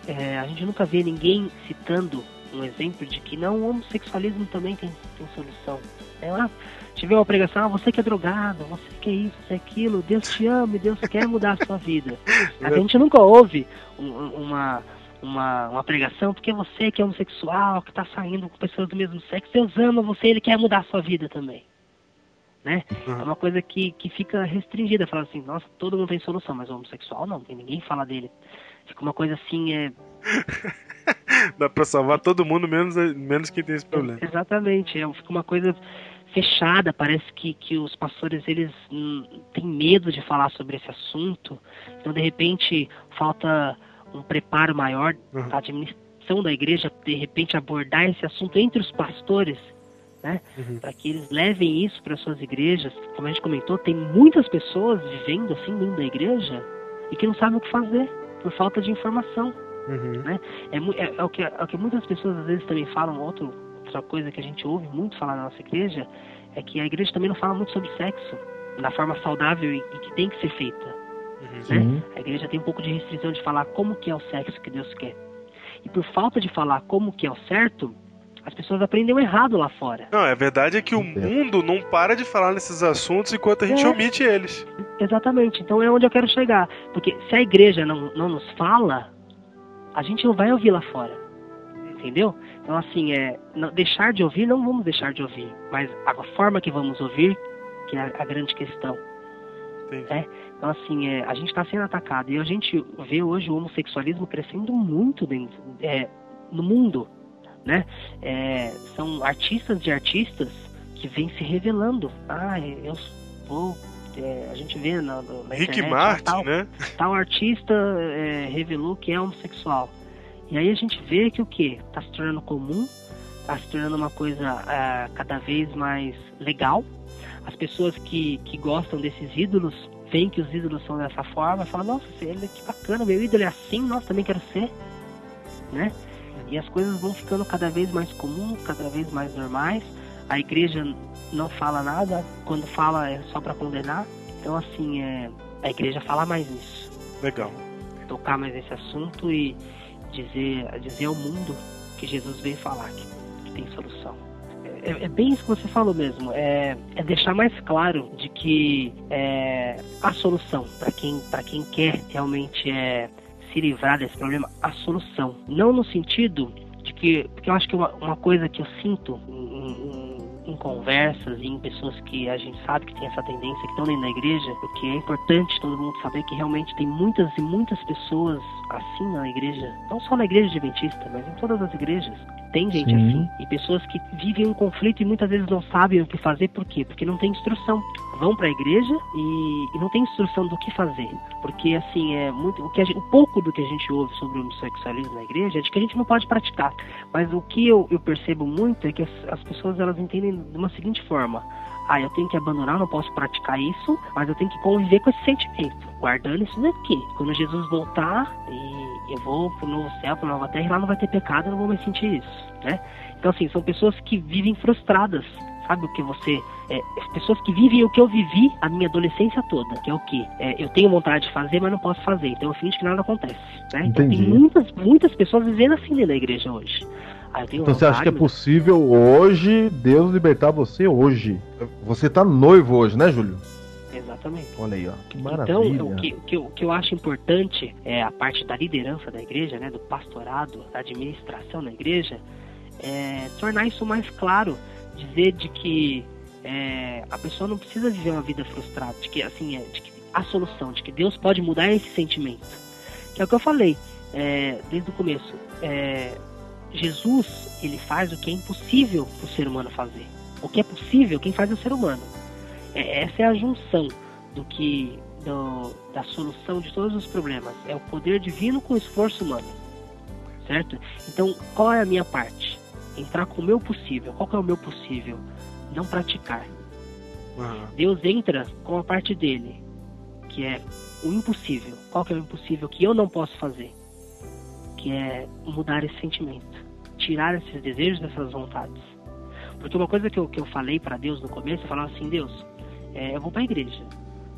é, a gente nunca vê ninguém citando um exemplo de que não, o homossexualismo também tem, tem solução. É lá, tiver uma pregação, ah, você que é drogado, você que é isso, você é aquilo, Deus te ama e Deus quer mudar a sua vida. [laughs] A gente nunca ouve um- uma, uma, uma pregação porque você que é homossexual, que está saindo com pessoas do mesmo sexo, Deus ama você, Ele quer mudar a sua vida também. Né? Uhum. É uma coisa que, que fica restringida, fala assim, nossa, todo mundo tem solução, mas o homossexual não, tem ninguém fala dele. Fica uma coisa assim, é, [laughs] Dá pra salvar todo mundo, menos, menos quem tem esse problema. Exatamente, é, fica uma coisa fechada, parece que, que os pastores eles hum, têm medo de falar sobre esse assunto, então de repente falta um preparo maior Uhum. da administração da igreja, de repente abordar esse assunto entre os pastores, né, Uhum. para que eles levem isso para suas igrejas. Como a gente comentou, tem muitas pessoas vivendo assim dentro da igreja e que não sabem o que fazer por falta de informação. Uhum. É, mu- é- é o que, é o que muitas pessoas às vezes também falam, outro, outra coisa que a gente ouve muito falar na nossa igreja, é que a igreja também não fala muito sobre sexo, da forma saudável e, e que tem que ser feita. Uhum. Sim. A igreja tem um pouco de restrição de falar como que é o sexo que Deus quer. E por falta de falar como que é o certo, as pessoas aprendem o errado lá fora. Não, a verdade é que o mundo não para de falar nesses assuntos enquanto a gente É. omite eles. Exatamente, então é onde eu quero chegar. Porque se a igreja não, não nos fala, a gente não vai ouvir lá fora. Entendeu? Então, assim, é, não- deixar de ouvir, não vamos deixar de ouvir. Mas a forma que vamos ouvir, que é a, a grande questão. É, então, assim, é, a gente está sendo atacado. E a gente vê hoje o homossexualismo crescendo muito dentro, é, no mundo. Né? É, são artistas de artistas que vêm se revelando. Ah, eu vou. é, a gente vê na, na Rick internet, Martin, tal, né? tal artista é, revelou que é homossexual. E aí a gente vê que o que? Tá se tornando comum, tá se tornando uma coisa é, cada vez mais legal. As pessoas que, que gostam desses ídolos veem que os ídolos são dessa forma e falam, nossa, ele que bacana, meu ídolo é assim, nossa, também quero ser. Né? E as coisas vão ficando cada vez mais comuns, cada vez mais normais. A igreja não fala nada, quando fala é só para condenar. Então assim, é, a igreja fala mais nisso Legal. tocar mais nesse assunto e dizer, dizer ao mundo que Jesus veio falar que, que tem solução. É, é bem isso que você falou mesmo. É, é deixar mais claro de que é, a solução para quem quem quer realmente é se livrar desse problema, a solução. Não no sentido de que, porque eu acho que uma, uma coisa que eu sinto em, em- em conversas e em pessoas que a gente sabe que tem essa tendência, que estão dentro da igreja, porque é importante todo mundo saber que realmente tem muitas e muitas pessoas assim na igreja, não só na igreja adventista, mas em todas as igrejas, Tem gente Sim. assim. E pessoas que vivem um conflito e muitas vezes não sabem o que fazer. Por quê? Porque não tem instrução. Vão pra igreja e, e não tem instrução do que fazer. Porque, assim, é muito. O, que a gente- o pouco do que a gente ouve sobre o homossexualismo na igreja é de que a gente não pode praticar. Mas o que eu, eu percebo muito é que as, as pessoas elas entendem de uma seguinte forma. Ah, eu tenho que abandonar, não posso praticar isso, mas eu tenho que conviver com esse sentimento, guardando isso daqui. Quando Jesus voltar e eu vou pro novo céu, pra nova terra, e lá não vai ter pecado, eu não vou mais sentir isso, né? Então, assim, são pessoas que vivem frustradas. Sabe o que você. É, as pessoas que vivem o que eu vivi a minha adolescência toda, que é o que? eu tenho vontade de fazer, mas não posso fazer. Então eu finge que nada acontece. Né? Então Entendi. tem muitas, muitas pessoas vivendo assim dentro da igreja hoje. Ah, Então você acha que é vontade, possível hoje Deus libertar você hoje? Você tá noivo hoje, né, Júlio? Exatamente. Olha aí, ó. Que Então, maravilha. o que, o, que, eu- que eu acho importante é a parte da liderança da igreja, né, do pastorado, da administração da igreja, é tornar isso mais claro, dizer de que é, a pessoa não precisa viver uma vida frustrada, de que assim, é, de que a solução, de que Deus pode mudar esse sentimento, que é o que eu falei é, desde o começo. É, Jesus ele faz o que é impossível para o ser humano fazer. O que é possível, quem faz é o ser humano. É, essa é a junção do que do- da solução de todos os problemas. É o poder divino com o esforço humano certo? Então qual é a minha parte? Entrar com o meu possível. Qual que é o meu possível? Não praticar. Aham. Deus entra com a parte dele que é o impossível. Qual que é o impossível que eu não posso fazer? Que é mudar esse sentimento tirar esses desejos dessas vontades. Porque uma coisa que eu, que eu falei para Deus no começo eu falava assim Deus é, eu vou para a igreja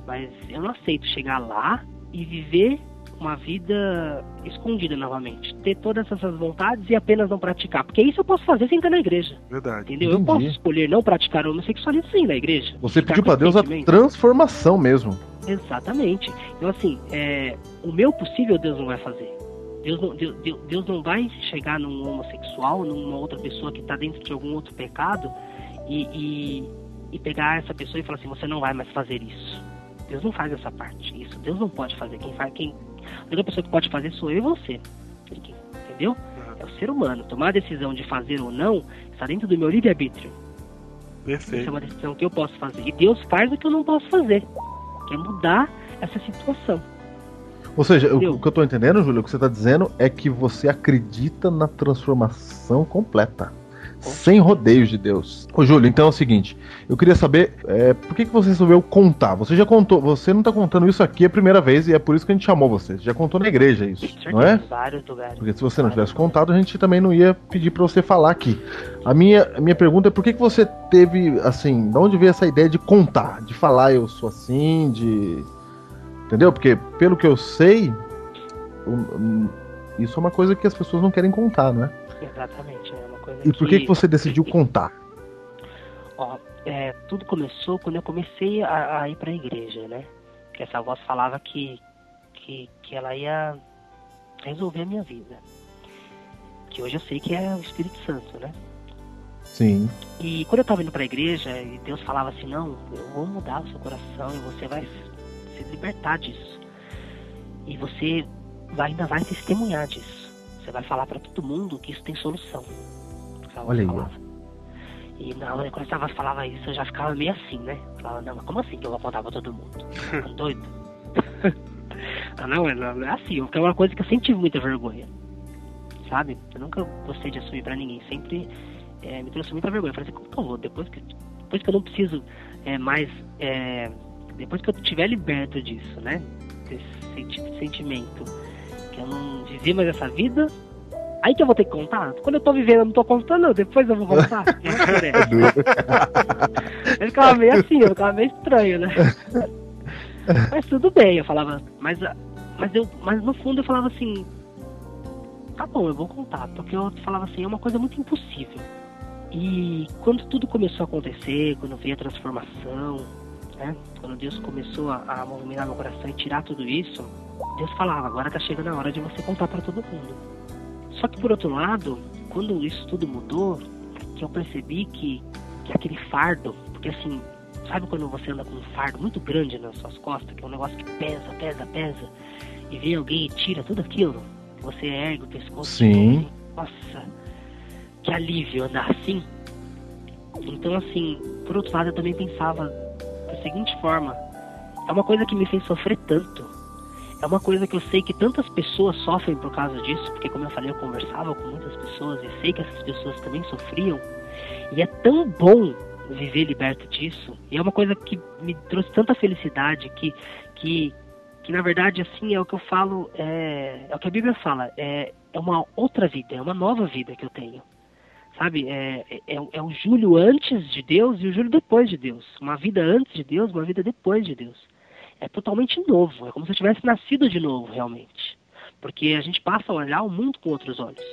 mas eu não aceito chegar lá e viver uma vida escondida novamente. Ter todas essas vontades e apenas não praticar. Porque isso eu posso fazer sem estar na igreja. Verdade. Entendeu? Eu Entendi. posso escolher não praticar o homossexualismo sem ir na igreja. Você Ficar pediu esse Deus a transformação mesmo. Exatamente. Então, assim, é, o meu possível Deus não vai fazer. Deus não, Deus- Deus não vai chegar num homossexual, numa outra pessoa que está dentro de algum outro pecado e, e, e pegar essa pessoa e falar assim: você não vai mais fazer isso. Deus não faz essa parte. Isso Deus não pode fazer. Quem faz, quem, a única pessoa que pode fazer sou eu e você. Entendeu? Uhum. É o ser humano. Tomar a decisão de fazer ou não está dentro do meu livre-arbítrio. Isso é Perfeito. uma decisão que eu posso fazer. E Deus faz o que eu não posso fazer, que é mudar essa situação. Ou seja, o, Entendeu? o que eu tô entendendo, Júlio, o que você tá dizendo é que você acredita na transformação completa. Sem rodeios de Deus. Ô, Júlio, então é o seguinte: eu queria saber é, por que, que você resolveu contar? Você já contou, você não tá contando isso aqui a primeira vez e é por isso que a gente chamou você. Você já contou na igreja isso, não é? Vários lugares. Porque se você não tivesse contado, a gente também não ia pedir pra você falar aqui. A minha, a minha pergunta é por que, que você teve, assim, de onde veio essa ideia de contar, de falar eu sou assim, de. Entendeu? Porque, pelo que eu sei, um- um, isso é uma coisa que as pessoas não querem contar, não é? Exatamente, E por que, que você decidiu contar? Ó, é, tudo começou quando eu comecei a, a ir pra igreja, né? Que essa voz falava que, que, que ela ia resolver a minha vida. Que hoje eu sei que é o Espírito Santo, né? Sim. E quando eu tava indo pra igreja e Deus falava assim, não, eu vou mudar o seu coração e você vai se libertar disso. E você vai- ainda vai testemunhar disso. Você vai falar pra todo mundo que isso tem solução. Olha aí, falava. E na hora quando voz falava isso, eu já ficava meio assim, né? Falava, não, mas como assim que eu vou contar pra todo mundo? Tá doido? [laughs] ah, não, é, é assim, porque é uma coisa que eu sempre tive muita vergonha. Sabe? Eu nunca gostei de assumir pra ninguém. Sempre é, me trouxe muita vergonha. Eu falei assim, como que eu vou? Depois que, depois que eu não preciso é, mais. é, depois que eu estiver liberto disso, né? Desse senti- sentimento. Que eu não vivi mais essa vida. Aí que eu vou ter que contar? Quando eu tô vivendo, eu não tô contando, depois eu vou contar. [laughs] É essa? Eu ficava meio assim, eu ficava meio estranho, né? Mas tudo bem, eu falava, mas, mas, eu, mas no fundo eu falava assim, tá bom, eu vou contar, porque eu falava assim, é uma coisa muito impossível. E quando tudo começou a acontecer, quando veio a transformação, né? Quando Deus começou a, a movimentar meu coração e tirar tudo isso, Deus falava, agora tá chegando a hora de você contar para todo mundo. Só que por outro lado, quando isso tudo mudou, que eu percebi que, que aquele fardo, porque assim, sabe quando você anda com um fardo muito grande nas suas costas, que é um negócio que pesa, pesa, pesa, e vem alguém e tira tudo aquilo, você ergue o pescoço, Sim. assim, nossa, que alívio andar assim. Então, assim, por outro lado, eu também pensava da seguinte forma: é uma coisa que me fez sofrer tanto. É uma coisa que eu sei que tantas pessoas sofrem por causa disso, porque, como eu falei, eu conversava com muitas pessoas e sei que essas pessoas também sofriam. E é tão bom viver liberto disso. E é uma coisa que me trouxe tanta felicidade que, que, que na verdade, assim, é o que eu falo, é, é o que a Bíblia fala, é, é uma outra vida, é uma nova vida que eu tenho. Sabe, é, é, é o Júlio antes de Deus e o Júlio depois de Deus. Uma vida antes de Deus, uma vida depois de Deus. É totalmente novo, é como se eu tivesse nascido de novo, realmente. Porque a gente passa a olhar o mundo com outros olhos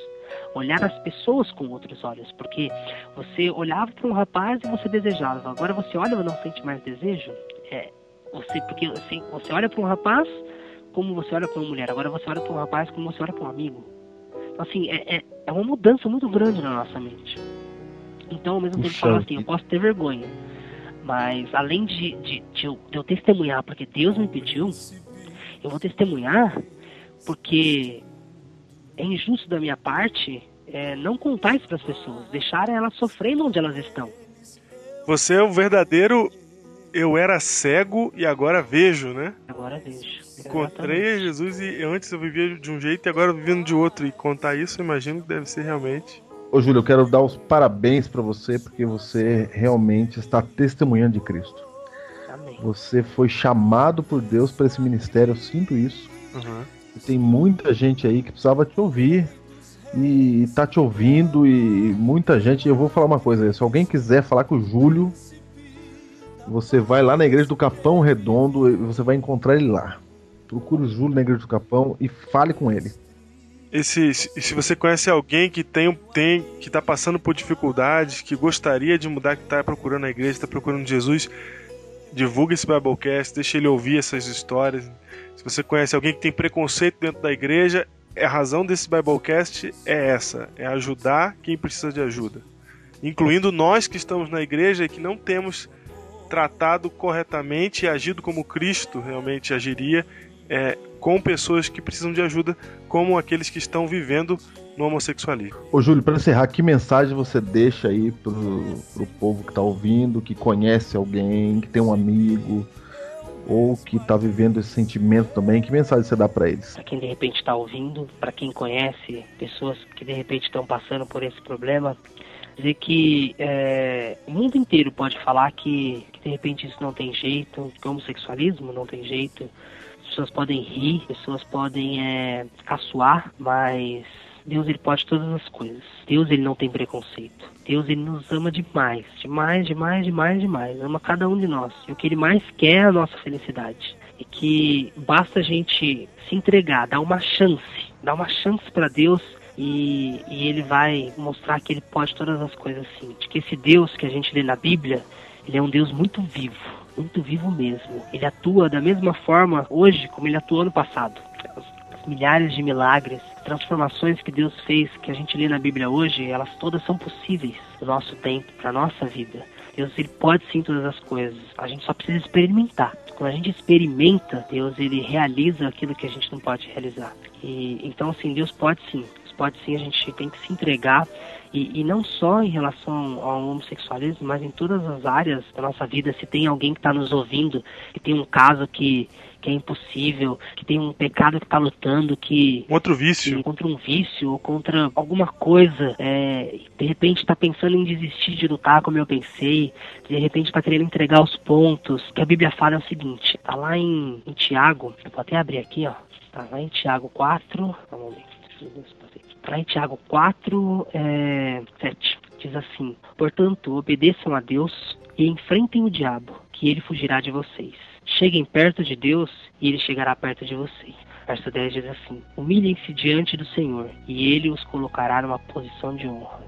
olhar as pessoas com outros olhos, porque você olhava para um rapaz e você desejava, agora você olha e não sente mais desejo. É, você porque assim, você olha para um rapaz como você olha para uma mulher, agora você olha para um rapaz como você olha para um amigo. Então, assim, é, é, é uma mudança muito grande na nossa mente. Então, ao mesmo tempo, falo assim, eu posso ter vergonha, mas além de, de, de, eu, de eu testemunhar porque Deus me pediu, eu vou testemunhar porque é injusto da minha parte é, não contar isso para as pessoas, deixar elas sofrendo onde elas estão. Você é o verdadeiro eu era cego e agora vejo, né? Agora vejo. Encontrei Exatamente. Jesus e antes eu vivia de um jeito e agora vivendo de outro. E contar isso, eu imagino que deve ser realmente. Ô, Júlio, eu quero dar os parabéns pra você, porque você realmente está testemunhando de Cristo. Amém. Você foi chamado por Deus para esse ministério, eu sinto isso. Uhum. E tem muita gente aí que precisava te ouvir e tá te ouvindo e muita gente. Eu vou falar uma coisa: se alguém quiser falar com o Júlio, você vai lá na igreja do Capão Redondo e você vai encontrar ele lá. Procure o Júlio na igreja do Capão e fale com ele. E se, você conhece alguém que tem, tem que está passando por dificuldades, que gostaria de mudar, que está procurando a igreja, está procurando Jesus, divulga esse Biblecast, deixa ele ouvir essas histórias. Se você conhece alguém que tem preconceito dentro da igreja, a razão desse Biblecast é essa: é ajudar quem precisa de ajuda, incluindo nós que estamos na igreja e que não temos tratado corretamente e agido como Cristo realmente agiria é, com pessoas que precisam de ajuda, como aqueles que estão vivendo no homossexualismo. Ô Júlio, para encerrar, que mensagem você deixa aí pro, pro povo que tá ouvindo, que conhece alguém, que tem um amigo, ou que tá vivendo esse sentimento também? Que mensagem você dá para eles? Para quem de repente está ouvindo, para quem conhece pessoas que de repente estão passando por esse problema, dizer que é, o mundo inteiro pode falar que, que de repente isso não tem jeito, que o homossexualismo não tem jeito. As pessoas podem rir, pessoas podem é, caçoar, mas Deus ele pode todas as coisas. Deus ele não tem preconceito. Deus ele nos ama demais, demais, demais, demais, demais. Ama cada um de nós. E o que ele mais quer é a nossa felicidade. E que basta a gente se entregar, dar uma chance, dar uma chance para Deus e, e ele vai mostrar que ele pode todas as coisas sim. De que esse Deus que a gente lê na Bíblia, ele é um Deus muito vivo, muito vivo mesmo. Ele atua da mesma forma hoje como ele atuou no passado. As, milhares de milagres, transformações que Deus fez, que a gente lê na Bíblia hoje, elas todas são possíveis no nosso tempo, para nossa vida. Deus ele pode sim todas as coisas. A gente só precisa experimentar. Quando a gente experimenta, Deus ele realiza aquilo que a gente não pode realizar. E então assim, Deus pode sim. Deus pode sim, a gente tem que se entregar e, e não só em relação ao homossexualismo, mas em todas as áreas da nossa vida. Se tem alguém que está nos ouvindo, que tem um caso que, que é impossível, que tem um pecado que está lutando, que Um outro vício. Sim, contra um vício ou contra alguma coisa, é, de repente está pensando em desistir de lutar como eu pensei, de repente está querendo entregar os pontos, que a Bíblia fala é o seguinte, tá lá em, em Tiago, eu vou até abrir aqui, ó, tá lá em Tiago 4, tá um momento, deixa eu ver se Tá lá em Tiago 4, é, 7, diz assim, portanto, obedeçam a Deus e enfrentem o diabo, que ele fugirá de vocês. Cheguem perto de Deus e ele chegará perto de vocês. Verso 10 diz assim: Humilhem-se diante do Senhor, e ele os colocará numa posição de honra.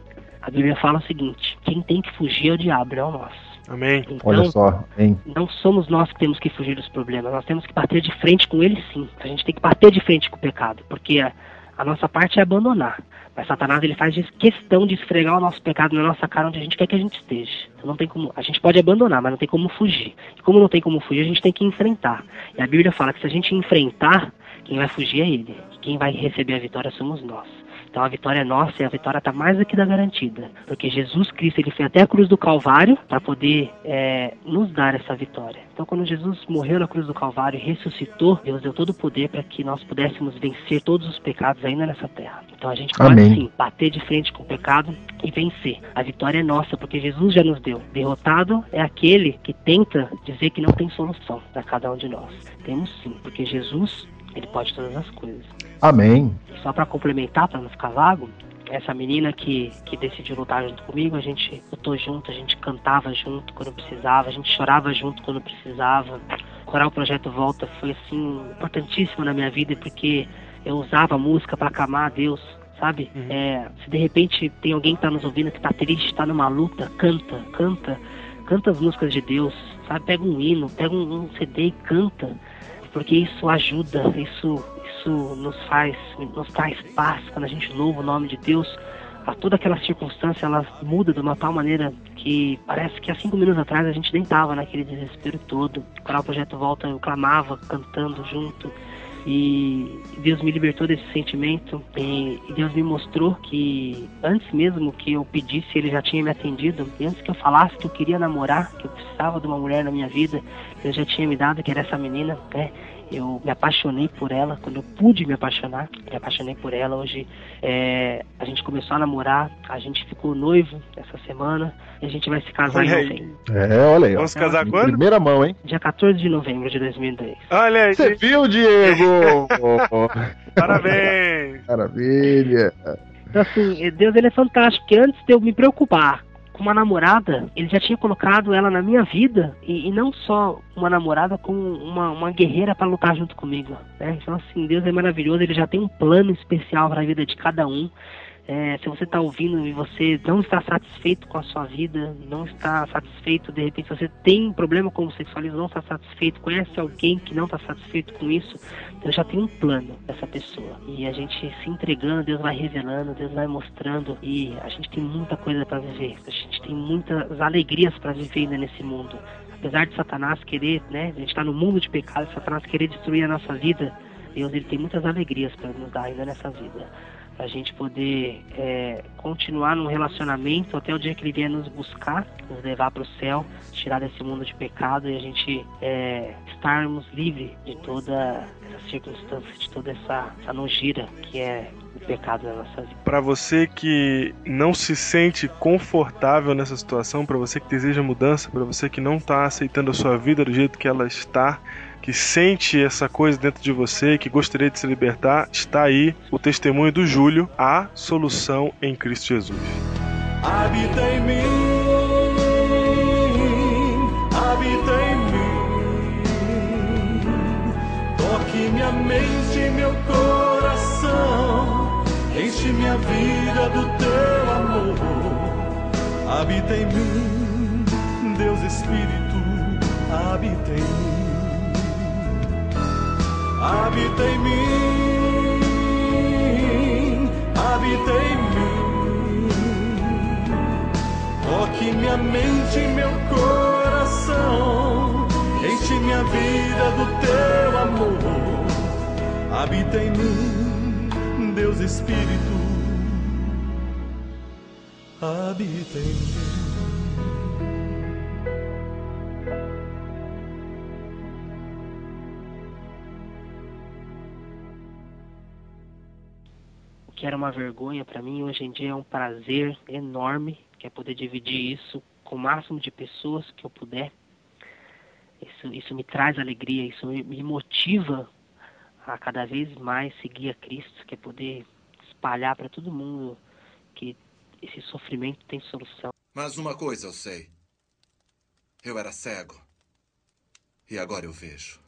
A Bíblia fala o seguinte: quem tem que fugir é o diabo, não nós. Amém. Olha Então, só, hein? não somos nós que temos que fugir dos problemas, nós temos que bater de frente com ele sim. A gente tem que bater de frente com o pecado, porque a, a nossa parte é abandonar. Mas Satanás ele faz questão de esfregar o nosso pecado na nossa cara onde a gente quer que a gente esteja. Então não tem como, a gente pode abandonar, mas não tem como fugir. E como não tem como fugir, a gente tem que enfrentar. E a Bíblia fala que se a gente enfrentar, quem vai fugir é ele. E quem vai receber a vitória somos nós. Então a vitória é nossa e a vitória está mais do que da garantida. Porque Jesus Cristo ele foi até a cruz do Calvário para poder é, nos dar essa vitória. Então quando Jesus morreu na cruz do Calvário e ressuscitou, Deus deu todo o poder para que nós pudéssemos vencer todos os pecados ainda nessa terra. Então a gente pode Amém. sim bater de frente com o pecado e vencer. A vitória é nossa porque Jesus já nos deu. Derrotado é aquele que tenta dizer que não tem solução para cada um de nós. Temos sim, porque Jesus ele pode todas as coisas. Amém. Só para complementar, para não ficar vago, essa menina que, que decidiu lutar junto comigo, a gente lutou junto, a gente cantava junto quando precisava, a gente chorava junto quando precisava. O Coral Projeto Volta foi assim importantíssimo na minha vida porque eu usava a música para acalmar a Deus, sabe? É, se de repente tem alguém que tá nos ouvindo que tá triste, tá numa luta, canta, canta, canta as músicas de Deus, sabe? Pega um hino, pega um, um CD e canta, porque isso ajuda, isso isso nos faz, nos traz paz quando a gente louva o nome de Deus. A toda aquela circunstância ela muda de uma tal maneira que parece que há cinco minutos atrás a gente nem estava naquele desespero todo. Quando o projeto volta, eu clamava, cantando junto. E Deus me libertou desse sentimento e Deus me mostrou que antes mesmo que eu pedisse, Ele já tinha me atendido. E antes que eu falasse que eu queria namorar, que eu precisava de uma mulher na minha vida, Deus já tinha me dado que era essa menina, né? Eu me apaixonei por ela, quando eu pude me apaixonar, me apaixonei por ela. Hoje é, a gente começou a namorar, a gente ficou noivo essa semana e a gente vai se casar em Olha novembro. É, olha aí. Vamos casar Em quando? Primeira mão, hein? Dia 14 de novembro de 2010. Olha aí, Você viu, Diego? [laughs] parabéns. Maravilha. Então, assim, Deus ele é fantástico, porque antes de eu me preocupar com uma namorada, ele já tinha colocado ela na minha vida, e, e não só uma namorada, como uma, uma guerreira para lutar junto comigo. Né? Então, assim, Deus é maravilhoso, ele já tem um plano especial para a vida de cada um. É, se você está ouvindo e você não está satisfeito com a sua vida, não está satisfeito, de repente você tem problema com o sexualismo, não está satisfeito, conhece alguém que não está satisfeito com isso, Deus já tem um plano dessa pessoa. E a gente se entregando, Deus vai revelando, Deus vai mostrando e a gente tem muita coisa para viver. A gente tem muitas alegrias para viver ainda nesse mundo. Apesar de Satanás querer, né, a gente está no mundo de pecado, Satanás querer destruir a nossa vida, Deus ele tem muitas alegrias para nos dar ainda nessa vida. Pra gente poder é, continuar num relacionamento até o dia que ele vier nos buscar, nos levar para o céu, tirar desse mundo de pecado e a gente é, estarmos livres de toda essa circunstância, de toda essa, essa que é o pecado na nossa vida. Pra você que não se sente confortável nessa situação, pra você que deseja mudança, pra você que não tá aceitando a sua vida do jeito que ela está, que sente essa coisa dentro de você, que gostaria de se libertar, está aí o testemunho do Júlio, a solução em Cristo Jesus. Habita em mim, habita em mim. Toque minha mente e meu coração. Enche minha vida do teu amor. Habita em mim, Deus Espírito, habita em mim. Habita em mim, habita em mim. Toque minha mente e meu coração. Enche minha vida do teu amor. Habita em mim, Deus Espírito. Habita em mim. Era uma vergonha para mim, hoje em dia é um prazer enorme, que é poder dividir isso com o máximo de pessoas que eu puder. Isso, isso me traz alegria, isso me, me motiva a cada vez mais seguir a Cristo, que é poder espalhar para todo mundo que esse sofrimento tem solução. Mas uma coisa eu sei. Eu era cego. E agora eu vejo.